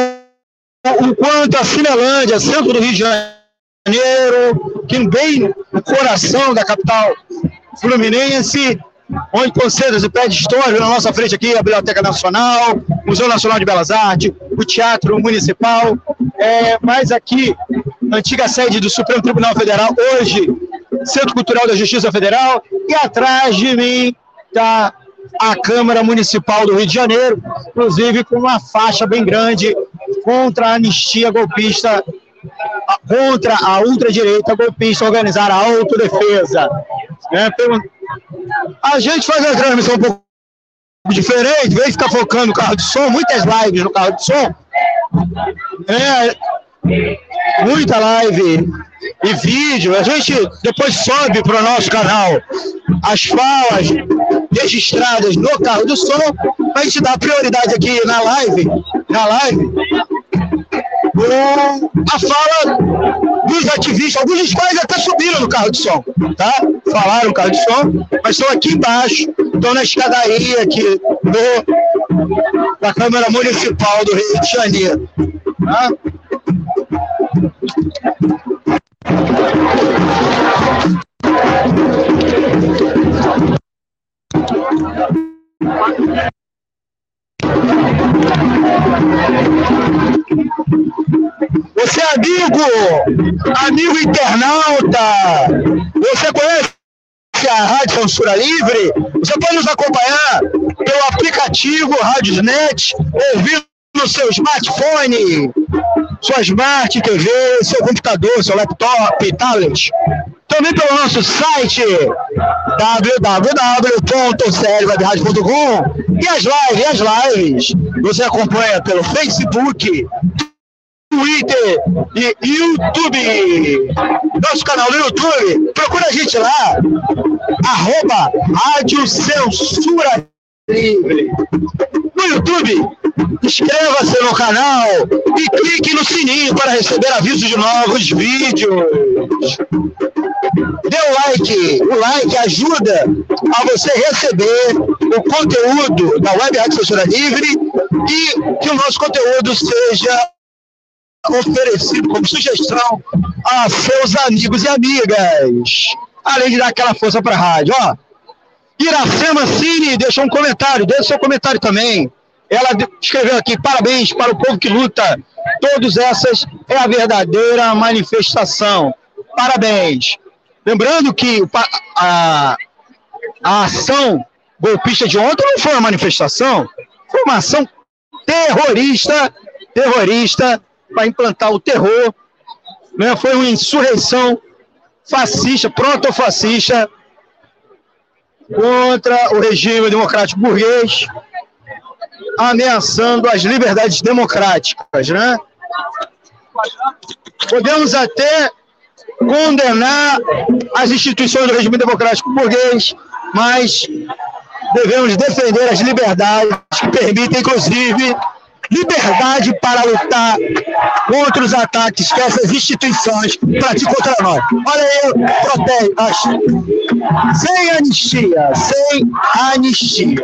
o quanto a Cinelândia, centro do Rio de Janeiro, que bem no coração da capital fluminense, onde concentra o prédio histórico, na nossa frente aqui, a Biblioteca Nacional, Museu Nacional de Belas Artes, o Teatro Municipal, é, mas aqui, antiga sede do Supremo Tribunal Federal, hoje, Centro Cultural da Justiça Federal, e atrás de mim está a Câmara Municipal do Rio de Janeiro, inclusive com uma faixa bem grande contra a anistia golpista, contra a ultradireita golpista organizar a autodefesa. Né? A gente faz a transmissão um pouco diferente, vem ficar focando no carro de som, muitas lives no carro de som. É, muita live e vídeo. A gente depois sobe para o nosso canal as falas registradas no carro do som, a gente dar prioridade aqui na live, na live, a fala dos ativistas, alguns dos quais até subiram no carro de som, tá? Falaram no carro de som, mas estão aqui embaixo, estão na escadaria aqui do, da Câmara Municipal do Rio de Janeiro. Tá? Você é amigo, amigo internauta, você conhece a Rádio Censura Livre? Você pode nos acompanhar pelo aplicativo Radiosnet, ouvindo no seu smartphone, sua smart TV, seu computador, seu laptop, tablet. Também pelo nosso site www.célibadadradio.com e as lives, as lives. Você acompanha pelo Facebook, Twitter e YouTube. Nosso canal no YouTube, procura a gente lá, arroba Rádio Censura Livre. No YouTube, inscreva-se no canal e clique no sininho para receber avisos de novos vídeos. Dê o like, o like ajuda a você receber o conteúdo da Web Rádio Livre e que o nosso conteúdo seja oferecido como sugestão a seus amigos e amigas. Além de dar aquela força para a rádio. Ó, Iracema Cine deixou um comentário, deixa seu comentário também. Ela escreveu aqui: parabéns para o povo que luta. Todas essas é a verdadeira manifestação. Parabéns. Lembrando que a, a ação golpista de ontem não foi uma manifestação, foi uma ação terrorista, terrorista para implantar o terror. Né? Foi uma insurreição fascista, proto-fascista, contra o regime democrático burguês, ameaçando as liberdades democráticas, né? Podemos até condenar as instituições do regime democrático burguês, mas devemos defender as liberdades que permitem, inclusive, liberdade para lutar contra os ataques que essas instituições praticam contra nós. Olha aí, protege, acho. Sem anistia, sem anistia.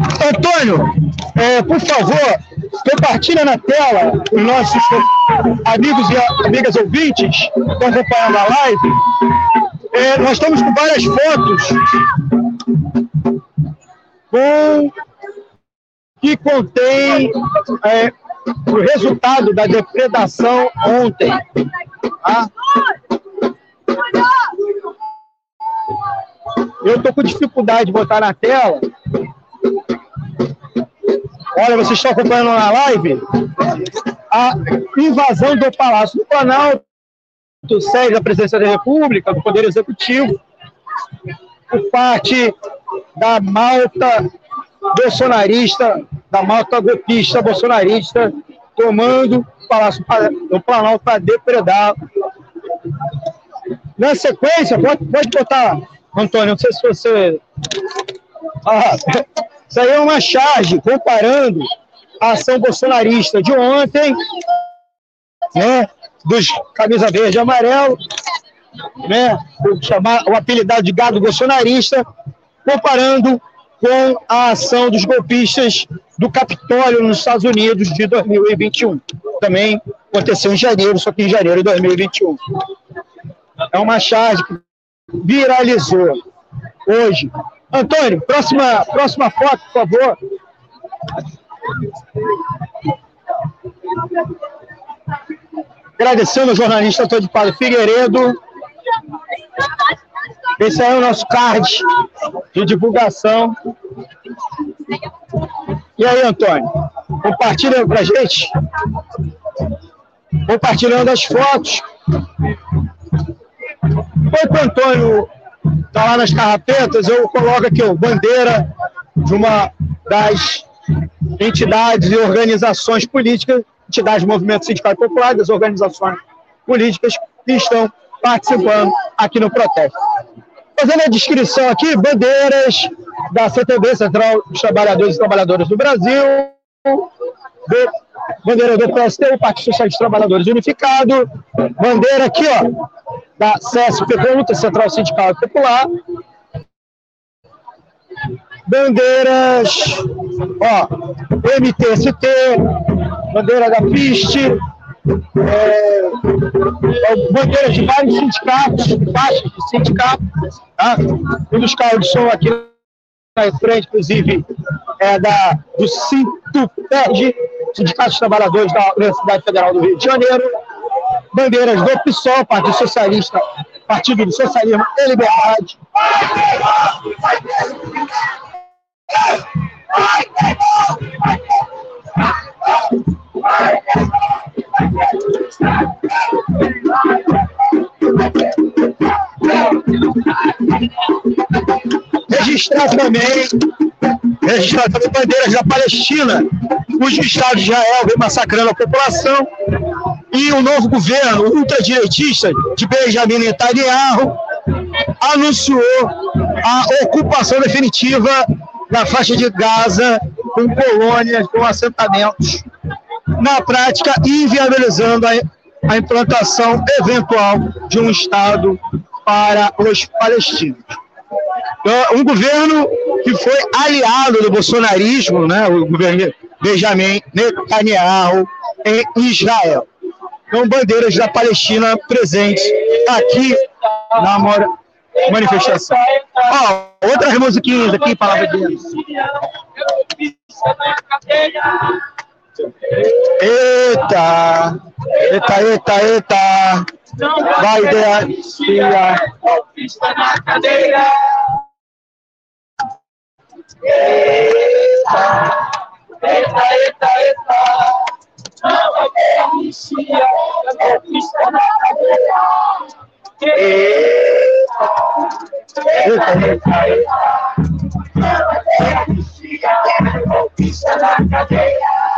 Antônio, é, por favor, compartilha na tela os nossos amigos e amigas ouvintes que estão acompanhando a live. É, nós estamos com várias fotos com que contém é, o resultado da depredação ontem. Tá? Eu estou com dificuldade de botar na tela. Olha, vocês estão acompanhando na live a invasão do Palácio do Planalto, sede da Presidência da República, do Poder Executivo, por parte da malta bolsonarista, da malta golpista bolsonarista, tomando o Palácio do Planalto para depredar. Na sequência, pode, pode botar, Antônio, não sei se você. Ah, isso aí é uma charge comparando a ação bolsonarista de ontem, né, dos camisa verde e amarelo, né, o, chamar, o apelidado de gado bolsonarista, comparando com a ação dos golpistas do Capitólio nos Estados Unidos de 2021. Também aconteceu em janeiro, só que em janeiro de 2021. É uma charge que viralizou hoje. Antônio, próxima, próxima foto, por favor. Agradecendo ao jornalista Antônio Paulo Figueiredo. Esse é o nosso card de divulgação. E aí, Antônio? Compartilha para a gente. Compartilhando as fotos. Enquanto o Antônio está lá nas carrapetas, eu coloco aqui a bandeira de uma das entidades e organizações políticas, entidades do movimento sindical popular, das organizações políticas que estão participando aqui no protesto. Fazendo a descrição aqui, bandeiras da CTB, Central dos Trabalhadores e Trabalhadoras do Brasil, do, bandeira do PST, o Partido Social dos Trabalhadores Unificado, bandeira aqui, ó, da CSP Luta Central Sindical Popular, bandeiras, ó, MTST, bandeira da FIST, é, é, bandeiras de vários sindicatos, faixas de sindicatos, tá? Um dos carros de som aqui na frente, inclusive, é da, do Sintuped, Sindicato dos Trabalhadores da Universidade Federal do Rio de Janeiro, bandeiras do PSOL, Partido Socialista, Partido do Socialismo e Liberdade. Registrar também, registrar também bandeiras da Palestina, cujo Estado de Israel vem massacrando a população, e o novo governo ultradireitista de Benjamin Netanyahu anunciou a ocupação definitiva da faixa de Gaza com colônias, com assentamentos, na prática inviabilizando a, a implantação eventual de um Estado para os palestinos. Então, um governo que foi aliado do bolsonarismo, né, o governo Benjamin Netanyahu em Israel. Então, bandeiras da Palestina presentes aqui na manifestação. Ó, outras musiquinhas aqui, palavra de Deus. Eita! Eita, eita, eita! Vai, Deacia! Golpista na cadeira! Eita! Eita, eita, eita! Não vai ter amnistia! Golpista na cadeira!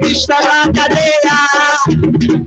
Está na cadeia.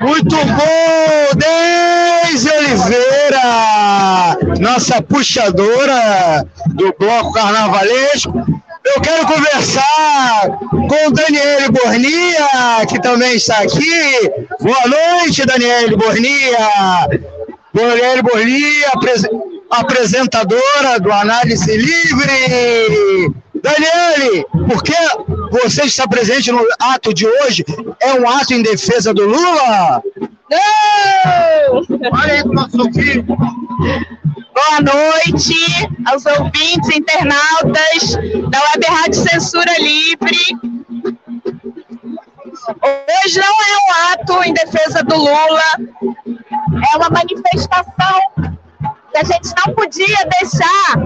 Muito bom, Deise Oliveira, nossa puxadora do bloco carnavalesco. Eu quero conversar com Daniele Bornia, que também está aqui. Boa noite, Daniele Bornia. Daniele Bornia, apres- apresentadora do Análise Livre. Daniele, por que você está presente no ato de hoje? É um ato em defesa do Lula? Não! Olha aí. Boa noite aos ouvintes, internautas da Web Rádio Censura Livre. Hoje não é um ato em defesa do Lula, é uma manifestação a gente não podia deixar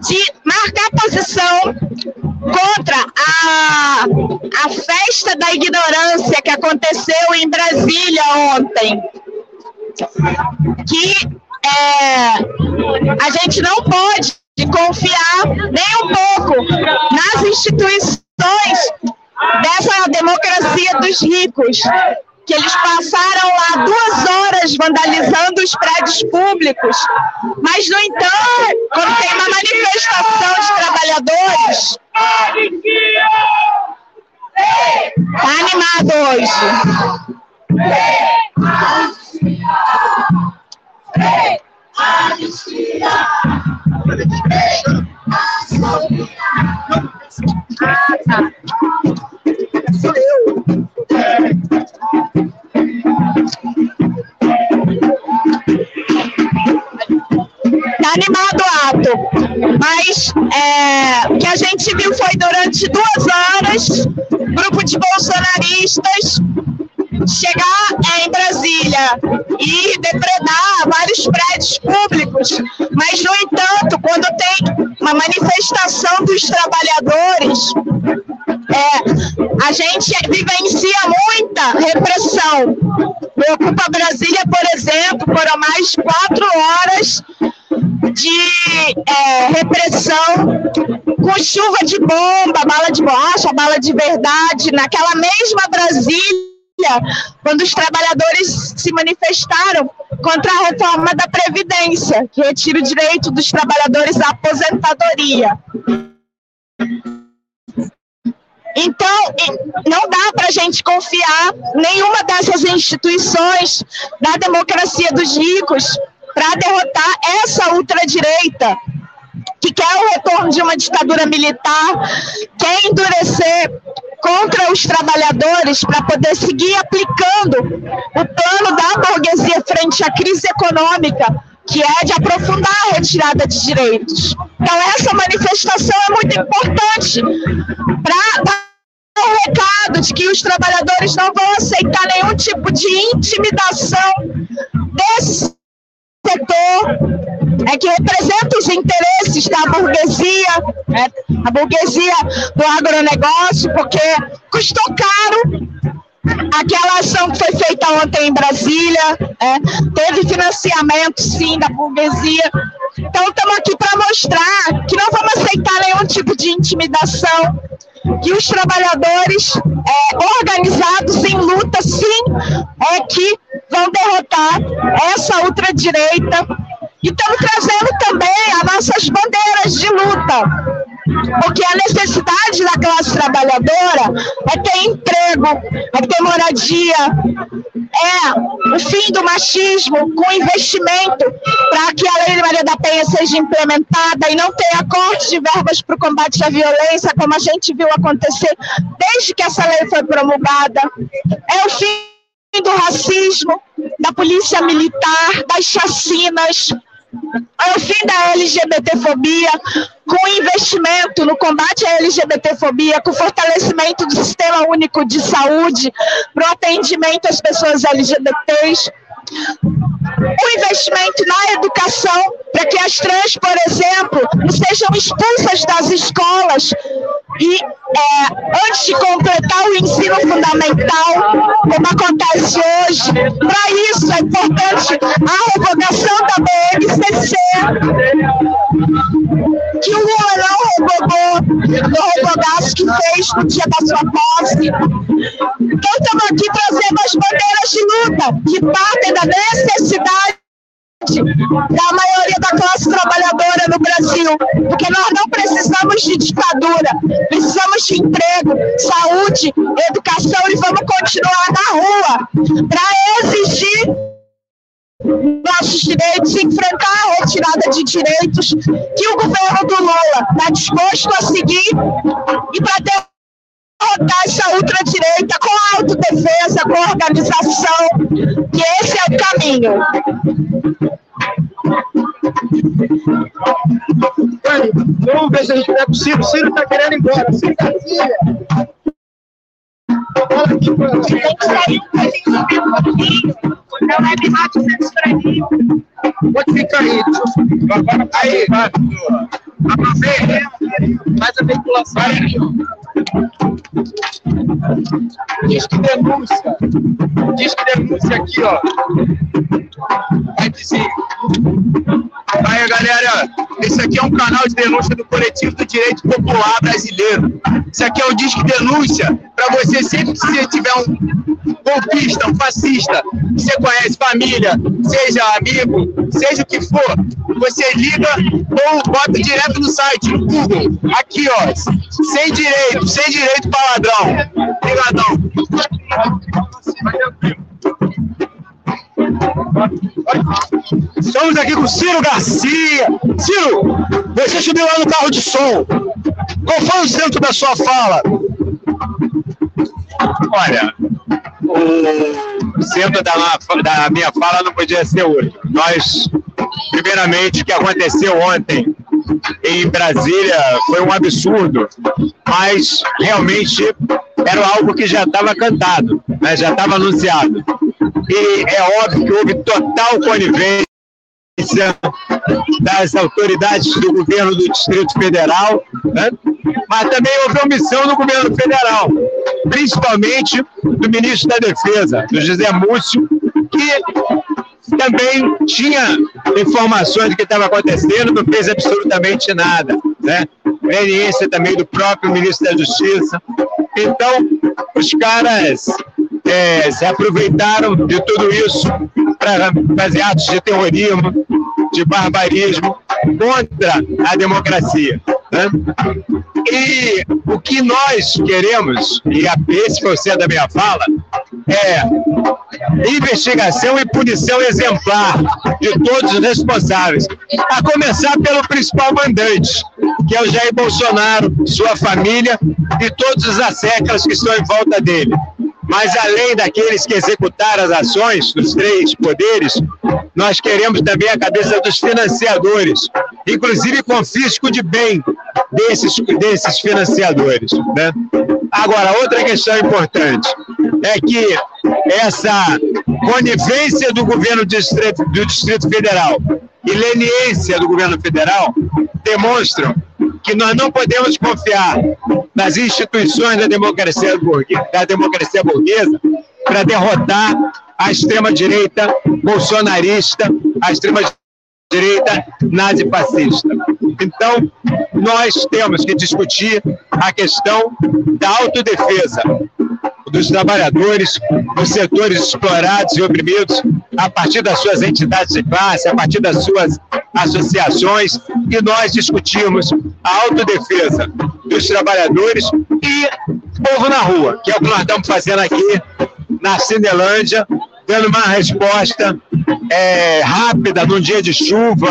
de marcar posição contra a, a festa da ignorância que aconteceu em Brasília ontem. Que é, a gente não pode confiar nem um pouco nas instituições dessa democracia dos ricos, que eles passaram lá duas horas vandalizando os prédios públicos, mas, no entanto, quando tem uma manifestação de trabalhadores, tá animado hoje. Tá animado o ato, mas é, o que a gente viu foi durante duas horas, grupo de bolsonaristas chegar é, em Brasília e depredar vários prédios públicos, mas, no entanto, quando tem uma manifestação dos trabalhadores, é, a gente vivencia muita repressão. Ocupa Brasília, por exemplo, foram mais quatro horas de é, repressão com chuva de bomba, bala de borracha, bala de verdade, naquela mesma Brasília, quando os trabalhadores se manifestaram contra a reforma da Previdência, que retira o direito dos trabalhadores à aposentadoria. Então, não dá para a gente confiar nenhuma dessas instituições da democracia dos ricos para derrotar essa ultradireita que quer o retorno de uma ditadura militar, quer endurecer contra os trabalhadores para poder seguir aplicando o plano da burguesia frente à crise econômica, que é de aprofundar a retirada de direitos. Então, essa manifestação é muito importante para dar o recado de que os trabalhadores não vão aceitar nenhum tipo de intimidação desse setor é que representa os interesses da burguesia, né, a burguesia do agronegócio, porque custou caro aquela ação que foi feita ontem em Brasília, né, teve financiamento, sim, da burguesia. Então, estamos aqui para mostrar que não vamos aceitar nenhum tipo de intimidação, que os trabalhadores é, organizados em luta, sim, é que vão derrotar essa ultradireita e estamos trazendo também as nossas bandeiras de luta. Porque a necessidade da classe trabalhadora é ter emprego, é ter moradia, é o fim do machismo com investimento para que a Lei de Maria da Penha seja implementada e não tenha corte de verbas para o combate à violência, como a gente viu acontecer desde que essa lei foi promulgada. É o fim do racismo, da polícia militar, das chacinas, é o fim da LGBTfobia, com investimento no combate à LGBTfobia, com fortalecimento do Sistema Único de Saúde, para o atendimento às pessoas LGBTs, o investimento na educação, para que as trans, por exemplo, não sejam expulsas das escolas e é, antes de completar o ensino fundamental, como acontece hoje. Para isso é importante a revogação da BNCC, que o não revogou no revogaço que fez no dia da sua posse. Então estamos aqui trazendo as bandeiras de luta, que partem da necessidade da maioria da classe trabalhadora no Brasil, porque nós não precisamos de ditadura, precisamos de emprego, saúde, educação e vamos continuar na rua para exigir nossos direitos, enfrentar a retirada de direitos que o governo do Lula está disposto a seguir e para derrotar essa ultradireita com autodefesa, com organização, que esse é o caminho. Vamos ver se a gente pega o Ciro. O Ciro está querendo ir embora. Ciro Garcia. Fala aqui. Tem que sair um pouquinho É de rádio censuradinho. Pode ficar aí. Aí, vai. Faz a veiculação aí, Diz que denúncia. Diz que denúncia aqui, ó. Vai dizer. Aí, galera, esse aqui é um canal de denúncia do Coletivo do Direito Popular Brasileiro. Esse aqui é o Disque Denúncia, para você, sempre que você tiver um golpista, um fascista, que você conhece, família, seja amigo, seja o que for, você liga ou bota direto no site, no Google. Aqui, ó, sem direito, sem direito para ladrão. Obrigadão. Estamos aqui com Ciro Garcia. Ciro, você subiu lá no carro de som. Qual foi o centro da sua fala? Olha, o centro da, da minha fala não podia ser outro. Nós, primeiramente, o que aconteceu ontem em Brasília foi um absurdo, mas realmente era algo que já estava cantado, né? já estava anunciado. E é óbvio que houve total conivência das autoridades do governo do Distrito Federal, né? mas também houve omissão do governo federal, principalmente do ministro da Defesa, do José Múcio, que também tinha informações do que estava acontecendo, não fez absolutamente nada. Né? Experiência também do próprio ministro da Justiça. Então, os caras é, se aproveitaram de tudo isso para fazer atos de terrorismo, de barbarismo contra a democracia. Né? E o que nós queremos, e esse foi o centro da minha fala, é investigação e punição exemplar de todos os responsáveis, a começar pelo principal mandante, que é o Jair Bolsonaro, sua família e todos os asseclas que estão em volta dele. Mas além daqueles que executaram as ações dos três poderes, nós queremos também a cabeça dos financiadores, inclusive confisco de bem desses, desses financiadores. Né? Agora, outra questão importante é que essa conivência do governo Distrito, do Distrito Federal e leniência do governo federal demonstram que nós não podemos confiar nas instituições da democracia burguesa, da democracia burguesa para derrotar a extrema-direita bolsonarista, a extrema-direita nazifascista. Então, nós temos que discutir a questão da autodefesa dos trabalhadores, dos setores explorados e oprimidos, a partir das suas entidades de classe, a partir das suas associações, e nós discutimos a autodefesa dos trabalhadores e povo na rua, que é o que nós estamos fazendo aqui na Cinelândia, dando uma resposta é, rápida num dia de chuva,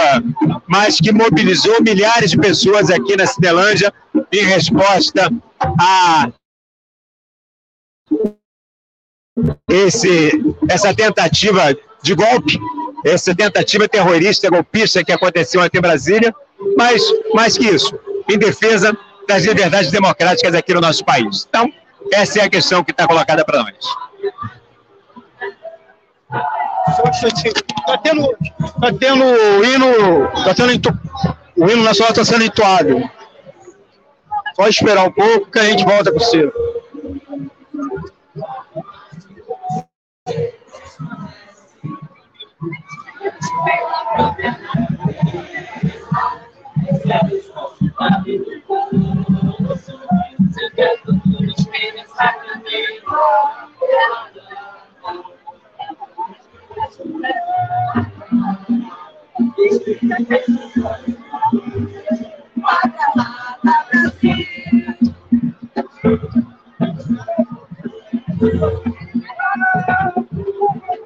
mas que mobilizou milhares de pessoas aqui na Cinelândia em resposta a esse, essa tentativa de golpe, essa tentativa terrorista golpista que aconteceu aqui em Brasília, mas mais que isso, em defesa das liberdades democráticas aqui no nosso país. Então, essa é a questão que está colocada para nós. Está tendo, tá tendo o hino, tá tendo, o hino nacional está sendo entoado. Só esperar um pouco que a gente volta com o. Brasil!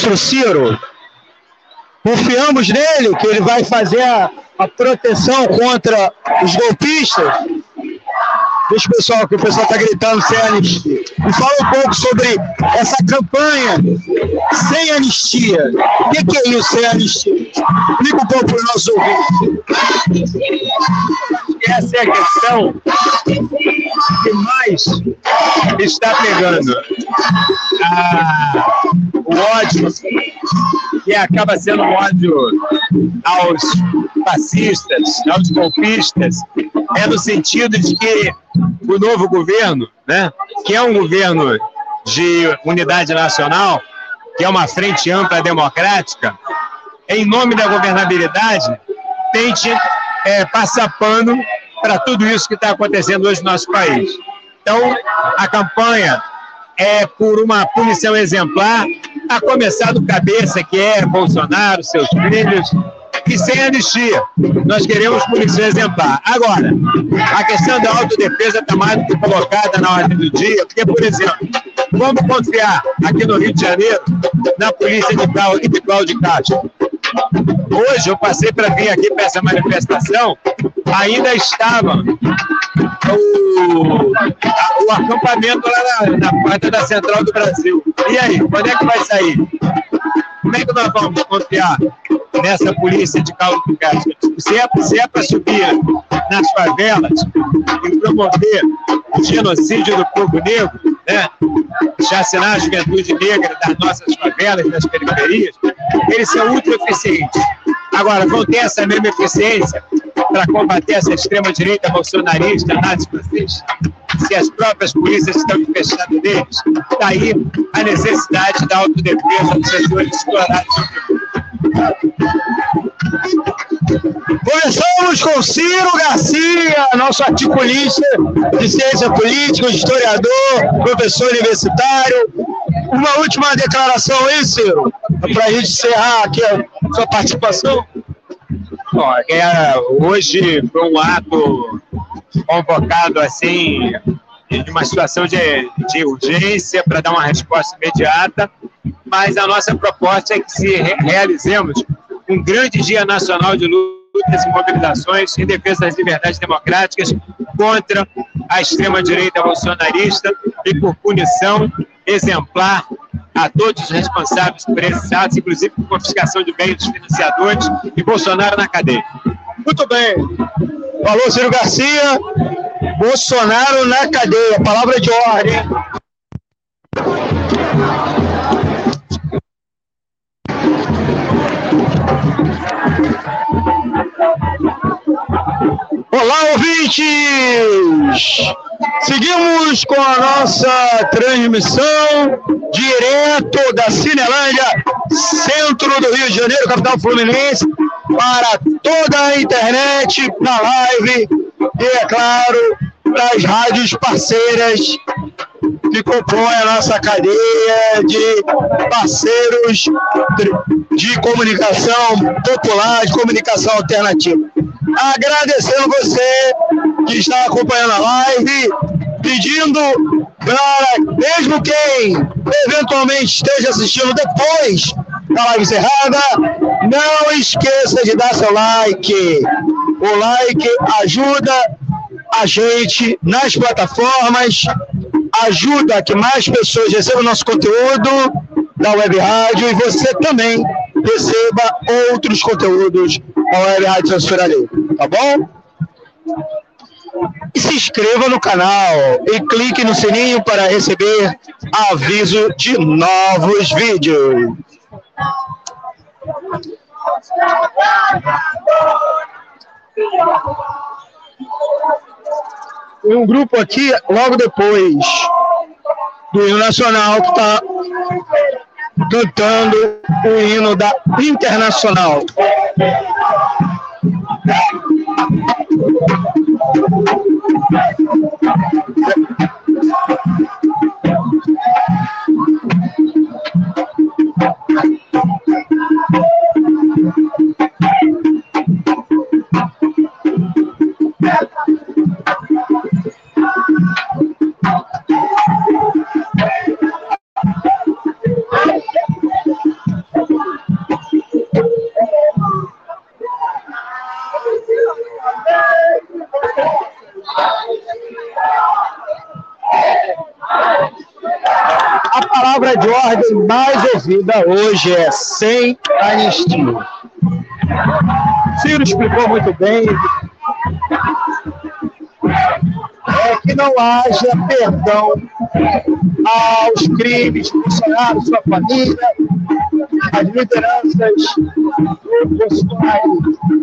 Castro, Ciro. Confiamos nele que ele vai fazer a, a proteção contra os golpistas. Deixa o pessoal, que o pessoal está gritando sem anistia. Me fala um pouco sobre essa campanha sem anistia. O que, que é isso, sem anistia? Explica um pouco para os nossos ouvintes. Essa é a questão que mais está pegando. Ah, o ódio, que acaba sendo um ódio aos fascistas, aos golpistas, é no sentido de que o novo governo, né, que é um governo de unidade nacional, que é uma frente ampla democrática, em nome da governabilidade, tente é, passar pano para tudo isso que está acontecendo hoje no nosso país. Então, a campanha é por uma punição exemplar, a começar do cabeça, que é Bolsonaro, seus filhos, e sem anistia. Nós queremos punição exemplar. Agora, a questão da autodefesa está mais do que colocada na ordem do dia, porque, por exemplo, vamos confiar aqui no Rio de Janeiro na polícia de Cláudio, de Cláudio Castro. Hoje eu passei para vir aqui para essa manifestação, ainda estava o, o acampamento lá na, na porta da Central do Brasil. E aí, quando é que vai sair? Como é que nós vamos confiar nessa polícia de Cláudio Castro? Se é, se é para subir nas favelas e promover o genocídio do povo negro, né? chacinar a juventude negra das nossas favelas, das periferias, eles são ultra eficientes. Agora, vão ter essa mesma eficiência para combater essa extrema-direita bolsonarista, nazifascista, se as próprias polícias estão investindo neles, daí a necessidade da autodefesa dos setores explorados. Começamos com Ciro Garcia, nosso articulista de ciência política, historiador, professor universitário. Uma última declaração aí, Ciro, para a gente encerrar aqui a sua participação. Bom, é, hoje foi um ato convocado assim, de uma situação de, de urgência para dar uma resposta imediata, mas a nossa proposta é que se re- realizemos um grande dia nacional de lutas e mobilizações em defesa das liberdades democráticas contra a extrema-direita bolsonarista e por punição exemplar a todos os responsáveis por esses atos, inclusive por confiscação de bens dos financiadores e Bolsonaro na cadeia. Muito bem. Falou Ciro Garcia, Bolsonaro na cadeia. Palavra de ordem. Olá, ouvintes! Seguimos com a nossa transmissão direto da Cinelândia, centro do Rio de Janeiro, capital fluminense, para toda a internet, na live e, é claro, das rádios parceiras que compõem a nossa cadeia de parceiros de comunicação popular, de comunicação alternativa. Agradecendo você que está acompanhando a live, pedindo para, mesmo quem eventualmente esteja assistindo depois da live encerrada, não esqueça de dar seu like. O like ajuda a gente nas plataformas, ajuda que mais pessoas recebam nosso conteúdo da Web Rádio e você também receba outros conteúdos da Web Rádio Transfera Livre, tá bom? E se inscreva no canal e clique no sininho para receber aviso de novos vídeos. Tem um grupo aqui, logo depois do hino nacional, que está cantando o hino da Internacional. Ouvida hoje é sem anistia. Ciro explicou muito bem é que não haja perdão aos crimes de Bolsonaro, sua família, as lideranças do Bolsonaro.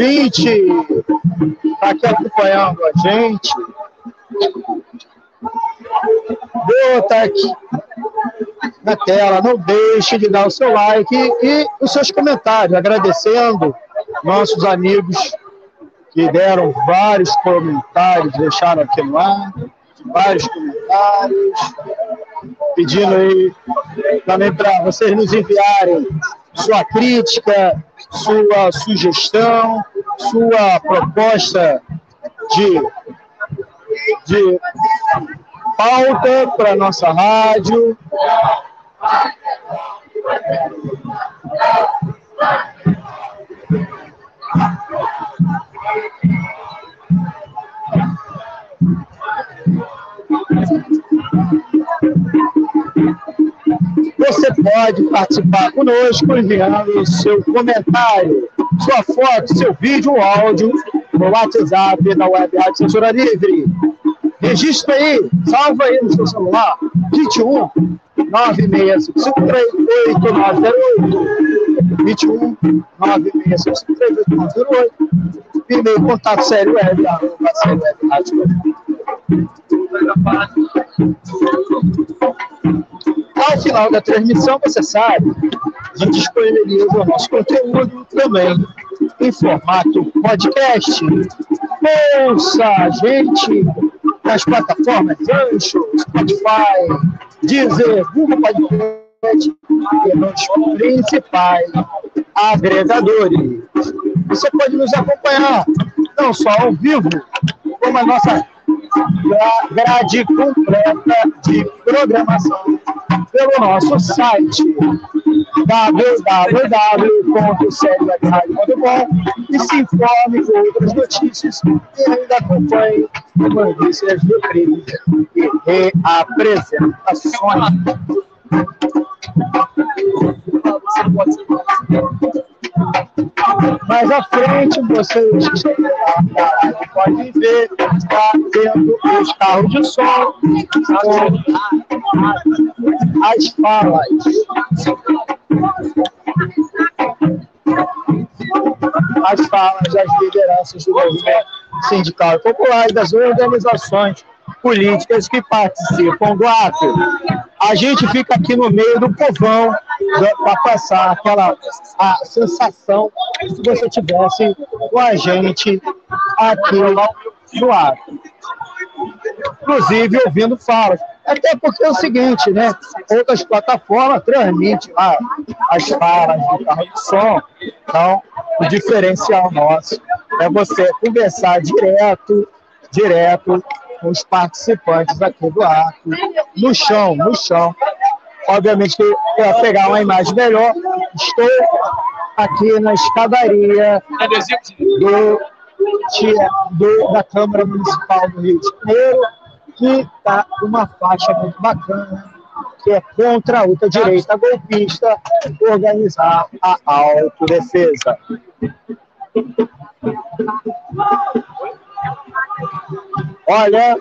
Você ouvinte, está aqui acompanhando a gente, vou estar aqui na tela, não deixe de dar o seu like e os seus comentários, agradecendo nossos amigos que deram vários comentários, deixaram aqui no ar, vários comentários, pedindo aí também para vocês nos enviarem sua crítica, sua sugestão, sua proposta de, de pauta para nossa rádio. Você pode participar conosco enviando seu comentário, sua foto, seu vídeo áudio no WhatsApp da Web Rádio Censura Livre. Registra aí, salva aí no seu celular, 21 965538908. 21 965538908. E-mail contato sério web, arroba sério web rádio. Ao final da transmissão, você sabe, a gente disponibiliza o nosso conteúdo também em formato podcast. Ouça a gente nas plataformas Ancho, Spotify, Deezer, Google Podcast e nos principais agregadores. Você pode nos acompanhar não só ao vivo, como a nossa grade completa de programação pelo nosso site www.clradio.com e se informe com outras notícias e ainda acompanhe notícias do crime e reapresentações. Mais à frente, vocês podem ver, está tendo os carros de som com as falas. As falas das lideranças do movimento sindical e popular e das organizações políticas que participam do ato. A gente fica aqui no meio do povão para passar aquela a sensação se você tivesse com a gente aqui no ato. Inclusive ouvindo falas. Até porque é o seguinte, né? Outras plataformas transmitem lá as falas do carro de som. Então, o diferencial nosso é você conversar direto, direto com os participantes aqui do ato, no chão, no chão. Obviamente para pegar uma imagem melhor, estou aqui na escadaria do, do, da Câmara Municipal do Rio de Janeiro, que está uma faixa muito bacana, que é contra a ultradireita golpista organizar a autodefesa. Olha,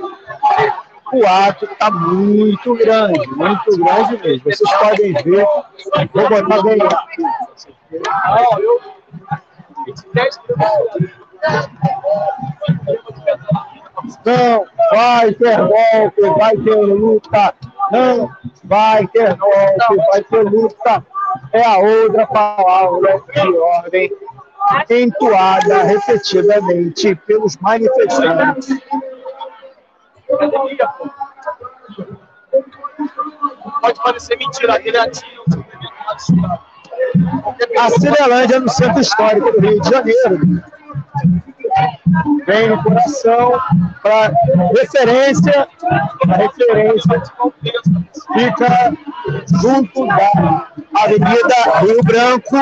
o ato está muito grande, muito grande mesmo. Vocês podem ver. Vou botar bem aqui. Não vai ter golpe, vai ter luta. Não vai ter golpe, vai ter luta. É a outra palavra de ordem entoada repetidamente pelos manifestantes. Pode parecer mentira, aquele ativo. A Cinelândia no centro histórico do Rio de Janeiro. Vem no coração para referência, a referência fica junto da Avenida Rio Branco,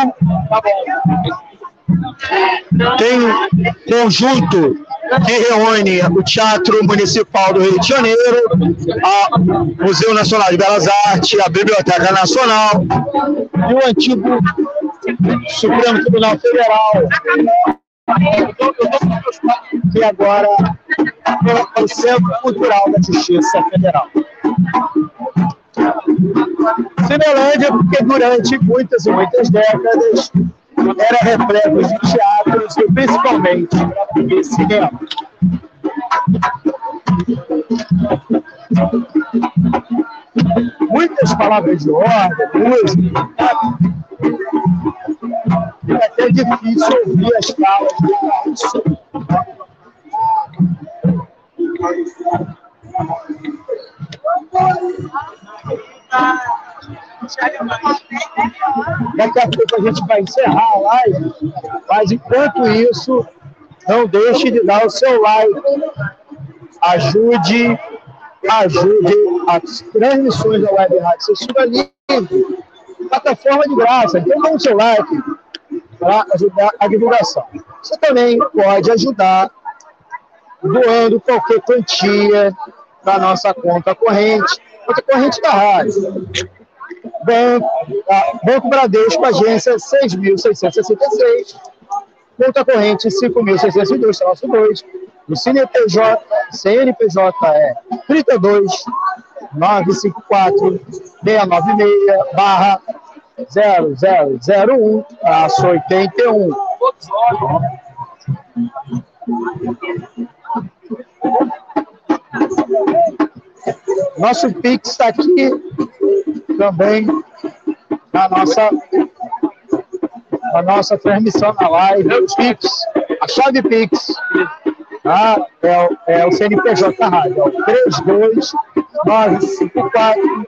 Tem conjunto que reúne o Teatro Municipal do Rio de Janeiro, o Museu Nacional de Belas Artes, a Biblioteca Nacional e o antigo Supremo Tribunal Federal, que agora é o Centro Cultural da Justiça Federal. Cinelândia, porque durante muitas e muitas décadas era repleto de teatros e principalmente de cinema. Muitas palavras de ordem, música, é até difícil ouvir as falas do Daqui a pouco a gente vai encerrar a live, mas enquanto isso, não deixe de dar o seu like. Ajude, ajude as transmissões da Web Rádio Censura Livre. Plataforma de graça. Então dá o seu like para ajudar a divulgação. Você também pode ajudar doando qualquer quantia para nossa conta corrente, conta corrente da rádio. Banco, Banco Bradesco, agência 6.666, conta corrente 5.602, traço 2. O CNPJ, CNPJ é 32 954 696 barra 0001 traço 81. Nosso Pix está aqui também na nossa, na nossa transmissão na live. Pix, a chave Pix tá? é, é o CNPJ rádio, é o 32954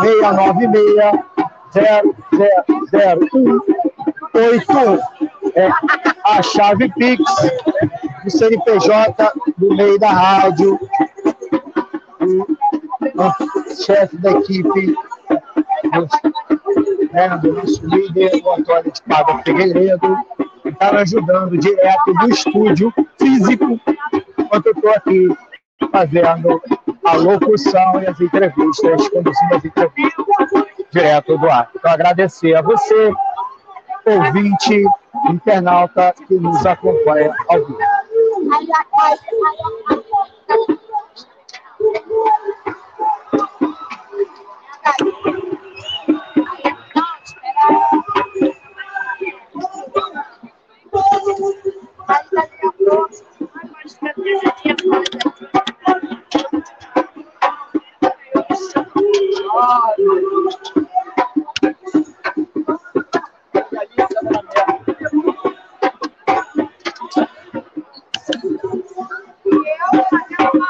696 000181. É a chave Pix do CNPJ do meio da rádio. O chefe da equipe né, do nosso líder, o Antônio de Pádua Figueiredo, que está ajudando direto do estúdio físico, enquanto eu estou aqui fazendo a locução e as entrevistas, conduzindo as entrevistas direto do ar. Então, agradecer a você, ouvinte, internauta que nos acompanha ao vivo. Eu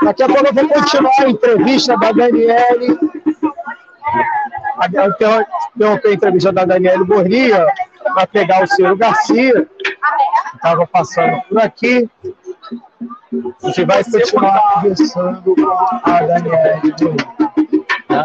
Daqui a pouco eu vou continuar a entrevista da Daniele. Tenho a entrevista da Daniele Bornia para pegar o Ciro Garcia. Estava passando por aqui. A gente vai continuar conversando com a Daniele Bornia. Tá?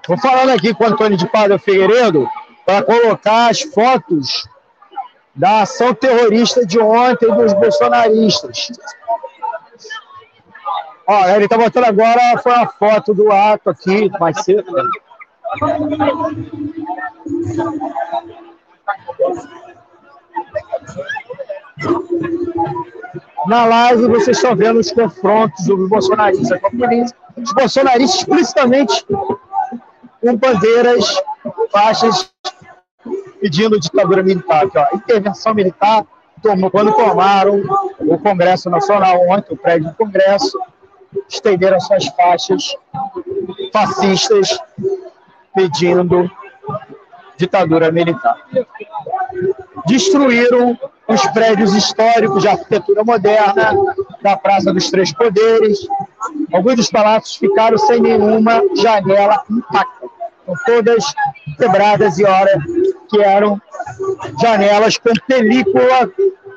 Estou falando aqui com o Antônio de Padre Figueiredo para colocar as fotos da ação terrorista de ontem dos bolsonaristas. Ó, ele está botando agora foi a foto do ato aqui, mais cedo. Né? Na live vocês estão vendo os confrontos dos bolsonaristas Os bolsonaristas explicitamente com bandeiras, faixas pedindo ditadura militar. Aqui, ó, intervenção militar, quando tomaram o Congresso Nacional ontem, o prédio do Congresso, estenderam suas faixas fascistas pedindo ditadura militar. Destruíram os prédios históricos de arquitetura moderna da Praça dos Três Poderes. Alguns dos palácios ficaram sem nenhuma janela intacta, com todas quebradas e hora que eram janelas com película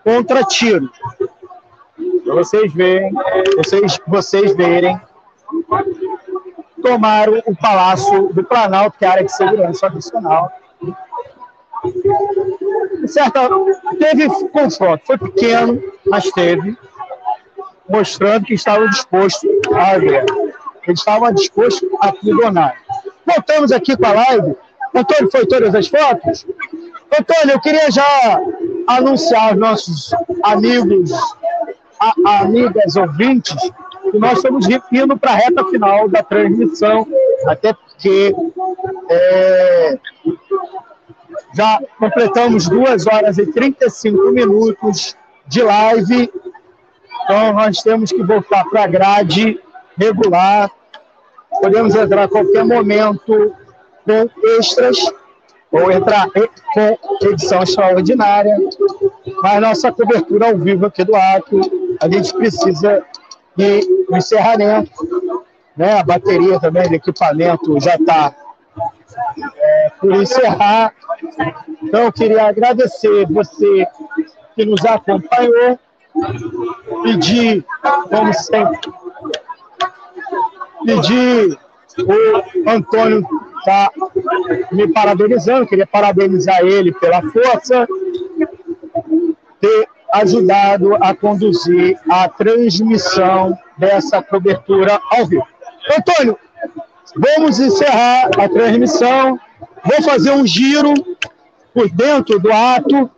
contra tiro. Para vocês verem, vocês, vocês verem, tomaram o Palácio do Planalto, que é a área de segurança adicional. Certa, teve confronto, foi pequeno, mas teve, mostrando que estavam dispostos a ver. Eles estavam dispostos a perdonar. Voltamos aqui com a live. Antônio, foi todas as fotos? Antônio, eu queria já anunciar aos nossos amigos, a, amigas ouvintes, que nós estamos indo para a reta final da transmissão, até porque é, já completamos 2 horas e 35 minutos de live, então nós temos que voltar para a grade regular. Podemos entrar a qualquer momento com extras ou entrar com edição extraordinária, mas nossa cobertura ao vivo aqui do ato, a gente precisa de encerramento, né? a bateria também do equipamento já está por encerrar. Então, eu queria agradecer você que nos acompanhou, pedir, como sempre, pedir o Antônio está me parabenizando, queria parabenizar ele pela força, ter ajudado a conduzir a transmissão dessa cobertura ao vivo. Antônio, vamos encerrar a transmissão. Vou fazer um giro por dentro do ato.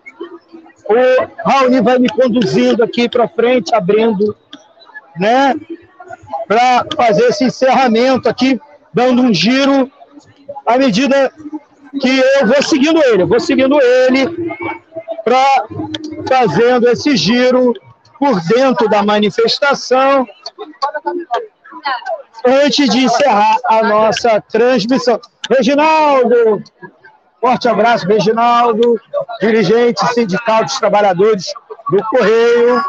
O Raoni vai me conduzindo aqui para frente, abrindo, né, para fazer esse encerramento aqui, dando um giro à medida que eu vou seguindo ele, vou seguindo ele para fazendo esse giro por dentro da manifestação antes de encerrar a nossa transmissão. Reginaldo, forte abraço, Reginaldo, dirigente sindical dos trabalhadores do Correio.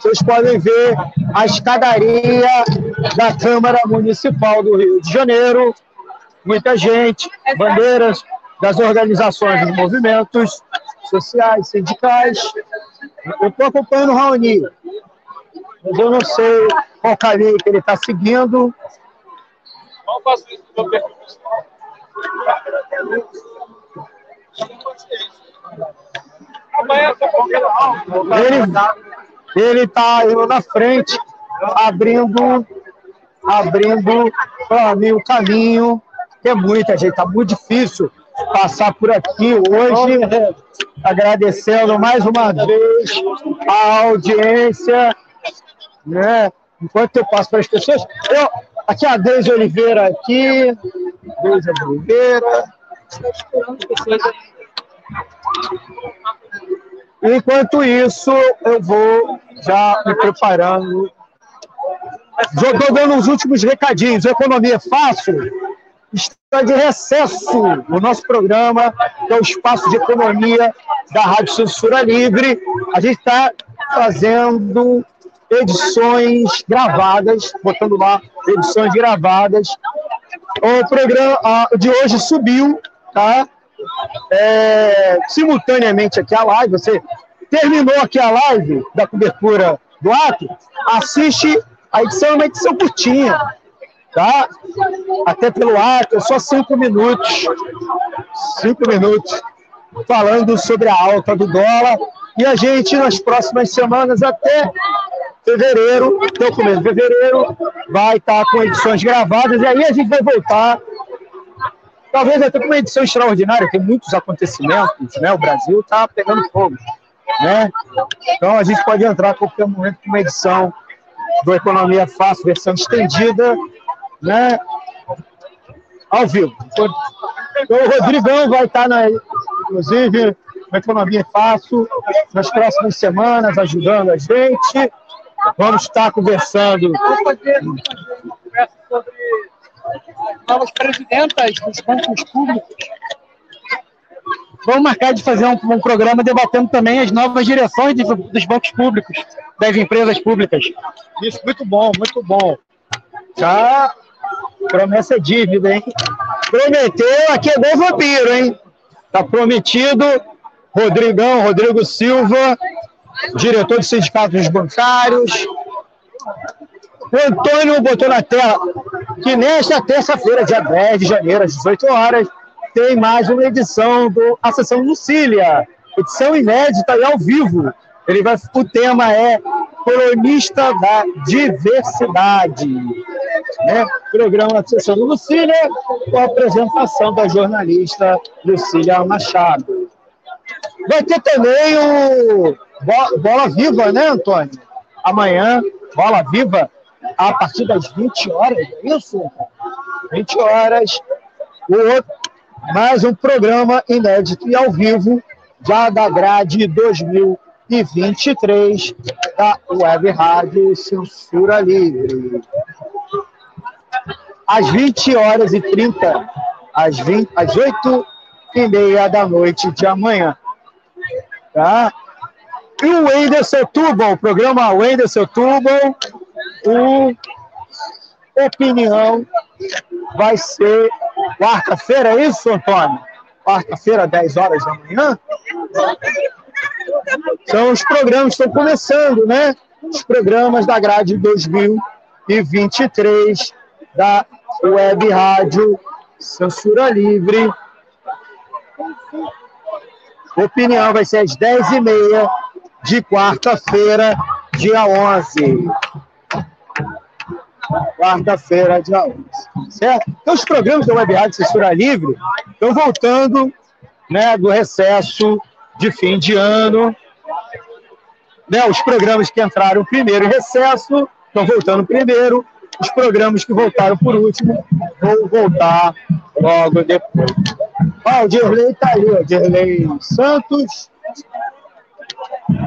Vocês podem ver a escadaria da Câmara Municipal do Rio de Janeiro. Muita gente, bandeiras das organizações dos movimentos sociais, sindicais. Eu estou acompanhando o Raoni, mas eu não sei qual caminho que ele está seguindo. Ele está indo na frente, abrindo abrindo para mim o caminho. Tem muita gente, está muito difícil passar por aqui hoje. Agradecendo mais uma vez a audiência, né? Enquanto eu passo para as pessoas, eu, aqui a Deise Oliveira aqui, Deise Oliveira. Enquanto isso, eu vou já me preparando. Estou dando os últimos recadinhos. Economia Fácil está de recesso no nosso programa, que é o Espaço de Economia da Rádio Censura Livre. A gente está fazendo edições gravadas, botando lá edições gravadas. O programa de hoje subiu, tá? é, simultaneamente aqui a live, você terminou aqui a live da cobertura do ato, assiste a edição, é uma edição curtinha, tá? Até pelo ato, só cinco minutos, cinco minutos, falando sobre a alta do dólar, e a gente, nas próximas semanas, até fevereiro, até o começo de fevereiro, vai estar com edições gravadas, e aí a gente vai voltar talvez até com uma edição extraordinária, tem muitos acontecimentos, né? O Brasil está pegando fogo, né? Então a gente pode entrar a qualquer momento com uma edição do Economia Fácil, versão estendida, né? Ao vivo. Então o Rodrigão vai estar, na, inclusive, no Economia Fácil, nas próximas semanas, ajudando a gente. Vamos estar conversando. sobre as novas presidentas dos bancos públicos. Vamos marcar de fazer um, um programa debatendo também as novas direções de, dos bancos públicos, das empresas públicas. Isso, muito bom, muito bom. Já promessa é dívida, hein? Prometeu, aqui é bom vampiro, hein? Tá prometido. Rodrigão, Rodrigo Silva, diretor do Sindicato dos Bancários. O Antônio botou na tela que nesta terça-feira, dia 10 de janeiro, às 18 horas, tem mais uma edição do A Sessão Lucília, edição inédita e ao vivo. Ele vai, o tema é Colonista da Diversidade. Né? Programa da Sessão do Lucília, com a apresentação da jornalista Lucília Machado. Vai ter também o Bola Viva, né, Antônio? Amanhã, Bola Viva, a partir das 20 horas, é isso? 20 horas, o outro, mais um programa inédito e ao vivo, já da grade 2023 da Web Rádio Censura Livre. Às 20 horas e 30, às, 20, às 8 e meia da noite de amanhã. Tá? E o Wendel Tubal, o programa Wendel Tubal, o Opinião vai ser quarta-feira, é isso, Antônio? Quarta-feira, 10 horas da manhã? São os programas estão começando, né? Os programas da grade 2023 da Web Rádio Censura Livre. Opinião vai ser às 10h30 de quarta-feira, dia 11. Quarta-feira, dia 11. Certo? Então, os programas da Web Rádio Censura Livre estão voltando né, do recesso de fim de ano. Né, os programas que entraram primeiro em recesso estão voltando primeiro. Os programas que voltaram por último vão voltar logo depois. Ah, o Dirley está ali, o Dirley Santos,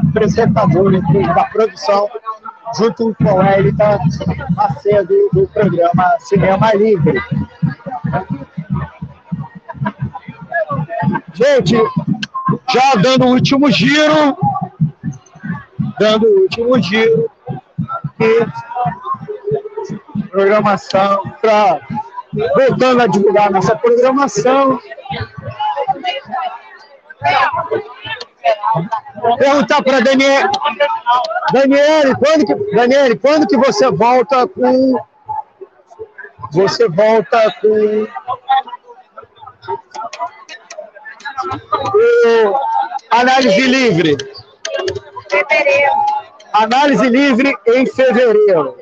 apresentador da produção, junto com o Elita Macedo, do programa Cinema Livre. Gente, já dando o último giro, dando o último giro, e programação para voltando a divulgar nossa programação. Perguntar para Daniel, Daniele, quando que, Daniele, quando que você volta com você volta com o análise livre? Fevereiro. Análise livre em fevereiro.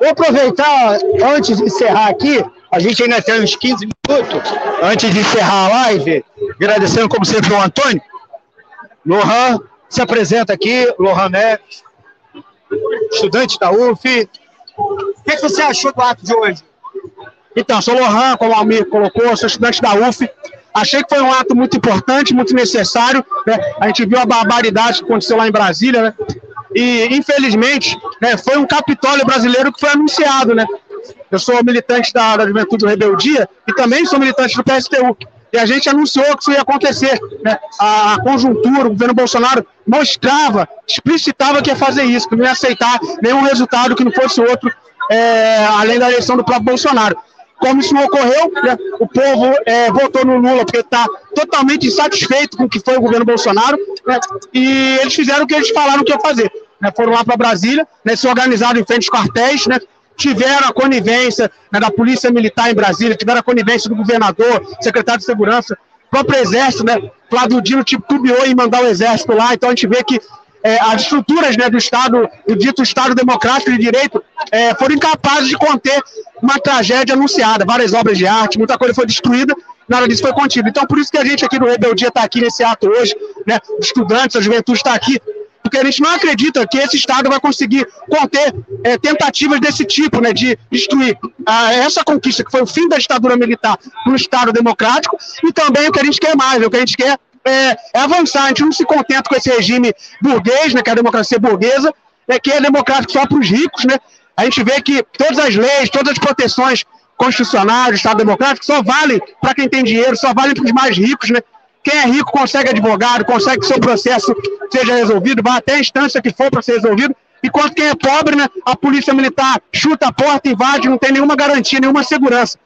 Vou aproveitar, antes de encerrar aqui, a gente ainda tem uns 15 minutos, antes de encerrar a live, agradecendo como sempre o Antônio. Lohan se apresenta aqui, Lohan Neves, estudante da UF. O que, que você achou do ato de hoje? Então, sou Lohan, como o Almir colocou, sou estudante da UF. Achei que foi um ato muito importante, muito necessário. Né? A gente viu a barbaridade que aconteceu lá em Brasília, né? E, infelizmente, né, foi um Capitólio brasileiro que foi anunciado, né? Eu sou militante da, da Juventude Rebeldia e também sou militante do PSTU. E a gente anunciou que isso ia acontecer. Né? A, a conjuntura, o governo Bolsonaro mostrava, explicitava que ia fazer isso, que não ia aceitar nenhum resultado que não fosse outro, é, além da eleição do próprio Bolsonaro. Como isso não ocorreu, né, o povo é, votou no Lula porque está totalmente insatisfeito com o que foi o governo Bolsonaro, né, e eles fizeram o que eles falaram que ia fazer. Né, foram lá para Brasília, né, se organizaram em frente aos quartéis, né, tiveram a conivência né, da Polícia Militar em Brasília, tiveram a conivência do governador, secretário de Segurança, próprio Exército, né, Flávio Dino titubeou em mandar o Exército lá, então a gente vê que é, as estruturas né, do Estado, o dito Estado Democrático de Direito, é, foram incapazes de conter uma tragédia anunciada. Várias obras de arte, muita coisa foi destruída, nada disso foi contido. Então, por isso que a gente aqui do Rebeldia está aqui nesse ato hoje, né, estudantes, a juventude está aqui, porque a gente não acredita que esse Estado vai conseguir conter é, tentativas desse tipo, né, de destruir ah, essa conquista, que foi o fim da ditadura militar no Estado democrático, e também o que a gente quer mais, o que a gente quer é, é avançar, a gente não se contenta com esse regime burguês, né, que é a democracia burguesa, né, que é democrático só para os ricos, né, a gente vê que todas as leis, todas as proteções constitucionais do Estado democrático só valem para quem tem dinheiro, só valem para os mais ricos, né, quem é rico consegue advogado, consegue que seu processo seja resolvido, vai até a instância que for para ser resolvido, enquanto quem é pobre, né, a polícia militar chuta a porta, invade, não tem nenhuma garantia, nenhuma segurança.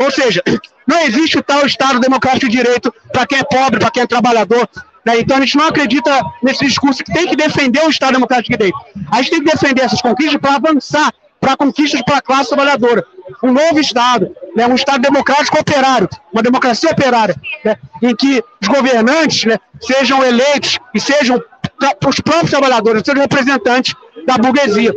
Ou seja, [CLEARS THROAT] não existe o tal Estado democrático de direito para quem é pobre, para quem é trabalhador. Né? Então a gente não acredita nesse discurso que tem que defender o Estado democrático de direito. A gente tem que defender essas conquistas para avançar para conquistas para a classe trabalhadora. Um novo Estado, né, um Estado democrático operário, uma democracia operária, né, em que os governantes né, sejam eleitos e sejam os próprios trabalhadores, sejam representantes da burguesia.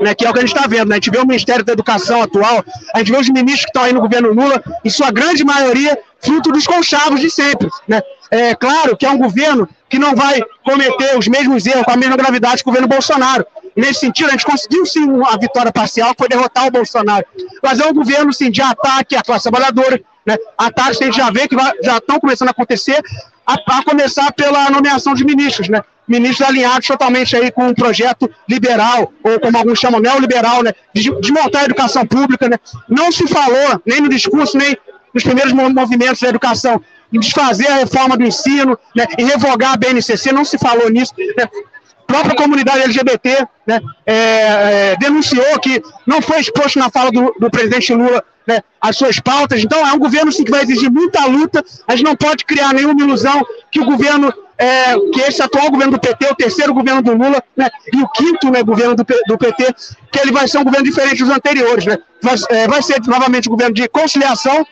Né, que é o que a gente está vendo. Né? A gente vê o Ministério da Educação atual, a gente vê os ministros que estão aí no governo Lula, em sua grande maioria, fruto dos conchavos de sempre. Né? É claro que é um governo que não vai cometer os mesmos erros com a mesma gravidade que o governo Bolsonaro. Nesse sentido, a gente conseguiu sim uma vitória parcial, foi derrotar o Bolsonaro. Mas é um governo sim, de ataque à classe trabalhadora, né? ataques que a gente já vê que já estão começando a acontecer, a, a, começar pela nomeação de ministros, né? Ministros alinhados totalmente aí com um projeto liberal, ou como alguns chamam, neoliberal, né? De desmontar a educação pública, né? Não se falou, nem no discurso, nem nos primeiros movimentos da educação, em desfazer a reforma do ensino, né, em revogar a BNCC, não se falou nisso. Né? A própria comunidade LGBT né, é, é, denunciou que não foi exposto na fala do, do presidente Lula né, as suas pautas. Então, é um governo sim, que vai exigir muita luta. A gente não pode criar nenhuma ilusão que o governo, é, que esse atual governo do PT, o terceiro governo do Lula, né, e o quinto né, governo do, do, PT, que ele vai ser um governo diferente dos anteriores. Né? Vai, é, vai ser novamente um governo de conciliação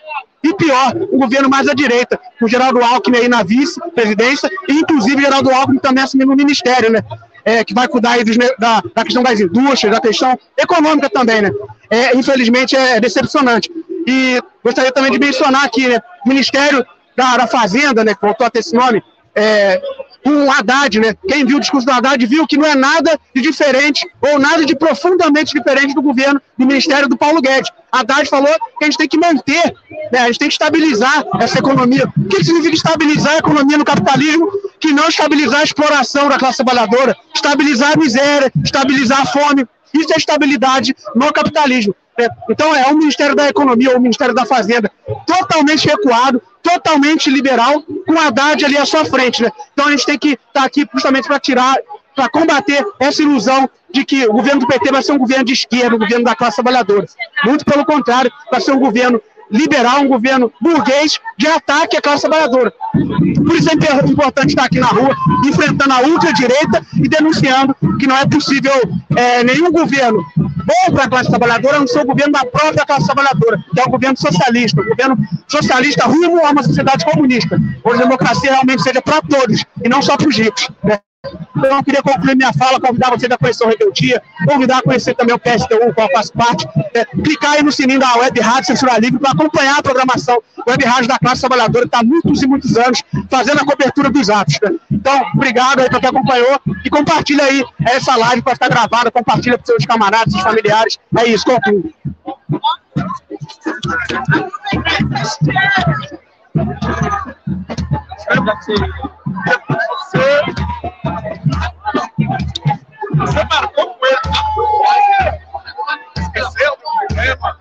e pior, um governo mais à direita, com Geraldo Alckmin aí na vice-presidência, e inclusive Geraldo Alckmin também assumindo o ministério, né? É, que vai cuidar aí dos, da, da, questão das indústrias, da questão econômica também, né? É, infelizmente é decepcionante. E gostaria também de mencionar aqui, né? O Ministério da, da Fazenda, né? Que voltou a ter esse nome, é, com o Haddad, né? Quem viu o discurso do Haddad viu que não é nada de diferente ou nada de profundamente diferente do governo do Ministério do Paulo Guedes. Haddad falou que a gente tem que manter, né? a gente tem que estabilizar essa economia. O que significa estabilizar a economia no capitalismo? Que não estabilizar a exploração da classe trabalhadora, estabilizar a miséria, estabilizar a fome. Isso é estabilidade no capitalismo. É, então é o Ministério da Economia ou o Ministério da Fazenda totalmente recuado, totalmente liberal, com Haddad ali à sua frente. Né? Então a gente tem que estar tá aqui justamente para tirar, para combater essa ilusão de que o governo do PT vai ser um governo de esquerda, um governo da classe trabalhadora. Muito pelo contrário, vai ser um governo liberal, um governo burguês de ataque à classe trabalhadora. Por isso é importante estar aqui na rua, enfrentando a ultradireita e denunciando que não é possível é, nenhum governo bom para a classe trabalhadora não ser o governo da própria classe trabalhadora, que é o governo socialista, o governo socialista rumo a uma sociedade comunista, onde a democracia realmente seja para todos e não só para os ricos. Né? Então, eu queria concluir minha fala, convidar você a conhecer o Rebeldia, convidar a conhecer também o PSTU, qual faço parte, é, clicar aí no sininho da Web Rádio Censura Livre para acompanhar a programação Web Rádio da classe trabalhadora, que está há muitos e muitos anos fazendo a cobertura dos atos. Né? Então, obrigado aí para quem acompanhou e compartilha aí essa live para estar gravada, compartilha com seus camaradas, seus familiares. É isso, concluo. Você marcou com ele. Esqueceu? É, mano.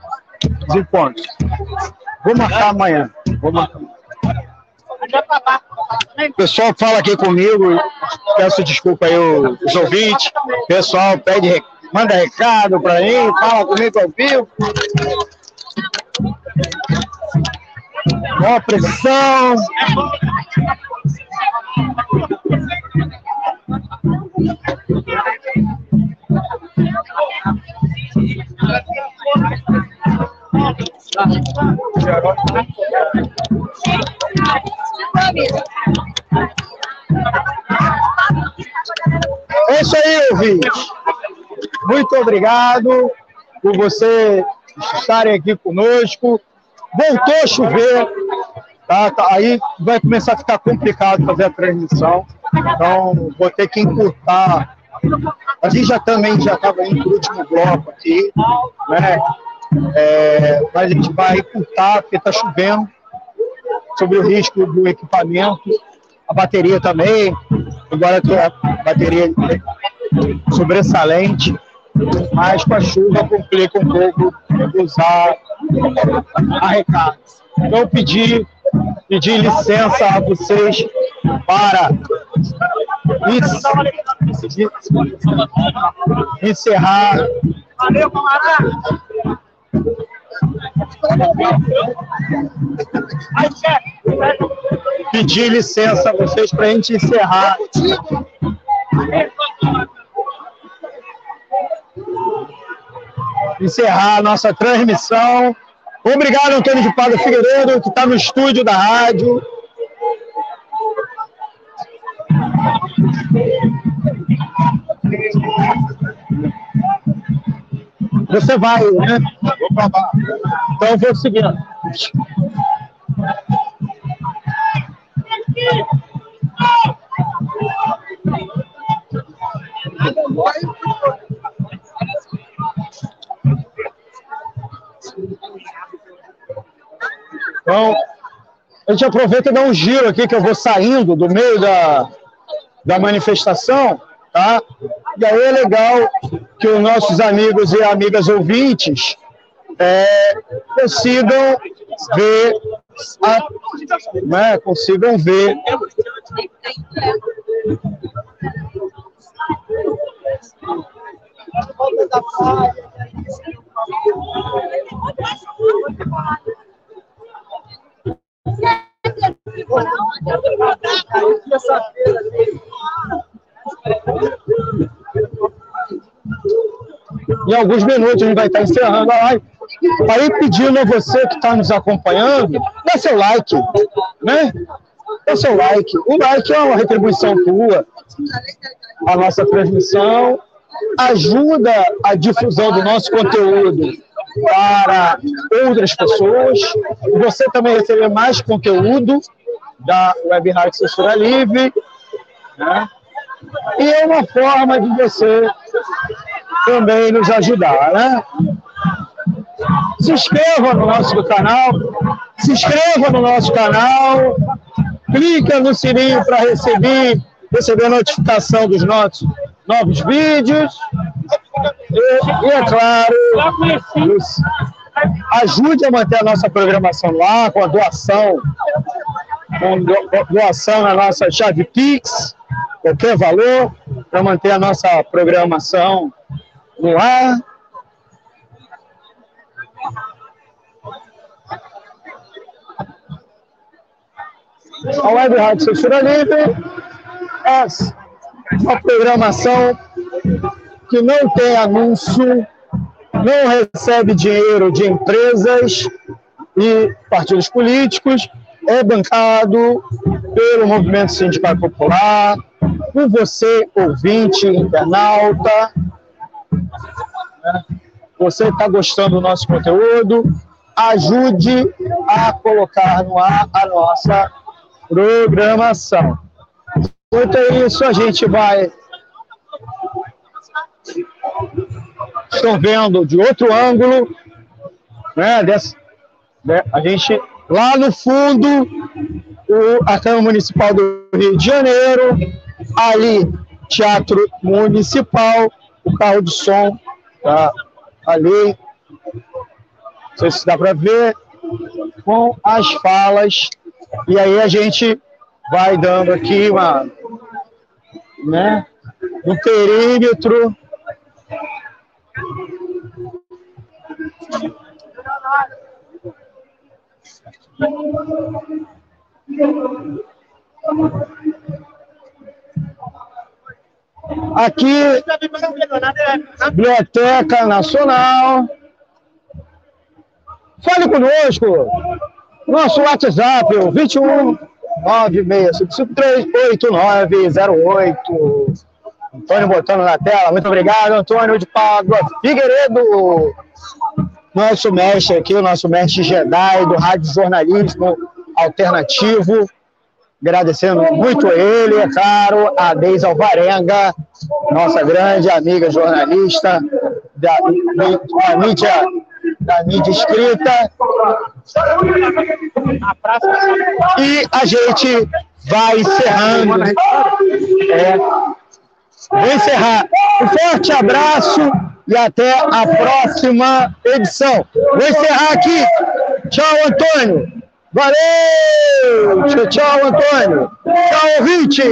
Cinco pontos. Vou marcar amanhã. Vou marcar. O pessoal fala aqui comigo, peço desculpa aí os ouvintes. O pessoal pede, manda recado para mim, fala comigo ao vivo. Ó, pressão. É isso aí, ouvintes. Muito obrigado por você estarem aqui conosco. Voltou a chover, tá? Tá, Aí vai começar a ficar complicado fazer a transmissão. Então, vou ter que encurtar. A gente já também já estava indo para o último bloco aqui, né? É, mas a gente vai encurtar porque está chovendo sobre o risco do equipamento, a bateria também, agora a bateria é sobressalente, mas com a chuva complica um pouco usar a recado. Então, eu pedi, pedi licença a vocês para encerrar. Valeu, camarada! pedir licença a vocês para a gente encerrar. Encerrar a nossa transmissão. Obrigado, Antônio de Pada Figueiredo, que está no estúdio da rádio. Você vai, né? Vou. Então eu vou seguindo. Então, a gente aproveita e dá um giro aqui, que eu vou saindo do meio da, da manifestação, tá? E aí é legal que os nossos amigos e amigas ouvintes é, consigam ver, a, né, consigam ver Em alguns minutos a gente vai estar encerrando a live. Aí pedindo a você que está nos acompanhando, dá seu like, né? Dá seu like. O like é uma retribuição tua. A nossa transmissão ajuda a difusão do nosso conteúdo para outras pessoas. Você também receber mais conteúdo da Web Rádio Censura Livre. Né? E é uma forma de você também nos ajudar, né? Se inscreva no nosso canal, se inscreva no nosso canal, clica no sininho para receber, receber notificação dos nossos novos vídeos. E, e é claro, nos ajude a manter a nossa programação lá com a doação, com doação na nossa chave Pix, qualquer valor, para manter a nossa programação no ar. A Web Rádio Censura Livre é uma programação que não tem anúncio, não recebe dinheiro de empresas e partidos políticos, é bancado pelo Movimento Sindical Popular, por você, ouvinte, internauta. Você está gostando do nosso conteúdo? Ajude a colocar no ar a nossa programação. Enquanto é isso, a gente vai. Estão vendo de outro ângulo, né? Dessa, né, a gente lá no fundo, o, a Câmara Municipal do Rio de Janeiro, ali, Teatro Municipal, o carro de som tá ali. Não sei se dá para ver, com as falas. E aí a gente vai dando aqui uma, né, um perímetro. Aqui, Biblioteca Nacional. Fale conosco. Nosso WhatsApp, o 21 965538908. Antônio botando na tela. Muito obrigado, Antônio de Pádua Figueiredo. Nosso mestre aqui, o nosso mestre Jedi do Rádio Jornalismo Alternativo. Agradecendo muito a ele, é claro, a Deise Alvarenga, nossa grande amiga jornalista da, da mídia da mídia escrita. E a gente vai encerrando. É, vou encerrar. Um forte abraço e até a próxima edição. Vou encerrar aqui. Tchau, Antônio. Valeu! Tchau, tchau, Antônio. Tchau, ouvintes.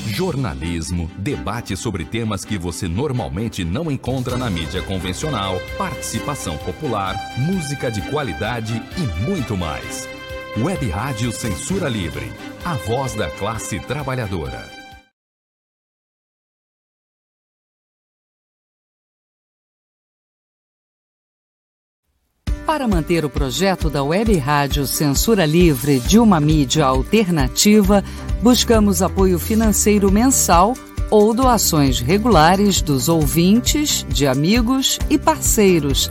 Jornalismo, debate sobre temas que você normalmente não encontra na mídia convencional, participação popular, música de qualidade e muito mais. Web Rádio Censura Livre, a voz da classe trabalhadora. Para manter o projeto da Web Rádio Censura Livre de uma mídia alternativa, buscamos apoio financeiro mensal ou doações regulares dos ouvintes, de amigos e parceiros,